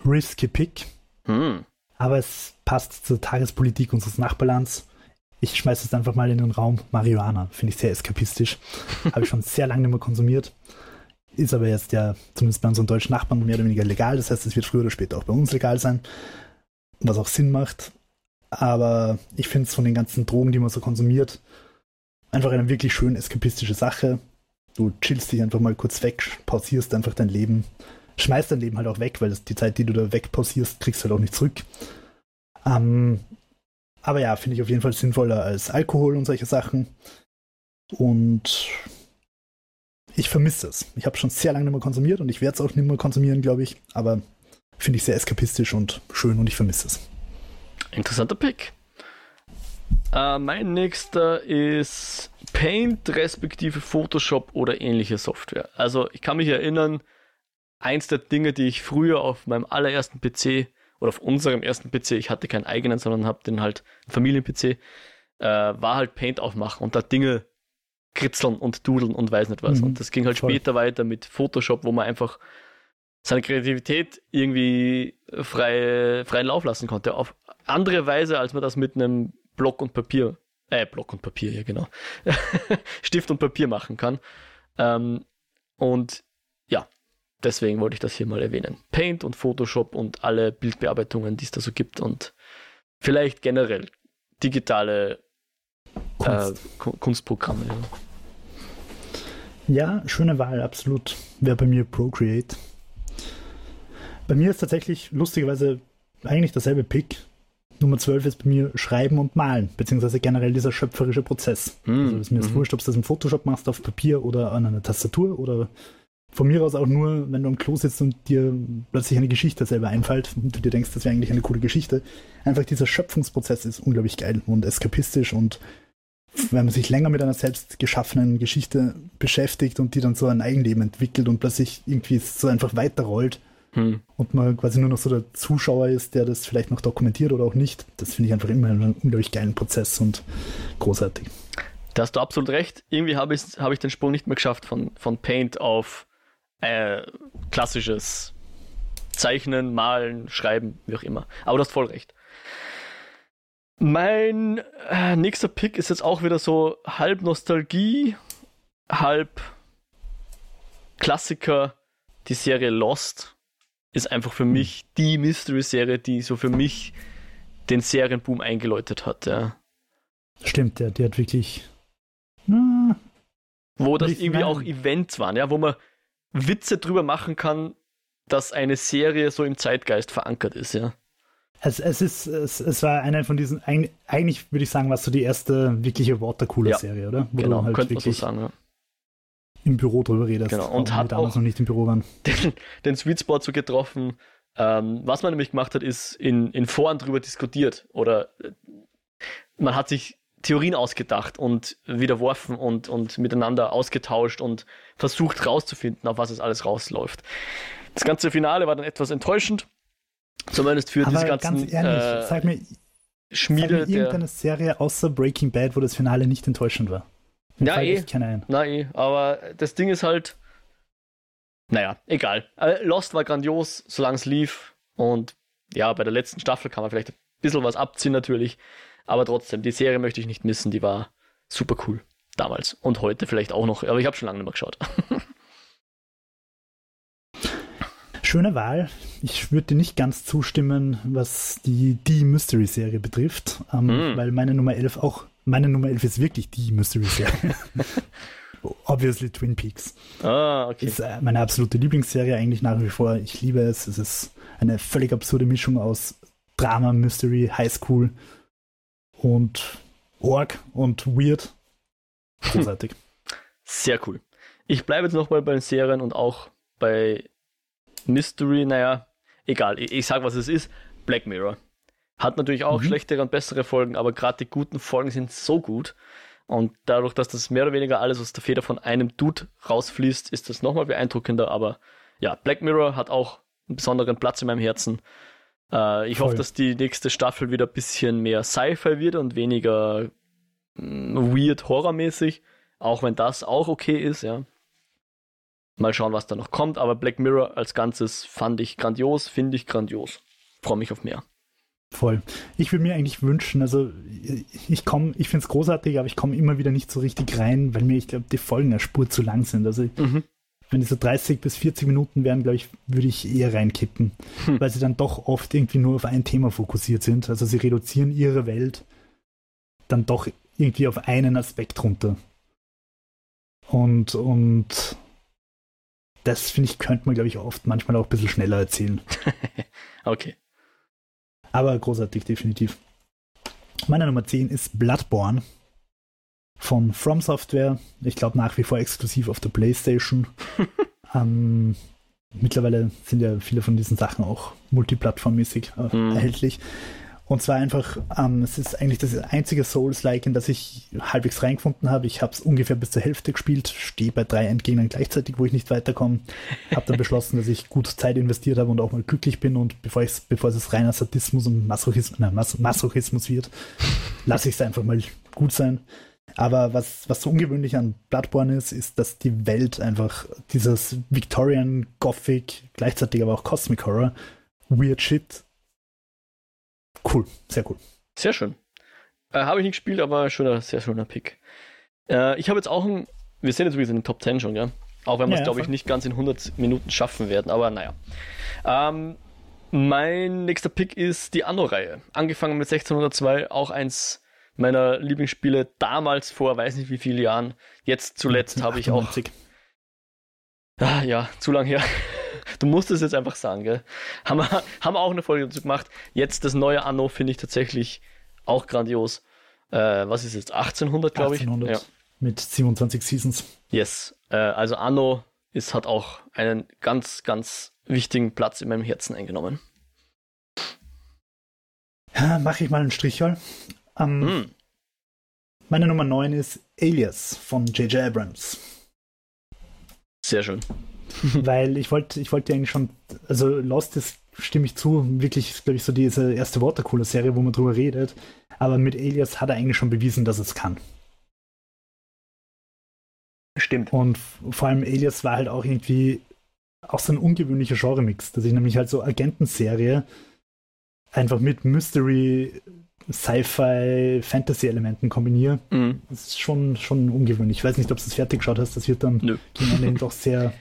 risky Pick. Hm. Aber es passt zur Tagespolitik unseres Nachbarlands. Ich schmeiße es einfach mal in den Raum. Marihuana finde ich sehr eskapistisch. Habe ich schon sehr lange nicht mehr konsumiert. Ist aber jetzt ja zumindest bei unseren deutschen Nachbarn mehr oder weniger legal. Das heißt, es wird früher oder später auch bei uns legal sein. Was auch Sinn macht. Aber ich finde es von den ganzen Drogen, die man so konsumiert, einfach eine wirklich schön eskapistische Sache. Du chillst dich einfach mal kurz weg, pausierst einfach dein Leben, schmeißt dein Leben halt auch weg, weil die Zeit, die du da wegpausierst, kriegst du halt auch nicht zurück. Ähm, aber ja, finde ich auf jeden Fall sinnvoller als Alkohol und solche Sachen. Und ich vermisse es. Ich habe schon sehr lange nicht mehr konsumiert und ich werde es auch nicht mehr konsumieren, glaube ich. Aber finde ich sehr eskapistisch und schön und ich vermisse es. Interessanter Pick. Uh, mein nächster ist Paint respektive Photoshop oder ähnliche Software. Also ich kann mich erinnern, eins der Dinge, die ich früher auf meinem allerersten PC oder auf unserem ersten PC, ich hatte keinen eigenen, sondern habe den halt Familien-PC, äh, war halt Paint aufmachen und da Dinge kritzeln und dudeln und weiß nicht was. Mhm, und das ging halt voll. später weiter mit Photoshop, wo man einfach seine Kreativität irgendwie frei, freien Lauf lassen konnte. Auf andere Weise, als man das mit einem Block und Papier äh, Block und Papier, ja genau, Stift und Papier machen kann. Ähm, und ja, deswegen wollte ich das hier mal erwähnen. Paint und Photoshop und alle Bildbearbeitungen, die es da so gibt und vielleicht generell digitale Kunst. Äh, Kunstprogramme. Ja. Ja, schöne Wahl, absolut. Wäre bei mir Procreate. Bei mir ist tatsächlich lustigerweise eigentlich derselbe Pick. Nummer 12 ist bei mir Schreiben und Malen, beziehungsweise generell dieser schöpferische Prozess. Mm, also ist mir jetzt mm. wurscht, ob du das im Photoshop machst, auf Papier oder an einer Tastatur oder von mir aus auch nur, wenn du am Klo sitzt und dir plötzlich eine Geschichte selber einfällt und du dir denkst, das wäre eigentlich eine coole Geschichte. Einfach dieser Schöpfungsprozess ist unglaublich geil und eskapistisch und wenn man sich länger mit einer selbst geschaffenen Geschichte beschäftigt und die dann so ein Eigenleben entwickelt und plötzlich irgendwie so einfach weiterrollt hm. und man quasi nur noch so der Zuschauer ist, der das vielleicht noch dokumentiert oder auch nicht, das finde ich einfach immer einen unglaublich geilen Prozess und großartig. Da hast du absolut recht. Irgendwie habe ich, hab ich den Sprung nicht mehr geschafft von, von Paint auf äh, klassisches Zeichnen, Malen, Schreiben, wie auch immer. Aber du hast voll recht. Mein äh, nächster Pick ist jetzt auch wieder so halb Nostalgie, halb Klassiker. Die Serie Lost ist einfach für mich die Mystery-Serie, die so für mich den Serienboom eingeläutet hat. Ja. Stimmt, ja, die hat wirklich. Na, wo das irgendwie auch Events waren, ja, wo man Witze drüber machen kann, dass eine Serie so im Zeitgeist verankert ist, ja. Es, es ist, es, es war eine von diesen, eigentlich würde ich sagen, war es so die erste wirkliche Watercooler-Serie, ja, oder? Wo genau, halt könnte man so sagen, ja. Im Büro drüber redest. Genau, und hat damals noch nicht im Büro waren. Den, den Sweet Spot so getroffen. Ähm, was man nämlich gemacht hat, ist in, in Foren drüber diskutiert oder äh, man hat sich Theorien ausgedacht und widerworfen und, und miteinander ausgetauscht und versucht rauszufinden, auf was es alles rausläuft. Das ganze Finale war dann etwas enttäuschend. Zumindest für Aber diese ganzen ganz ehrlich, äh, sag mir, Schmiede. Sag mir irgendeine Serie außer Breaking Bad, wo das Finale nicht enttäuschend war. Mir ja, eh. Na eh. Aber das Ding ist halt, naja, egal. Äh, Lost war grandios, solange es lief. Und ja, bei der letzten Staffel kann man vielleicht ein bisschen was abziehen natürlich. Aber trotzdem, die Serie möchte ich nicht missen. Die war super cool. Damals. Und heute vielleicht auch noch. Aber ich habe schon lange nicht mehr geschaut. Schöne Wahl. Ich würde dir nicht ganz zustimmen, was die, die Mystery-Serie betrifft, ähm, mm. weil meine Nummer 11 auch, meine Nummer 11 ist wirklich die Mystery-Serie. Obviously Twin Peaks. Ah, okay. Ist äh, meine absolute Lieblingsserie eigentlich nach wie vor. Ich liebe es. Es ist eine völlig absurde Mischung aus Drama, Mystery, Highschool und Org und Weird. Großartig. Sehr cool. Ich bleibe jetzt nochmal bei den Serien und auch bei Mystery, naja, egal. Ich, ich sag, was es ist. Black Mirror. Hat natürlich auch mhm. schlechtere und bessere Folgen, aber gerade die guten Folgen sind so gut. Und dadurch, dass das mehr oder weniger alles aus der Feder von einem Dude rausfließt, ist das nochmal beeindruckender. Aber ja, Black Mirror hat auch einen besonderen Platz in meinem Herzen. Äh, ich Voll. hoffe, dass die nächste Staffel wieder ein bisschen mehr Sci-Fi wird und weniger mm, weird horrormäßig. Auch wenn das auch okay ist, ja. Mal schauen, was da noch kommt. Aber Black Mirror als Ganzes fand ich grandios, finde ich grandios. Freue mich auf mehr. Voll. Ich würde mir eigentlich wünschen, also ich komme, ich finde es großartig, aber ich komme immer wieder nicht so richtig rein, weil mir, ich glaube, die Folgen eine Spur zu lang sind. Also mhm wenn die so 30 bis 40 Minuten wären, glaube ich, würde ich eher reinkippen, hm. weil sie dann doch oft irgendwie nur auf ein Thema fokussiert sind. Also sie reduzieren ihre Welt dann doch irgendwie auf einen Aspekt runter. Und, und das finde ich, könnte man, glaube ich, oft manchmal auch ein bisschen schneller erzählen. okay. Aber großartig, definitiv. Meine Nummer 10 ist Bloodborne von From Software. Ich glaube nach wie vor exklusiv auf der PlayStation. ähm, mittlerweile sind ja viele von diesen Sachen auch multiplattformmäßig äh, mhm. erhältlich. Und zwar einfach, ähm, es ist eigentlich das einzige Souls-like, in das ich halbwegs reingefunden habe. Ich habe es ungefähr bis zur Hälfte gespielt, stehe bei drei Endgegnern gleichzeitig, wo ich nicht weiterkomme. Habe dann beschlossen, dass ich gut Zeit investiert habe und auch mal glücklich bin. Und bevor, bevor es reiner Sadismus und Masochismus, nein, Mas Masochismus wird, lasse ich es einfach mal gut sein. Aber was, was so ungewöhnlich an Bloodborne ist, ist, dass die Welt einfach dieses Victorian Gothic, gleichzeitig aber auch Cosmic Horror, Weird Shit. Cool, sehr cool. Sehr schön. Äh, habe ich nicht gespielt, aber schöner, sehr schöner Pick. Äh, ich habe jetzt auch ein, wir sind jetzt übrigens in den Top 10 schon, gell? Auch wenn wir es, ja, glaube ich, nicht ganz in 100 Minuten schaffen werden, aber naja. Ähm, mein nächster Pick ist die Anno-Reihe. Angefangen mit 1602, auch eins meiner Lieblingsspiele damals vor, weiß nicht wie vielen Jahren. Jetzt zuletzt habe ich auch. Ah, ja, zu lang her. Du musst es jetzt einfach sagen, gell? Haben wir, haben wir auch eine Folge dazu gemacht. Jetzt das neue Anno finde ich tatsächlich auch grandios. Äh, was ist jetzt? 1800, glaube ich. 1800 ja. mit 27 Seasons. Yes. Äh, also Anno ist, hat auch einen ganz, ganz wichtigen Platz in meinem Herzen eingenommen. Ja, mache ich mal einen Strichroll. Ähm, mm. Meine Nummer 9 ist Alias von J.J. Abrams. Sehr schön. Weil ich wollte ich wollte eigentlich schon, also Lost ist, stimme ich zu, wirklich, glaube ich, so diese erste Watercooler-Serie, wo man drüber redet. Aber mit Alias hat er eigentlich schon bewiesen, dass es kann. Stimmt. Und vor allem Alias war halt auch irgendwie auch so ein ungewöhnlicher Genre-Mix, dass ich nämlich halt so Agentenserie einfach mit Mystery, Sci-Fi, Fantasy-Elementen kombiniere. Mhm. Das ist schon, schon ungewöhnlich. Ich weiß nicht, ob du es fertig geschaut hast. Das wird dann Nö. gegen Ende doch sehr,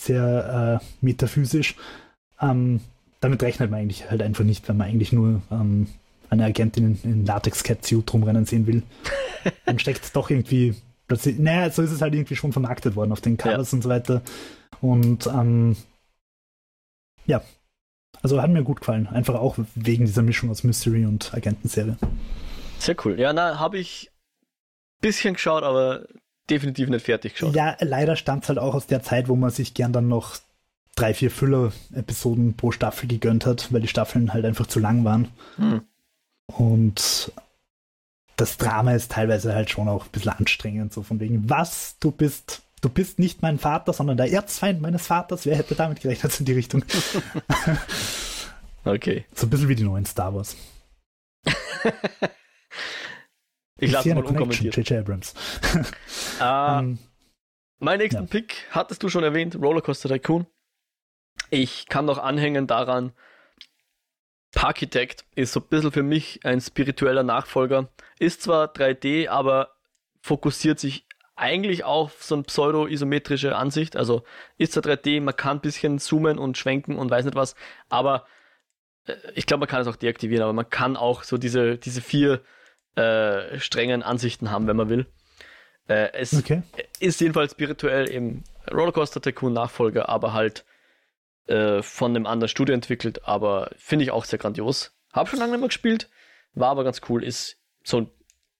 sehr äh, metaphysisch. Ähm, damit rechnet man eigentlich halt einfach nicht, wenn man eigentlich nur ähm, eine Agentin in, in Latex-Cat-Suit rumrennen sehen will. dann steckt es doch irgendwie plötzlich, naja, so ist es halt irgendwie schon vermarktet worden auf den Covers ja. und so weiter. Und ähm, ja, also hat mir gut gefallen. Einfach auch wegen dieser Mischung aus Mystery und Agentenserie. Sehr cool. Ja, na, habe ich ein bisschen geschaut, aber definitiv nicht fertig geschaut. Ja, leider stammt es halt auch aus der Zeit, wo man sich gern dann noch drei, vier Füller-Episoden pro Staffel gegönnt hat, weil die Staffeln halt einfach zu lang waren. Hm. Und das Drama ist teilweise halt schon auch ein bisschen anstrengend, so von wegen, was, du bist du bist nicht mein Vater, sondern der Erzfeind meines Vaters. Wer hätte damit gerechnet in die Richtung? okay. So ein bisschen wie die neuen Star Wars. ich lasse mal unkommentiert. J.J. Abrams. uh, um, mein nächsten ja. Pick hattest du schon erwähnt, Rollercoaster Tycoon. Ich kann noch anhängen daran, Parkitect ist so ein bisschen für mich ein spiritueller Nachfolger. Ist zwar 3D, aber fokussiert sich eigentlich auch so eine pseudo-isometrische Ansicht. Also ist zwar 3D, man kann ein bisschen zoomen und schwenken und weiß nicht was, aber äh, ich glaube, man kann es auch deaktivieren, aber man kann auch so diese, diese vier äh, strengen Ansichten haben, wenn man will. Äh, es okay. ist jedenfalls spirituell im Rollercoaster Tycoon Nachfolger, aber halt äh, von einem anderen Studio entwickelt, aber finde ich auch sehr grandios. Hab schon lange nicht mehr gespielt, war aber ganz cool, ist so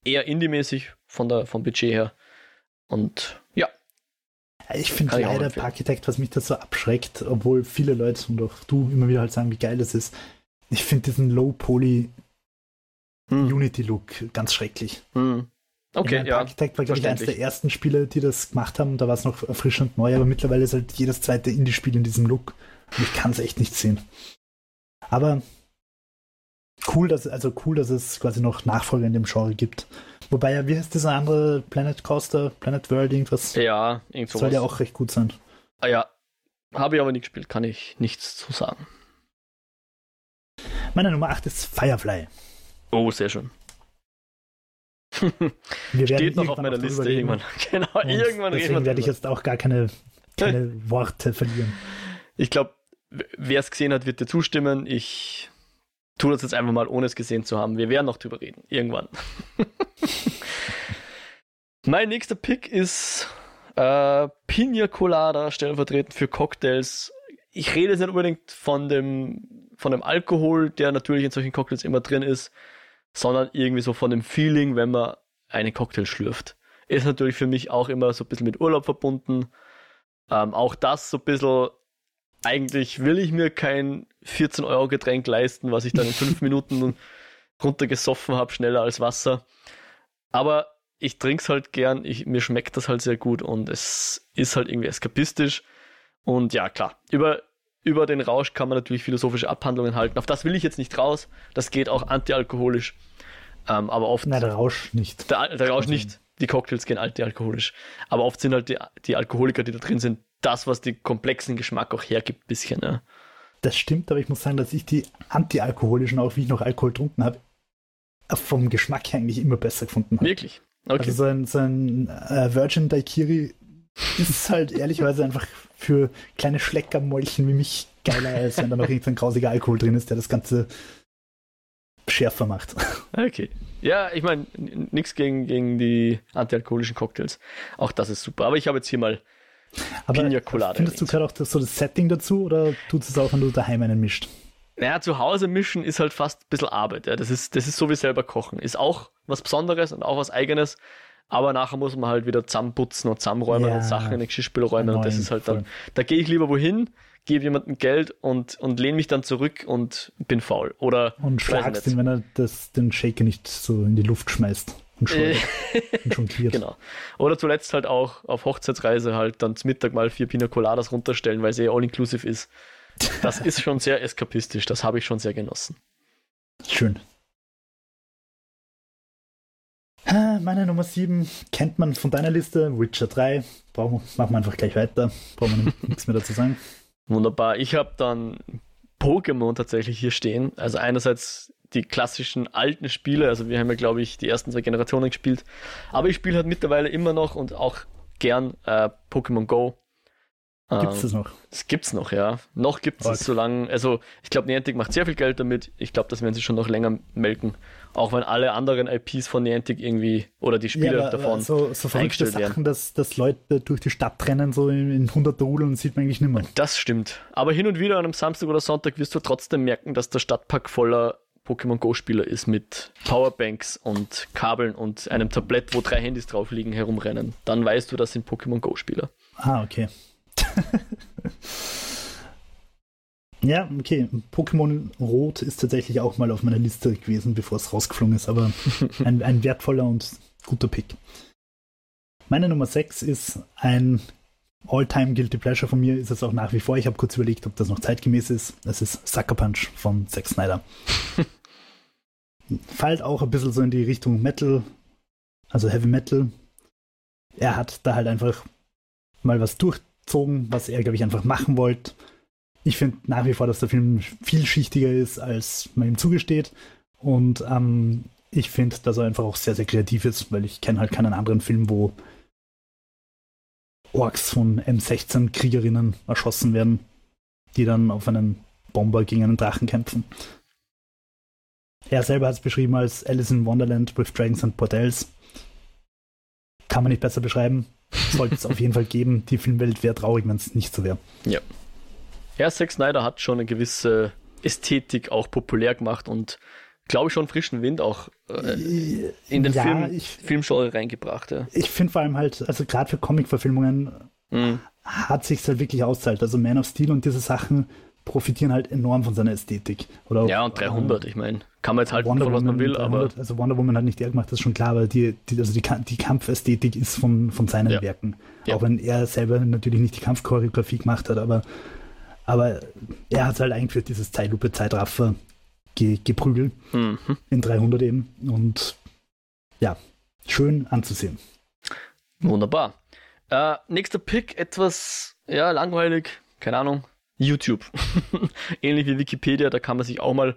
eher indie-mäßig von der, vom Budget her. Und ja. Ich finde leider Parkitect, was mich da so abschreckt, obwohl viele Leute und auch du immer wieder halt sagen, wie geil das ist. Ich finde diesen Low-Poly hm. Unity-Look ganz schrecklich. Hm. Okay, ja. Architect war, glaube ich, eines der ersten Spiele, die das gemacht haben. Da war es noch erfrischend neu, aber mittlerweile ist halt jedes zweite Indie-Spiel in diesem Look. Und ich kann es echt nicht sehen. Aber cool, dass, also cool, dass es quasi noch Nachfolger in dem Genre gibt. Wobei ja, wie heißt dieser andere Planet Coaster, Planet World, irgendwas? Ja, irgendwas. Soll ja auch recht gut sein. Ah ja, habe ich aber nicht gespielt, kann ich nichts zu sagen. Meine Nummer 8 ist Firefly. Oh, sehr schön. Steht noch auf meiner Liste irgendwann. Genau, Und irgendwann reden wir werde ich jetzt auch gar keine, keine Worte verlieren. Ich glaube, wer es gesehen hat, wird dir zustimmen. Ich tu das jetzt einfach mal, ohne es gesehen zu haben. Wir werden noch drüber reden. Irgendwann. mein nächster Pick ist äh, Pina Colada, stellvertretend für Cocktails. Ich rede jetzt nicht unbedingt von dem, von dem Alkohol, der natürlich in solchen Cocktails immer drin ist, sondern irgendwie so von dem Feeling, wenn man einen Cocktail schlürft. Ist natürlich für mich auch immer so ein bisschen mit Urlaub verbunden. Ähm, auch das so ein bisschen eigentlich will ich mir kein 14-Euro-Getränk leisten, was ich dann in fünf Minuten runtergesoffen habe, schneller als Wasser. Aber ich trinke es halt gern, ich, mir schmeckt das halt sehr gut und es ist halt irgendwie eskapistisch. Und ja, klar, über, über den Rausch kann man natürlich philosophische Abhandlungen halten. Auf das will ich jetzt nicht raus. Das geht auch antialkoholisch. Ähm, aber oft. Nein, der Rausch nicht. Der, der Rausch nicht. Die Cocktails gehen antialkoholisch. Aber oft sind halt die, die Alkoholiker, die da drin sind, das, was den komplexen Geschmack auch hergibt, ein bisschen. Ja. Das stimmt, aber ich muss sagen, dass ich die antialkoholischen, auch wie ich noch Alkohol getrunken habe, vom Geschmack her eigentlich immer besser gefunden habe. Wirklich? Okay. Also so ein, so ein äh, Virgin Daiquiri ist halt ehrlicherweise einfach für kleine Schleckermäulchen wie mich geiler, als wenn da noch irgendein grausiger Alkohol drin ist, der das Ganze schärfer macht. Okay. Ja, ich meine, nichts gegen, gegen die antialkoholischen Cocktails. Auch das ist super. Aber ich habe jetzt hier mal Aber Pina Colada. Findest du gerade auch das, so das Setting dazu oder tut es auch, wenn du daheim einen mischt? Naja, zu Hause mischen ist halt fast ein bisschen Arbeit. Ja. Das, ist, das ist so wie selber kochen. Ist auch was Besonderes und auch was Eigenes. Aber nachher muss man halt wieder zusammenputzen und zusammenräumen ja, und Sachen in den Geschirrspül räumen. Und das ist halt dann, da gehe ich lieber wohin, gebe jemandem Geld und, und lehne mich dann zurück und bin faul. Oder und schlagst ihn, wenn er das, den Shaker nicht so in die Luft schmeißt. Und, und jongliert. genau. Oder zuletzt halt auch auf Hochzeitsreise halt dann zum Mittag mal vier Pina Coladas runterstellen, weil sie eh all-inclusive ist. Das ist schon sehr eskapistisch, das habe ich schon sehr genossen. Schön. Meine Nummer 7 kennt man von deiner Liste, Witcher 3. Brauchen, machen wir einfach gleich weiter. Brauchen wir nichts mehr dazu sagen. Wunderbar. Ich habe dann Pokémon tatsächlich hier stehen. Also einerseits die klassischen alten Spiele. Also wir haben ja, glaube ich, die ersten zwei Generationen gespielt. Aber ich spiele halt mittlerweile immer noch und auch gern äh, Pokémon Go. Gibt es das noch? Das gibt's noch, ja. Noch gibt es okay. es, solange, also ich glaube, Niantic macht sehr viel Geld damit. Ich glaube, das werden sie schon noch länger melken. Auch wenn alle anderen IPs von Niantic irgendwie oder die Spiele ja, davon so, so verrückte Sachen, dass, dass Leute durch die Stadt rennen, so in, in 100 Rudeln, sieht man eigentlich nicht mehr. Das stimmt. Aber hin und wieder an einem Samstag oder Sonntag wirst du trotzdem merken, dass der Stadtpark voller Pokémon Go-Spieler ist mit Powerbanks und Kabeln und einem Tablett, wo drei Handys drauf liegen, herumrennen. Dann weißt du, das sind Pokémon Go-Spieler. Ah, okay. ja, okay. Pokémon Rot ist tatsächlich auch mal auf meiner Liste gewesen, bevor es rausgeflogen ist, aber ein, ein wertvoller und guter Pick. Meine Nummer 6 ist ein All-Time Guilty Pleasure von mir, ist es auch nach wie vor. Ich habe kurz überlegt, ob das noch zeitgemäß ist. Es ist Sucker Punch von Zack Snyder. Fällt auch ein bisschen so in die Richtung Metal, also Heavy Metal. Er hat da halt einfach mal was durch, gezogen, was er, glaube ich, einfach machen wollte. Ich finde nach wie vor, dass der Film vielschichtiger ist, als man ihm zugesteht. Und ähm, ich finde, dass er einfach auch sehr, sehr kreativ ist, weil ich kenne halt keinen anderen Film, wo Orks von M16-Kriegerinnen erschossen werden, die dann auf einen Bomber gegen einen Drachen kämpfen. Er selber hat es beschrieben als Alice in Wonderland with Dragons and Portals. Kann man nicht besser beschreiben sollte es auf jeden Fall geben. Die Filmwelt wäre traurig, wenn es nicht so wäre. Ja. Ja, Zack Snyder hat schon eine gewisse Ästhetik auch populär gemacht und glaube ich schon frischen Wind auch äh, in den ja, Film, ich, Filmgenre reingebracht. Ja. Ich finde vor allem halt, also gerade für Comic-Verfilmungen mhm. hat sich halt wirklich auszahlt. Also Man of Steel und diese Sachen profitieren halt enorm von seiner Ästhetik. Oder ja, und 300, ähm, ich meine, kann man jetzt halt Wonder von was man will, 300, aber. Also Wonder Woman hat nicht er gemacht, das ist schon klar, aber die, die, also die, die Kampfästhetik ist von, von seinen ja. Werken. Ja. Auch wenn er selber natürlich nicht die Kampfchoreografie gemacht hat, aber, aber er hat halt eingeführt, dieses Zeitlupe-Zeitraffer ge, geprügelt. Mhm. In 300 eben. Und ja, schön anzusehen. Wunderbar. Äh, nächster Pick, etwas ja, langweilig, keine Ahnung, YouTube. Ähnlich wie Wikipedia, da kann man sich auch mal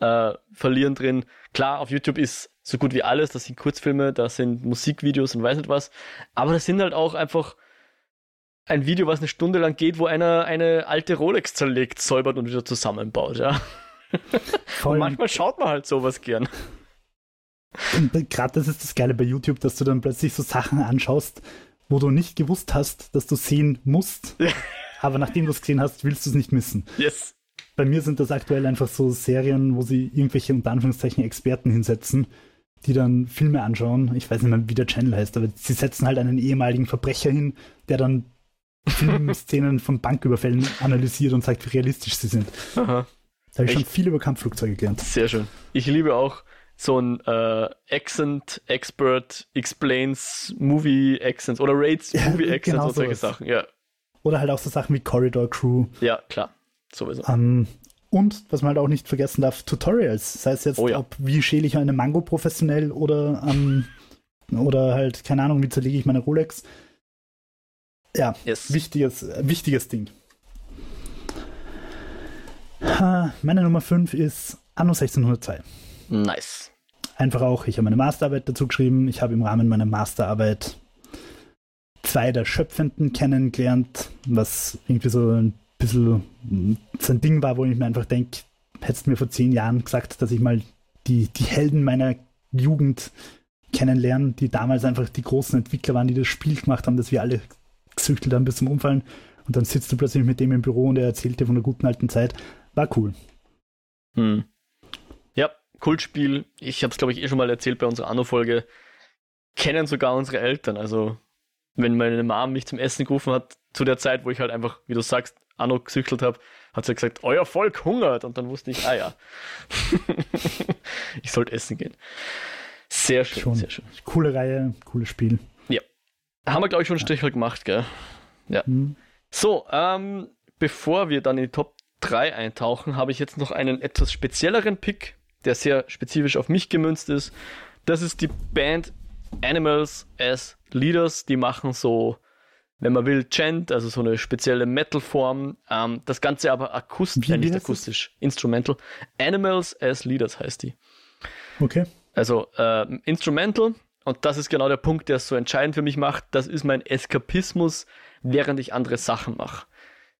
äh, verlieren drin. Klar, auf YouTube ist so gut wie alles, das sind Kurzfilme, da sind Musikvideos und weiß nicht was. Aber das sind halt auch einfach ein Video, was eine Stunde lang geht, wo einer eine alte Rolex zerlegt, säubert und wieder zusammenbaut, ja. und manchmal schaut man halt sowas gern. Gerade das ist das Geile bei YouTube, dass du dann plötzlich so Sachen anschaust, wo du nicht gewusst hast, dass du sehen musst. aber nachdem du es gesehen hast, willst du es nicht missen. Yes. Bei mir sind das aktuell einfach so Serien, wo sie irgendwelche unter Anführungszeichen Experten hinsetzen, die dann Filme anschauen. Ich weiß nicht mehr, wie der Channel heißt, aber sie setzen halt einen ehemaligen Verbrecher hin, der dann Filmszenen von Banküberfällen analysiert und sagt, wie realistisch sie sind. Aha. Da habe ich, ich schon viel über Kampfflugzeuge gelernt. Sehr schön. Ich liebe auch so ein äh, Accent Expert Explains Movie Accents oder Rates Movie Accents genau und solche Sachen. Ja, oder halt auch so Sachen wie Corridor Crew. Ja, klar. Sowieso. Ähm, und, was man halt auch nicht vergessen darf, Tutorials. Sei es jetzt, oh, ja. ob wie schäle ich eine Mango professionell oder, um, oder halt, keine Ahnung, wie zerlege ich meine Rolex. Ja, yes. wichtiges, wichtiges Ding. Meine Nummer 5 ist Anno 1602. Nice. einfach auch, ich habe meine Masterarbeit dazu geschrieben. Ich habe im Rahmen meiner Masterarbeit zwei der Schöpfenden kennengelernt, was irgendwie so ein bisschen so ein Ding war, wo ich mir einfach denke, hättest du mir vor zehn Jahren gesagt, dass ich mal die, die Helden meiner Jugend kennenlernen, die damals einfach die großen Entwickler waren, die das Spiel gemacht haben, das wir alle gesüchtelt haben bis zum Umfallen. Und dann sitzt du plötzlich mit dem im Büro und er erzählt dir von der guten alten Zeit. War cool. Hm. Ja, Kultspiel. Ich habe es, glaube ich, eh schon mal erzählt bei unserer Anno-Folge. Kennen sogar unsere Eltern. Also, wenn meine Mom mich zum Essen gerufen hat, zu der Zeit, wo ich halt einfach, wie du sagst, Anno gesüchtelt habe, hat sie gesagt, euer Volk hungert. Und dann wusste ich, ah ja, ich sollte essen gehen. Sehr schön, schon. sehr schön. Coole Reihe, cooles Spiel. Ja. Haben wir, glaube ich, schon einen Strich ja. gemacht, gell? Ja. Hm. So, ähm, bevor wir dann in die Top 3 eintauchen, habe ich jetzt noch einen etwas spezielleren Pick, der sehr spezifisch auf mich gemünzt ist. Das ist die Band Animals as Leaders. Die machen so, wenn man will, Chant, also so eine spezielle Metal-Form. Ähm, das Ganze aber akustisch, äh, nicht akustisch, das? Instrumental. Animals as Leaders heißt die. Okay. Also äh, Instrumental, und das ist genau der Punkt, der es so entscheidend für mich macht. Das ist mein Eskapismus, während ich andere Sachen mache.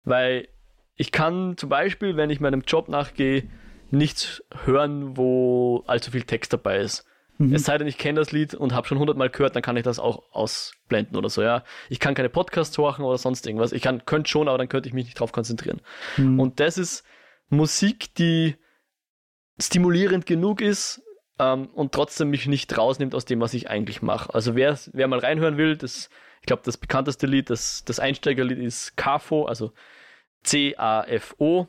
Weil ich kann zum Beispiel, wenn ich meinem Job nachgehe, nichts hören, wo allzu viel Text dabei ist. Mhm. Es sei denn, ich kenne das Lied und habe schon hundertmal gehört, dann kann ich das auch ausblenden oder so, ja. Ich kann keine Podcasts hören oder sonst irgendwas. Ich kann, könnte schon, aber dann könnte ich mich nicht drauf konzentrieren. Mhm. Und das ist Musik, die stimulierend genug ist ähm, und trotzdem mich nicht rausnimmt aus dem, was ich eigentlich mache. Also wer, wer mal reinhören will, das, ich glaube, das bekannteste Lied, das, das Einsteigerlied ist CAFO, also C-A-F-O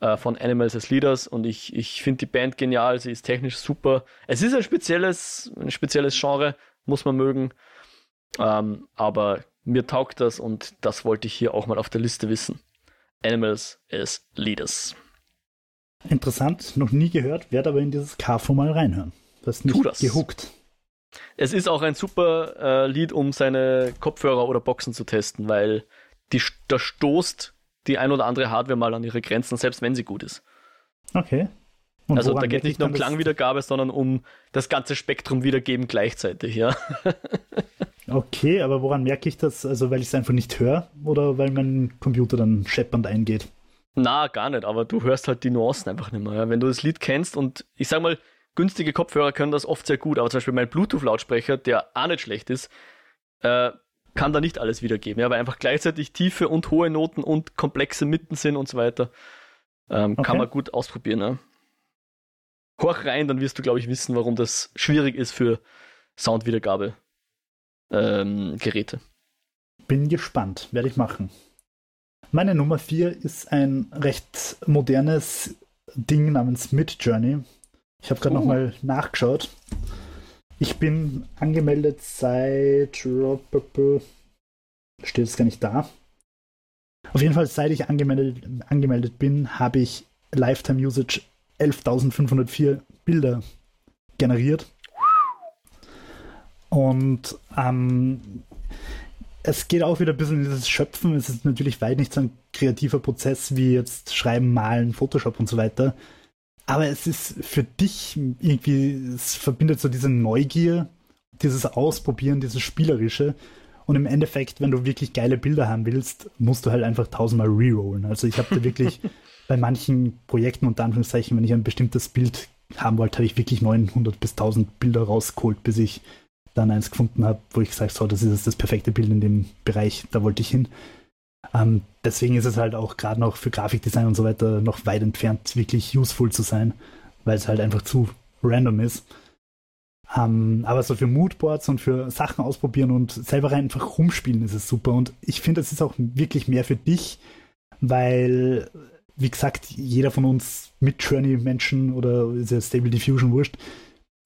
äh, von Animals as Leaders und ich, ich finde die Band genial, sie ist technisch super. Es ist ein spezielles, ein spezielles Genre, muss man mögen, ähm, aber mir taugt das und das wollte ich hier auch mal auf der Liste wissen. Animals as Leaders. Interessant, noch nie gehört, werde aber in dieses KV mal reinhören. Das ist nicht das. gehuckt. Es ist auch ein super äh, Lied, um seine Kopfhörer oder Boxen zu testen, weil die, da stoßt die ein oder andere Hardware mal an ihre Grenzen, selbst wenn sie gut ist. Okay. Und also da geht nicht nur um Klangwiedergabe, sondern um das ganze Spektrum wiedergeben gleichzeitig, ja. okay, aber woran merke ich das? Also weil ich es einfach nicht höre oder weil mein Computer dann scheppernd eingeht? Na, gar nicht, aber du hörst halt die Nuancen einfach nicht mehr. Ja? Wenn du das Lied kennst und ich sag mal, günstige Kopfhörer können das oft sehr gut, aber zum Beispiel mein Bluetooth-Lautsprecher, der auch nicht schlecht ist, äh, kann da nicht alles wiedergeben, ja, weil einfach gleichzeitig tiefe und hohe Noten und komplexe Mitten sind und so weiter. Ähm, okay. Kann man gut ausprobieren. Ja. Hoch rein, dann wirst du, glaube ich, wissen, warum das schwierig ist für Soundwiedergabe ähm, Geräte. Bin gespannt, werde ich machen. Meine Nummer 4 ist ein recht modernes Ding namens Mid Journey. Ich habe gerade oh. nochmal nachgeschaut. Ich bin angemeldet seit. Steht es gar nicht da. Auf jeden Fall, seit ich angemeldet, angemeldet bin, habe ich Lifetime Usage 11.504 Bilder generiert. Und ähm, es geht auch wieder ein bisschen in dieses Schöpfen. Es ist natürlich weit nicht so ein kreativer Prozess wie jetzt Schreiben, Malen, Photoshop und so weiter. Aber es ist für dich irgendwie, es verbindet so diese Neugier, dieses Ausprobieren, dieses Spielerische. Und im Endeffekt, wenn du wirklich geile Bilder haben willst, musst du halt einfach tausendmal rerollen. Also ich habe da wirklich bei manchen Projekten unter Anführungszeichen, wenn ich ein bestimmtes Bild haben wollte, habe ich wirklich 900 bis 1000 Bilder rausgeholt, bis ich dann eins gefunden habe, wo ich gesagt habe, so, das ist das perfekte Bild in dem Bereich, da wollte ich hin. Ähm, deswegen ist es halt auch gerade noch für Grafikdesign und so weiter noch weit entfernt, wirklich useful zu sein, weil es halt einfach zu random ist. Ähm, aber so für Moodboards und für Sachen ausprobieren und selber einfach rumspielen ist es super. Und ich finde, es ist auch wirklich mehr für dich, weil, wie gesagt, jeder von uns mit Journey-Menschen oder ist ja Stable Diffusion wurscht,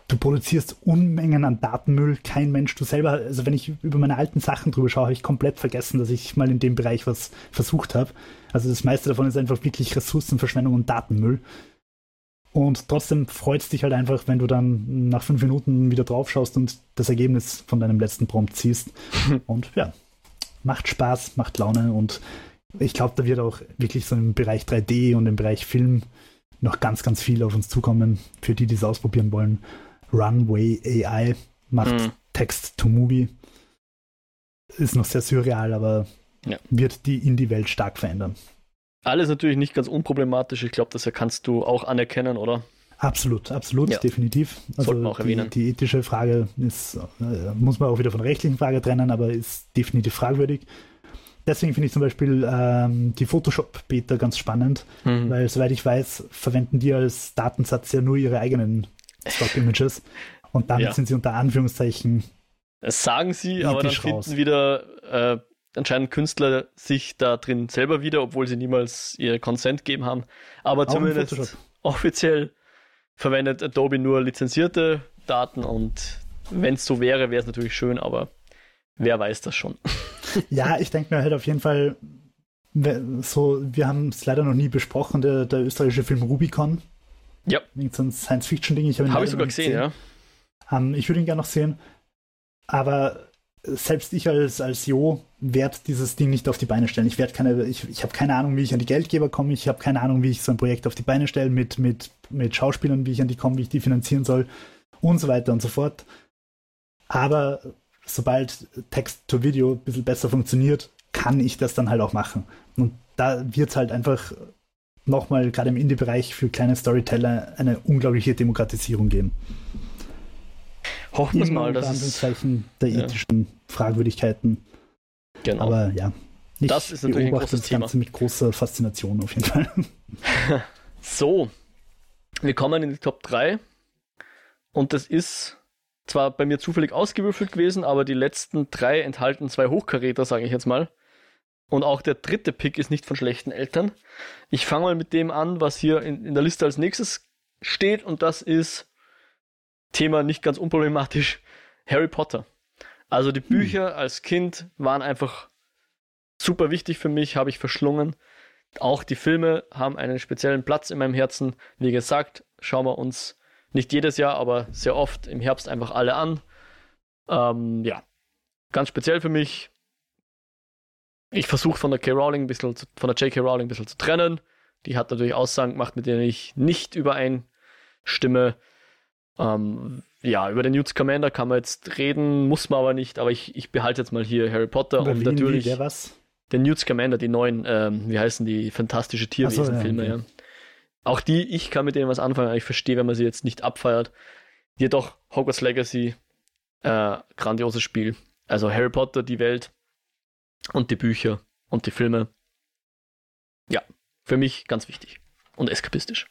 du produzierst Unmengen an Datenmüll, kein Mensch, du selber, also wenn ich über meine alten Sachen drüber schaue, habe ich komplett vergessen, dass ich mal in dem Bereich was versucht habe. Also das meiste davon ist einfach wirklich Ressourcenverschwendung und Datenmüll. Und trotzdem freut es dich halt einfach, wenn du dann nach fünf Minuten wieder drauf schaust und das Ergebnis von deinem letzten Prompt ziehst. und ja, macht Spaß, macht Laune und ich glaube, da wird auch wirklich so im Bereich 3D und im Bereich Film noch ganz, ganz viel auf uns zukommen, für die, die es ausprobieren wollen. Runway AI macht mhm. Text to Movie. Ist noch sehr surreal, aber ja. wird die Indie-Welt stark verändern. Alles natürlich nicht ganz unproblematisch. Ich glaube, das kannst du auch anerkennen, oder? Absolut, absolut, ja. definitiv. Also Sollten wir auch erwähnen. Die, die ethische Frage ist, äh, muss man auch wieder von der rechtlichen Frage trennen, aber ist definitiv fragwürdig. Deswegen finde ich zum Beispiel ähm, die Photoshop-Beta ganz spannend, mhm. weil soweit ich weiß, verwenden die als Datensatz ja nur ihre eigenen Stock-Images und damit ja. sind sie unter Anführungszeichen. Das sagen sie, aber dann finden raus. wieder äh, anscheinend Künstler sich da drin selber wieder, obwohl sie niemals ihr Consent gegeben haben. Aber Auch zumindest offiziell verwendet Adobe nur lizenzierte Daten und wenn es so wäre, wäre es natürlich schön, aber wer weiß das schon. Ja, ich denke mir halt auf jeden Fall, so, wir haben es leider noch nie besprochen, der, der österreichische Film Rubicon. Ja. So ein Science-Fiction-Ding. Ich habe hab ich sogar gesehen, gesehen, ja. Um, ähm, ich würde ihn gerne noch sehen. Aber selbst ich als, als Jo werde dieses Ding nicht auf die Beine stellen. Ich werde keine, ich, ich habe keine Ahnung, wie ich an die Geldgeber komme. Ich habe keine Ahnung, wie ich so ein Projekt auf die Beine stelle mit, mit, mit Schauspielern, wie ich an die komme, wie ich die finanzieren soll und so weiter und so fort. Aber sobald Text to Video ein bisschen besser funktioniert, kann ich das dann halt auch machen. Und da wird es halt einfach nochmal gerade im Indie-Bereich für kleine Storyteller eine unglaubliche Demokratisierung geben. Hoffen wir mal, dass es der ethischen ja. Fragwürdigkeiten. Genau. Aber ja, ich das ist natürlich beobachte das Ganze Thema. mit großer Faszination auf jeden Fall. so, wir kommen in die Top 3 und das ist zwar bei mir zufällig ausgewürfelt gewesen, aber die letzten drei enthalten zwei Hochkaräter, sage ich jetzt mal. Und auch der dritte Pick ist nicht von schlechten Eltern. Ich fange mal mit dem an, was hier in, in der Liste als nächstes steht, und das ist Thema nicht ganz unproblematisch: Harry Potter. Also die hm. Bücher hm. als Kind waren einfach super wichtig für mich, habe ich verschlungen. Auch die Filme haben einen speziellen Platz in meinem Herzen. Wie gesagt, schauen wir uns nicht jedes Jahr, aber sehr oft im Herbst einfach alle an. Ähm, ja, ganz speziell für mich. Ich versuche von der K. Rowling ein bisschen, zu, von der J.K. Rowling ein bisschen zu trennen. Die hat natürlich Aussagen gemacht, mit denen ich nicht übereinstimme. Ähm, ja, über den Newt Scamander kann man jetzt reden, muss man aber nicht, aber ich, ich behalte jetzt mal hier Harry Potter über und natürlich. Der was? Den Newt Scamander, die neuen, ähm, wie heißen die, fantastische Tierwesen-Filme, so, ja, okay. ja. Auch die, ich kann mit denen was anfangen, ich verstehe, wenn man sie jetzt nicht abfeiert. Jedoch Hogwarts Legacy, äh, grandioses Spiel. Also Harry Potter, die Welt und die Bücher und die Filme. Ja, für mich ganz wichtig und eskapistisch.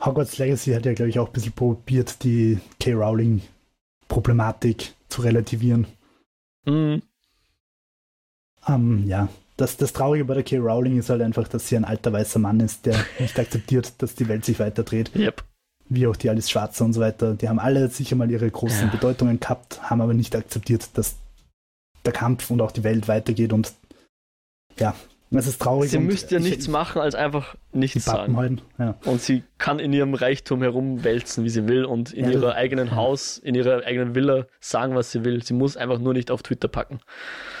Hogwarts Legacy hat ja, glaube ich, auch ein bisschen probiert, die K. Rowling-Problematik zu relativieren. Mhm. Ähm, ja, das, das Traurige bei der K. Rowling ist halt einfach, dass sie ein alter weißer Mann ist, der nicht akzeptiert, dass die Welt sich weiterdreht. Yep. Wie auch die Alice Schwarze und so weiter. Die haben alle sicher mal ihre großen ja. Bedeutungen gehabt, haben aber nicht akzeptiert, dass der Kampf und auch die Welt weitergeht und ja, es ist traurig. Sie müsste ja nichts ich, machen, als einfach nichts sagen. Halten. Ja. Und sie kann in ihrem Reichtum herumwälzen, wie sie will und in ja, ihrem eigenen ja. Haus, in ihrer eigenen Villa sagen, was sie will. Sie muss einfach nur nicht auf Twitter packen.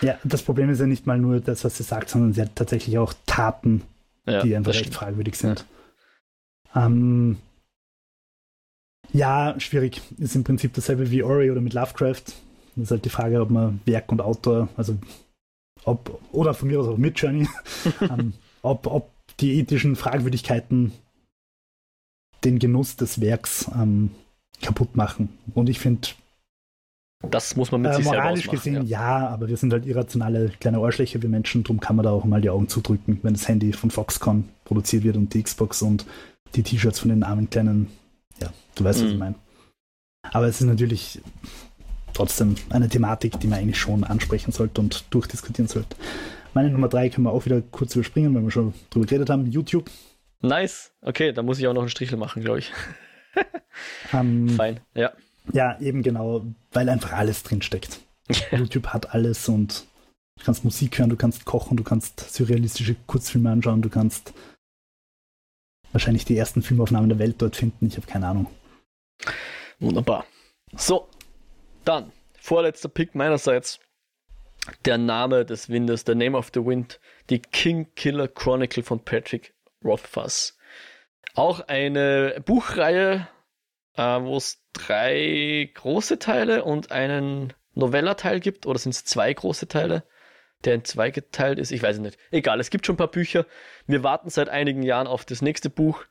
Ja, das Problem ist ja nicht mal nur das, was sie sagt, sondern sie hat tatsächlich auch Taten, die einfach recht fragwürdig sind. Ähm, ja, schwierig. Ist im Prinzip dasselbe wie Ori oder mit Lovecraft. Das ist halt die Frage, ob man Werk und Autor, also ob, oder von mir aus auch mit Journey, ähm, ob, ob die ethischen Fragwürdigkeiten den Genuss des Werks ähm, kaputt machen. Und ich finde, das muss man mit äh, sich moralisch gesehen ja. ja. aber wir sind halt irrationale kleine Arschlöcher, wir Menschen, darum kann man da auch mal die Augen zudrücken, wenn das Handy von Foxconn produziert wird und die Xbox und die T-Shirts von den armen kleinen, ja, du weißt, mhm. was ich meine. Aber es ist natürlich trotzdem eine Thematik, die man eigentlich schon ansprechen sollte und durchdiskutieren sollte. Meine Nummer drei können wir auch wieder kurz überspringen, weil wir schon drüber geredet haben. YouTube. Nice. Okay, da muss ich auch noch einen Strichel machen, glaube ich. um, ähm, Fein, ja. Ja, eben genau, weil einfach alles drinsteckt. YouTube hat alles und du kannst Musik hören, du kannst kochen, du kannst surrealistische Kurzfilme anschauen, du kannst wahrscheinlich die ersten Filmaufnahmen der Welt dort finden. Ich habe keine Ahnung. Wunderbar. So, dann, vorletzter Pick meinerseits. Der Name des Windes, The Name of the Wind, die King Killer Chronicle von Patrick Rothfuss. Auch eine Buchreihe, äh, wo es drei große Teile und einen Novella-Teil gibt, oder sind es zwei große Teile, der in zwei geteilt ist? Ich weiß es nicht. Egal, es gibt schon ein paar Bücher. Wir warten seit einigen Jahren auf das nächste Buch.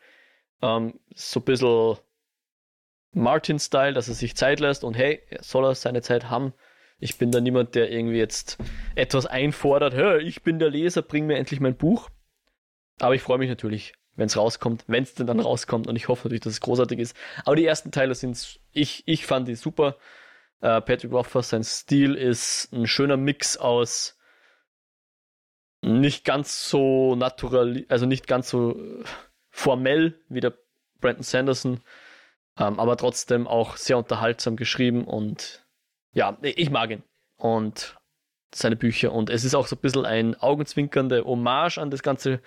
Ähm, so ein bisschen Martin-Style, dass er sich Zeit lässt und hey, soll er seine Zeit haben. Ich bin da niemand, der irgendwie jetzt etwas einfordert. Hey, ich bin der Leser, bring mir endlich mein Buch. Aber ich freue mich natürlich, wenn es rauskommt, wenn es denn dann rauskommt und ich hoffe natürlich, dass es großartig ist. Aber die ersten Teile sind, ich, ich fand die super. Äh, Patrick Rothfuss, sein Stil ist ein schöner Mix aus nicht ganz so natural, also nicht ganz so formell wie der Brandon Sanderson, ähm, aber trotzdem auch sehr unterhaltsam geschrieben und ja, ich mag ihn und seine Bücher und es ist auch so ein bisschen ein augenzwinkernde Hommage an das ganze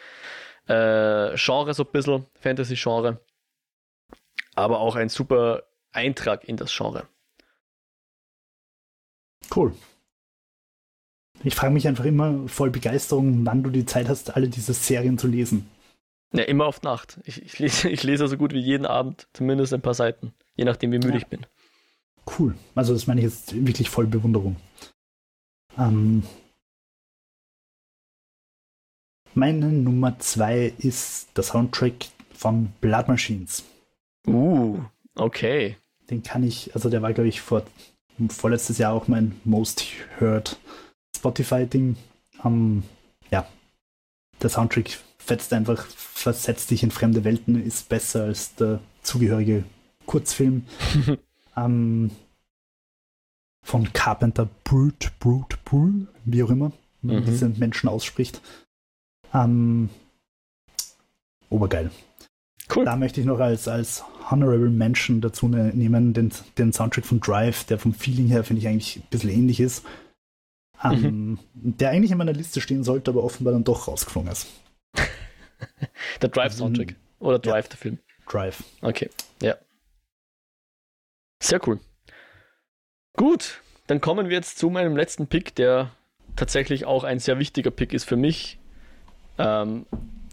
äh, Genre, so ein bisschen Fantasy-Genre, aber auch ein super Eintrag in das Genre. Cool. Ich frage mich einfach immer voll Begeisterung, wann du die Zeit hast, alle diese Serien zu lesen. Ja, immer auf Nacht. Ich, ich, lese, ich lese so gut wie jeden Abend zumindest ein paar Seiten, je nachdem, wie müde ja. ich bin. Cool. Also, das meine ich jetzt wirklich voll Bewunderung. Ähm, meine Nummer zwei ist der Soundtrack von Blood Machines. Uh, okay. Den kann ich, also der war, glaube ich, vor vorletztes Jahr auch mein Most Heard Spotify-Ding. Ähm, ja, der Soundtrack fetzt einfach, versetzt dich in fremde Welten, ist besser als der zugehörige Kurzfilm. ähm, von Carpenter Brute, Brute, Brute, wie auch immer, man mhm. diese Menschen ausspricht. Ähm, obergeil. Cool. Da möchte ich noch als, als Honorable Mention dazu ne, nehmen, den, den Soundtrack von Drive, der vom Feeling her, finde ich, eigentlich ein bisschen ähnlich ist. Ähm, mhm. Der eigentlich in meiner Liste stehen sollte, aber offenbar dann doch rausgeflogen ist. der Drive-Soundtrack. Oder Drive, ja. der Film. Drive. Okay, ja. Sehr cool. Gut, dann kommen wir jetzt zu meinem letzten Pick, der tatsächlich auch ein sehr wichtiger Pick ist für mich. Ähm,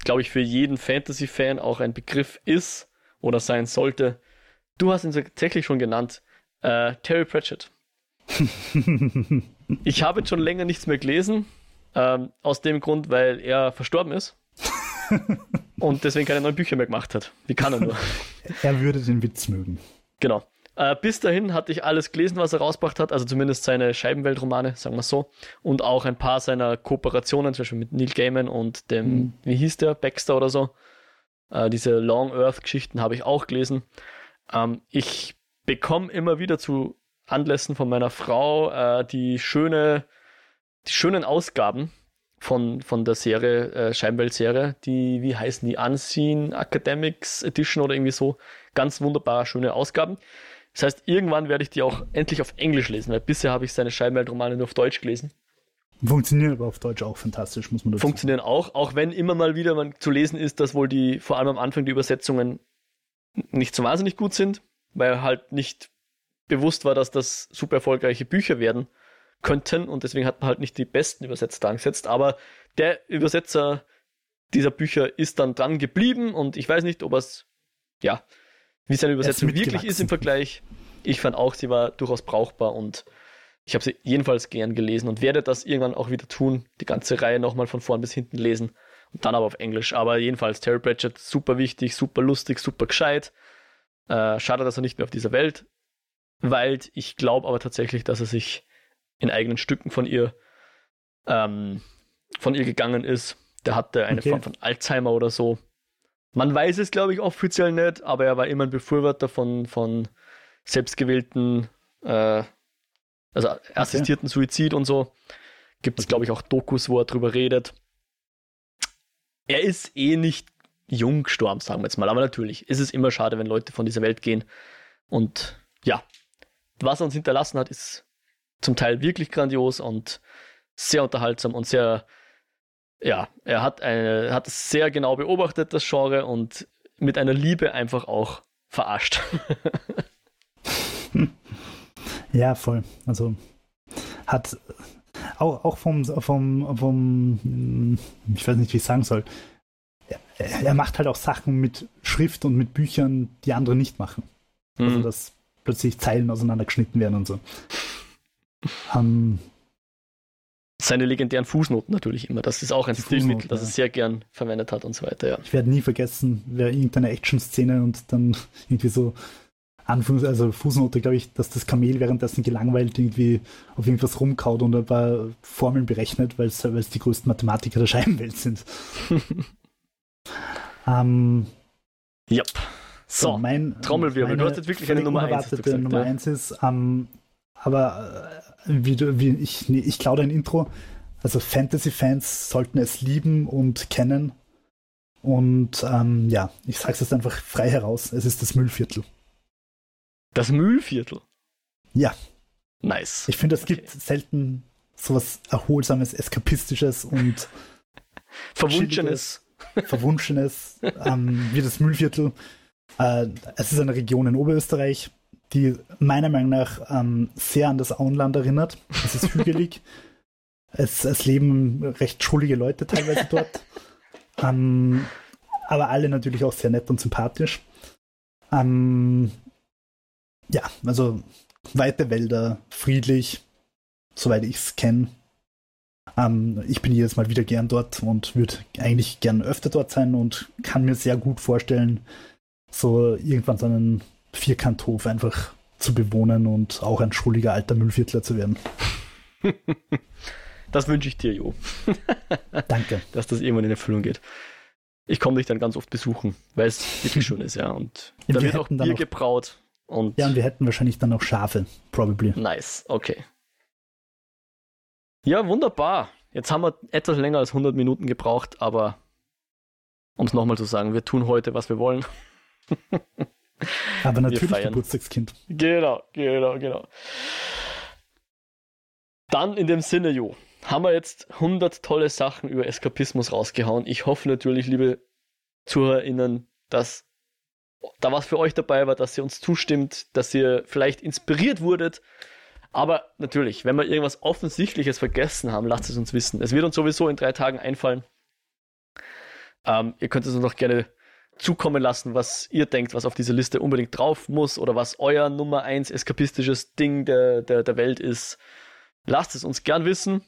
Glaube ich, für jeden Fantasy-Fan auch ein Begriff ist oder sein sollte. Du hast ihn tatsächlich schon genannt. Äh, Terry Pratchett. ich habe jetzt schon länger nichts mehr gelesen. Ähm, aus dem Grund, weil er verstorben ist. und deswegen keine neuen Bücher mehr gemacht hat. Wie kann er nur? er würde den Witz mögen. Genau. Äh, bis dahin hatte ich alles gelesen, was er rausgebracht hat, also zumindest seine Scheibenweltromane, sagen wir so. Und auch ein paar seiner Kooperationen, zum Beispiel mit Neil Gaiman und dem, mhm. wie hieß der, Baxter oder so. Äh, diese Long Earth-Geschichten habe ich auch gelesen. Ähm, ich bekomme immer wieder zu Anlässen von meiner Frau äh, die schöne, die schönen Ausgaben von, von der Serie, äh, Scheinwelt-Serie, die, wie heißen die, Unseen Academics Edition oder irgendwie so. Ganz wunderbar schöne Ausgaben. Das heißt, irgendwann werde ich die auch endlich auf Englisch lesen, weil bisher habe ich seine Scheinweltromane nur auf Deutsch gelesen. Funktionieren aber auf Deutsch auch fantastisch, muss man dazu Funktionieren sagen. auch, auch wenn immer mal wieder man zu lesen ist, dass wohl die, vor allem am Anfang die Übersetzungen nicht so wahnsinnig gut sind, weil halt nicht bewusst war, dass das super erfolgreiche Bücher werden könnten und deswegen hat man halt nicht die besten Übersetzer angesetzt, aber der Übersetzer dieser Bücher ist dann dran geblieben und ich weiß nicht, ob es, ja, wie seine Übersetzung wirklich ist im Vergleich. Ich fand auch, sie war durchaus brauchbar und ich habe sie jedenfalls gern gelesen und werde das irgendwann auch wieder tun, die ganze Reihe nochmal von vorn bis hinten lesen und dann aber auf Englisch. Aber jedenfalls, Terry Pratchett, super wichtig, super lustig, super gescheit. Äh, schade, dass er nicht mehr auf dieser Welt weilt. Ich glaube aber tatsächlich, dass er sich in eigenen Stücken von ihr ähm, von ihr gegangen ist. Der hatte eine okay. Form von Alzheimer oder so. Man weiß es, glaube ich, offiziell nicht, aber er war immer ein Befürworter von, von selbstgewählten, äh, also assistierten okay. Suizid und so. Gibt es, glaube ich, auch Dokus, wo er drüber redet. Er ist eh nicht jung gestorben, sagen wir jetzt mal. Aber natürlich ist es immer schade, wenn Leute von dieser Welt gehen. Und ja, was er uns hinterlassen hat, ist zum Teil wirklich grandios und sehr unterhaltsam und sehr ja, er hat, eine, hat es sehr genau beobachtet, das Genre, und mit einer Liebe einfach auch verarscht. ja, voll. Also hat auch, auch vom, vom, vom, ich weiß nicht, wie ich sagen soll, er, er macht halt auch Sachen mit Schrift und mit Büchern, die andere nicht machen. Also, mhm. Also, dass plötzlich Zeilen auseinandergeschnitten werden und so. Ähm, Seine legendären Fußnoten natürlich immer. Das ist auch ein Stilmittel, das ja. er sehr gern verwendet hat und so weiter. Ja. Ich werde nie vergessen, wer irgendeine Action-Szene und dann irgendwie so Anführungs-, also Fußnote, glaube ich, dass das Kamel währenddessen gelangweilt irgendwie auf irgendwas rumkaut und ein paar Formeln berechnet, weil es die größten Mathematiker der Scheibenwelt sind. ähm, yep. So, mein Trommelwirbel. Du hast jetzt wirklich eine Nummer 1. Gesagt, Nummer 1 ja. ist, ähm, aber äh, wie, du, wie ich, nee, ich klaue dein Intro. Also Fantasy-Fans sollten es lieben und kennen. Und ähm, ja, ich sage es jetzt einfach frei heraus. Es ist das Müllviertel. Das Mühlviertel? Ja. Nice. Ich finde, es okay. gibt selten sowas Erholsames, Eskapistisches und Verwunschenes. Verwunschenes ähm, wie das Mühlviertel. Äh, es ist eine Region in Oberösterreich, die meiner Meinung nach ähm, sehr an das Auenland erinnert. Es ist hügelig. es, es, leben recht schuldige Leute teilweise dort. ähm, aber alle natürlich auch sehr nett und sympathisch. Ähm, ja, also weite Wälder, friedlich, soweit ich es kenne. Ähm, ich bin jedes Mal wieder gern dort und würde eigentlich gern öfter dort sein und kann mir sehr gut vorstellen, so irgendwann so einen Vierkanthof einfach zu bewohnen und auch ein schuldiger alter Müllviertler zu werden. Das wünsche ich dir, Jo. Danke. Dass das irgendwann in Erfüllung geht. Ich komme dich dann ganz oft besuchen, weil es wirklich schön ist, ja. Und da wird auch Bier gebraut. Und ja, und wir hätten wahrscheinlich dann auch Schafe, probably. Nice, okay. Ja, wunderbar. Jetzt haben wir etwas länger als 100 Minuten gebraucht, aber um es nochmal zu sagen, wir tun heute, was wir wollen. Aber natürlich Geburtstagskind. Genau, genau, genau. Dann in dem Sinne, Jo, haben wir jetzt 100 tolle Sachen über Eskapismus rausgehauen. Ich hoffe natürlich, liebe ZuhörerInnen, dass da was für euch dabei war, dass ihr uns zustimmt, dass ihr vielleicht inspiriert wurdet. Aber natürlich, wenn wir irgendwas Offensichtliches vergessen haben, lasst es uns wissen. Es wird uns sowieso in drei Tagen einfallen. Ähm, ihr könnt es uns noch gerne zukommen lassen, was ihr denkt, was auf diese Liste unbedingt drauf muss oder was euer Nummer 1 eskapistisches Ding der, der, der Welt ist. Lasst es uns gern wissen.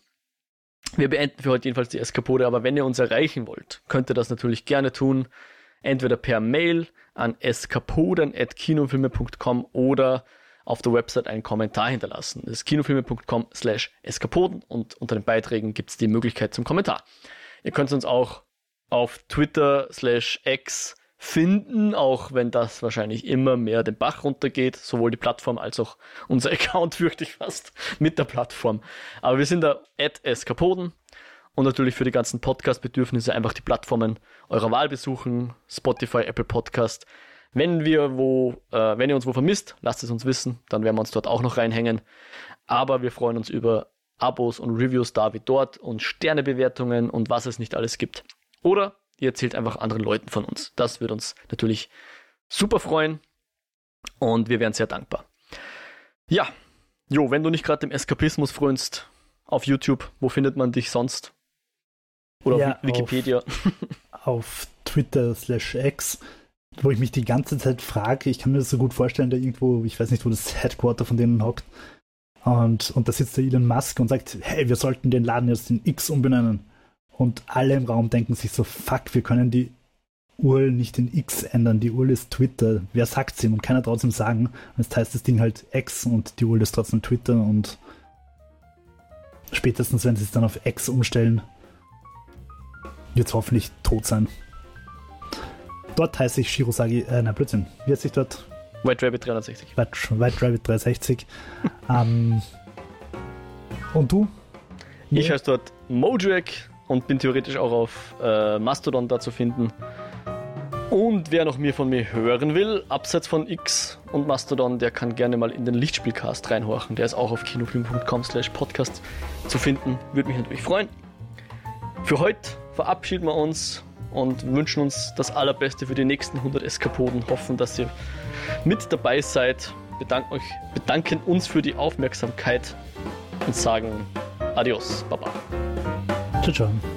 Wir beenden für heute jedenfalls die Eskapode, aber wenn ihr uns erreichen wollt, könnt ihr das natürlich gerne tun. Entweder per Mail an eskapoden.kinofilme.com oder auf der Website einen Kommentar hinterlassen. Das ist kinofilme.com slash eskapoden und unter den Beiträgen gibt es die Möglichkeit zum Kommentar. Ihr könnt uns auch auf Twitter slash X finden, auch wenn das wahrscheinlich immer mehr den Bach runtergeht, sowohl die Plattform als auch unser Account, fürchte ich fast, mit der Plattform. Aber wir sind da at Eskapoden und natürlich für die ganzen Podcast-Bedürfnisse einfach die Plattformen eurer Wahl besuchen, Spotify, Apple Podcast. Wenn wir wo, äh, wenn ihr uns wo vermisst, lasst es uns wissen, dann werden wir uns dort auch noch reinhängen. Aber wir freuen uns über Abos und Reviews da wie dort und Sternebewertungen und was es nicht alles gibt. Oder ihr erzählt einfach anderen Leuten von uns. Das wird uns natürlich super freuen und wir wären sehr dankbar. Ja, Jo, wenn du nicht gerade dem Eskapismus frönst auf YouTube, wo findet man dich sonst? Oder ja, auf Wikipedia? Auf, auf Twitter slash X, wo ich mich die ganze Zeit frage, ich kann mir das so gut vorstellen, da irgendwo, ich weiß nicht, wo das Headquarter von denen hockt. Und, und da sitzt der Elon Musk und sagt, hey, wir sollten den Laden jetzt in X umbenennen. Und alle im Raum denken sich so, fuck, wir können die URL nicht in X ändern. Die URL ist Twitter. Wer sagt ihm? Und keiner traut ihm sagen. Und jetzt heißt das Ding halt X und die URL ist trotzdem Twitter. Und spätestens, wenn sie es dann auf X umstellen, wird es hoffentlich tot sein. Dort heiße ich Shirosagi, äh, na Blödsinn, wie heißt ich dort? White Rabbit 360. White, White Rabbit 360. ähm, und du? Ich heiße dort Mojack und bin theoretisch auch auf äh, Mastodon da zu finden. Und wer noch mehr von mir hören will, abseits von X und Mastodon, der kann gerne mal in den Lichtspielcast reinhorchen. Der ist auch auf kinofilm.com slash podcast zu finden. Würde mich natürlich freuen. Für heute verabschieden wir uns und wünschen uns das Allerbeste für die nächsten 100 Eskapoden. Hoffen, dass ihr mit dabei seid. Bedanken, euch, bedanken uns für die Aufmerksamkeit und sagen Adios, Baba. Ciao, ciao.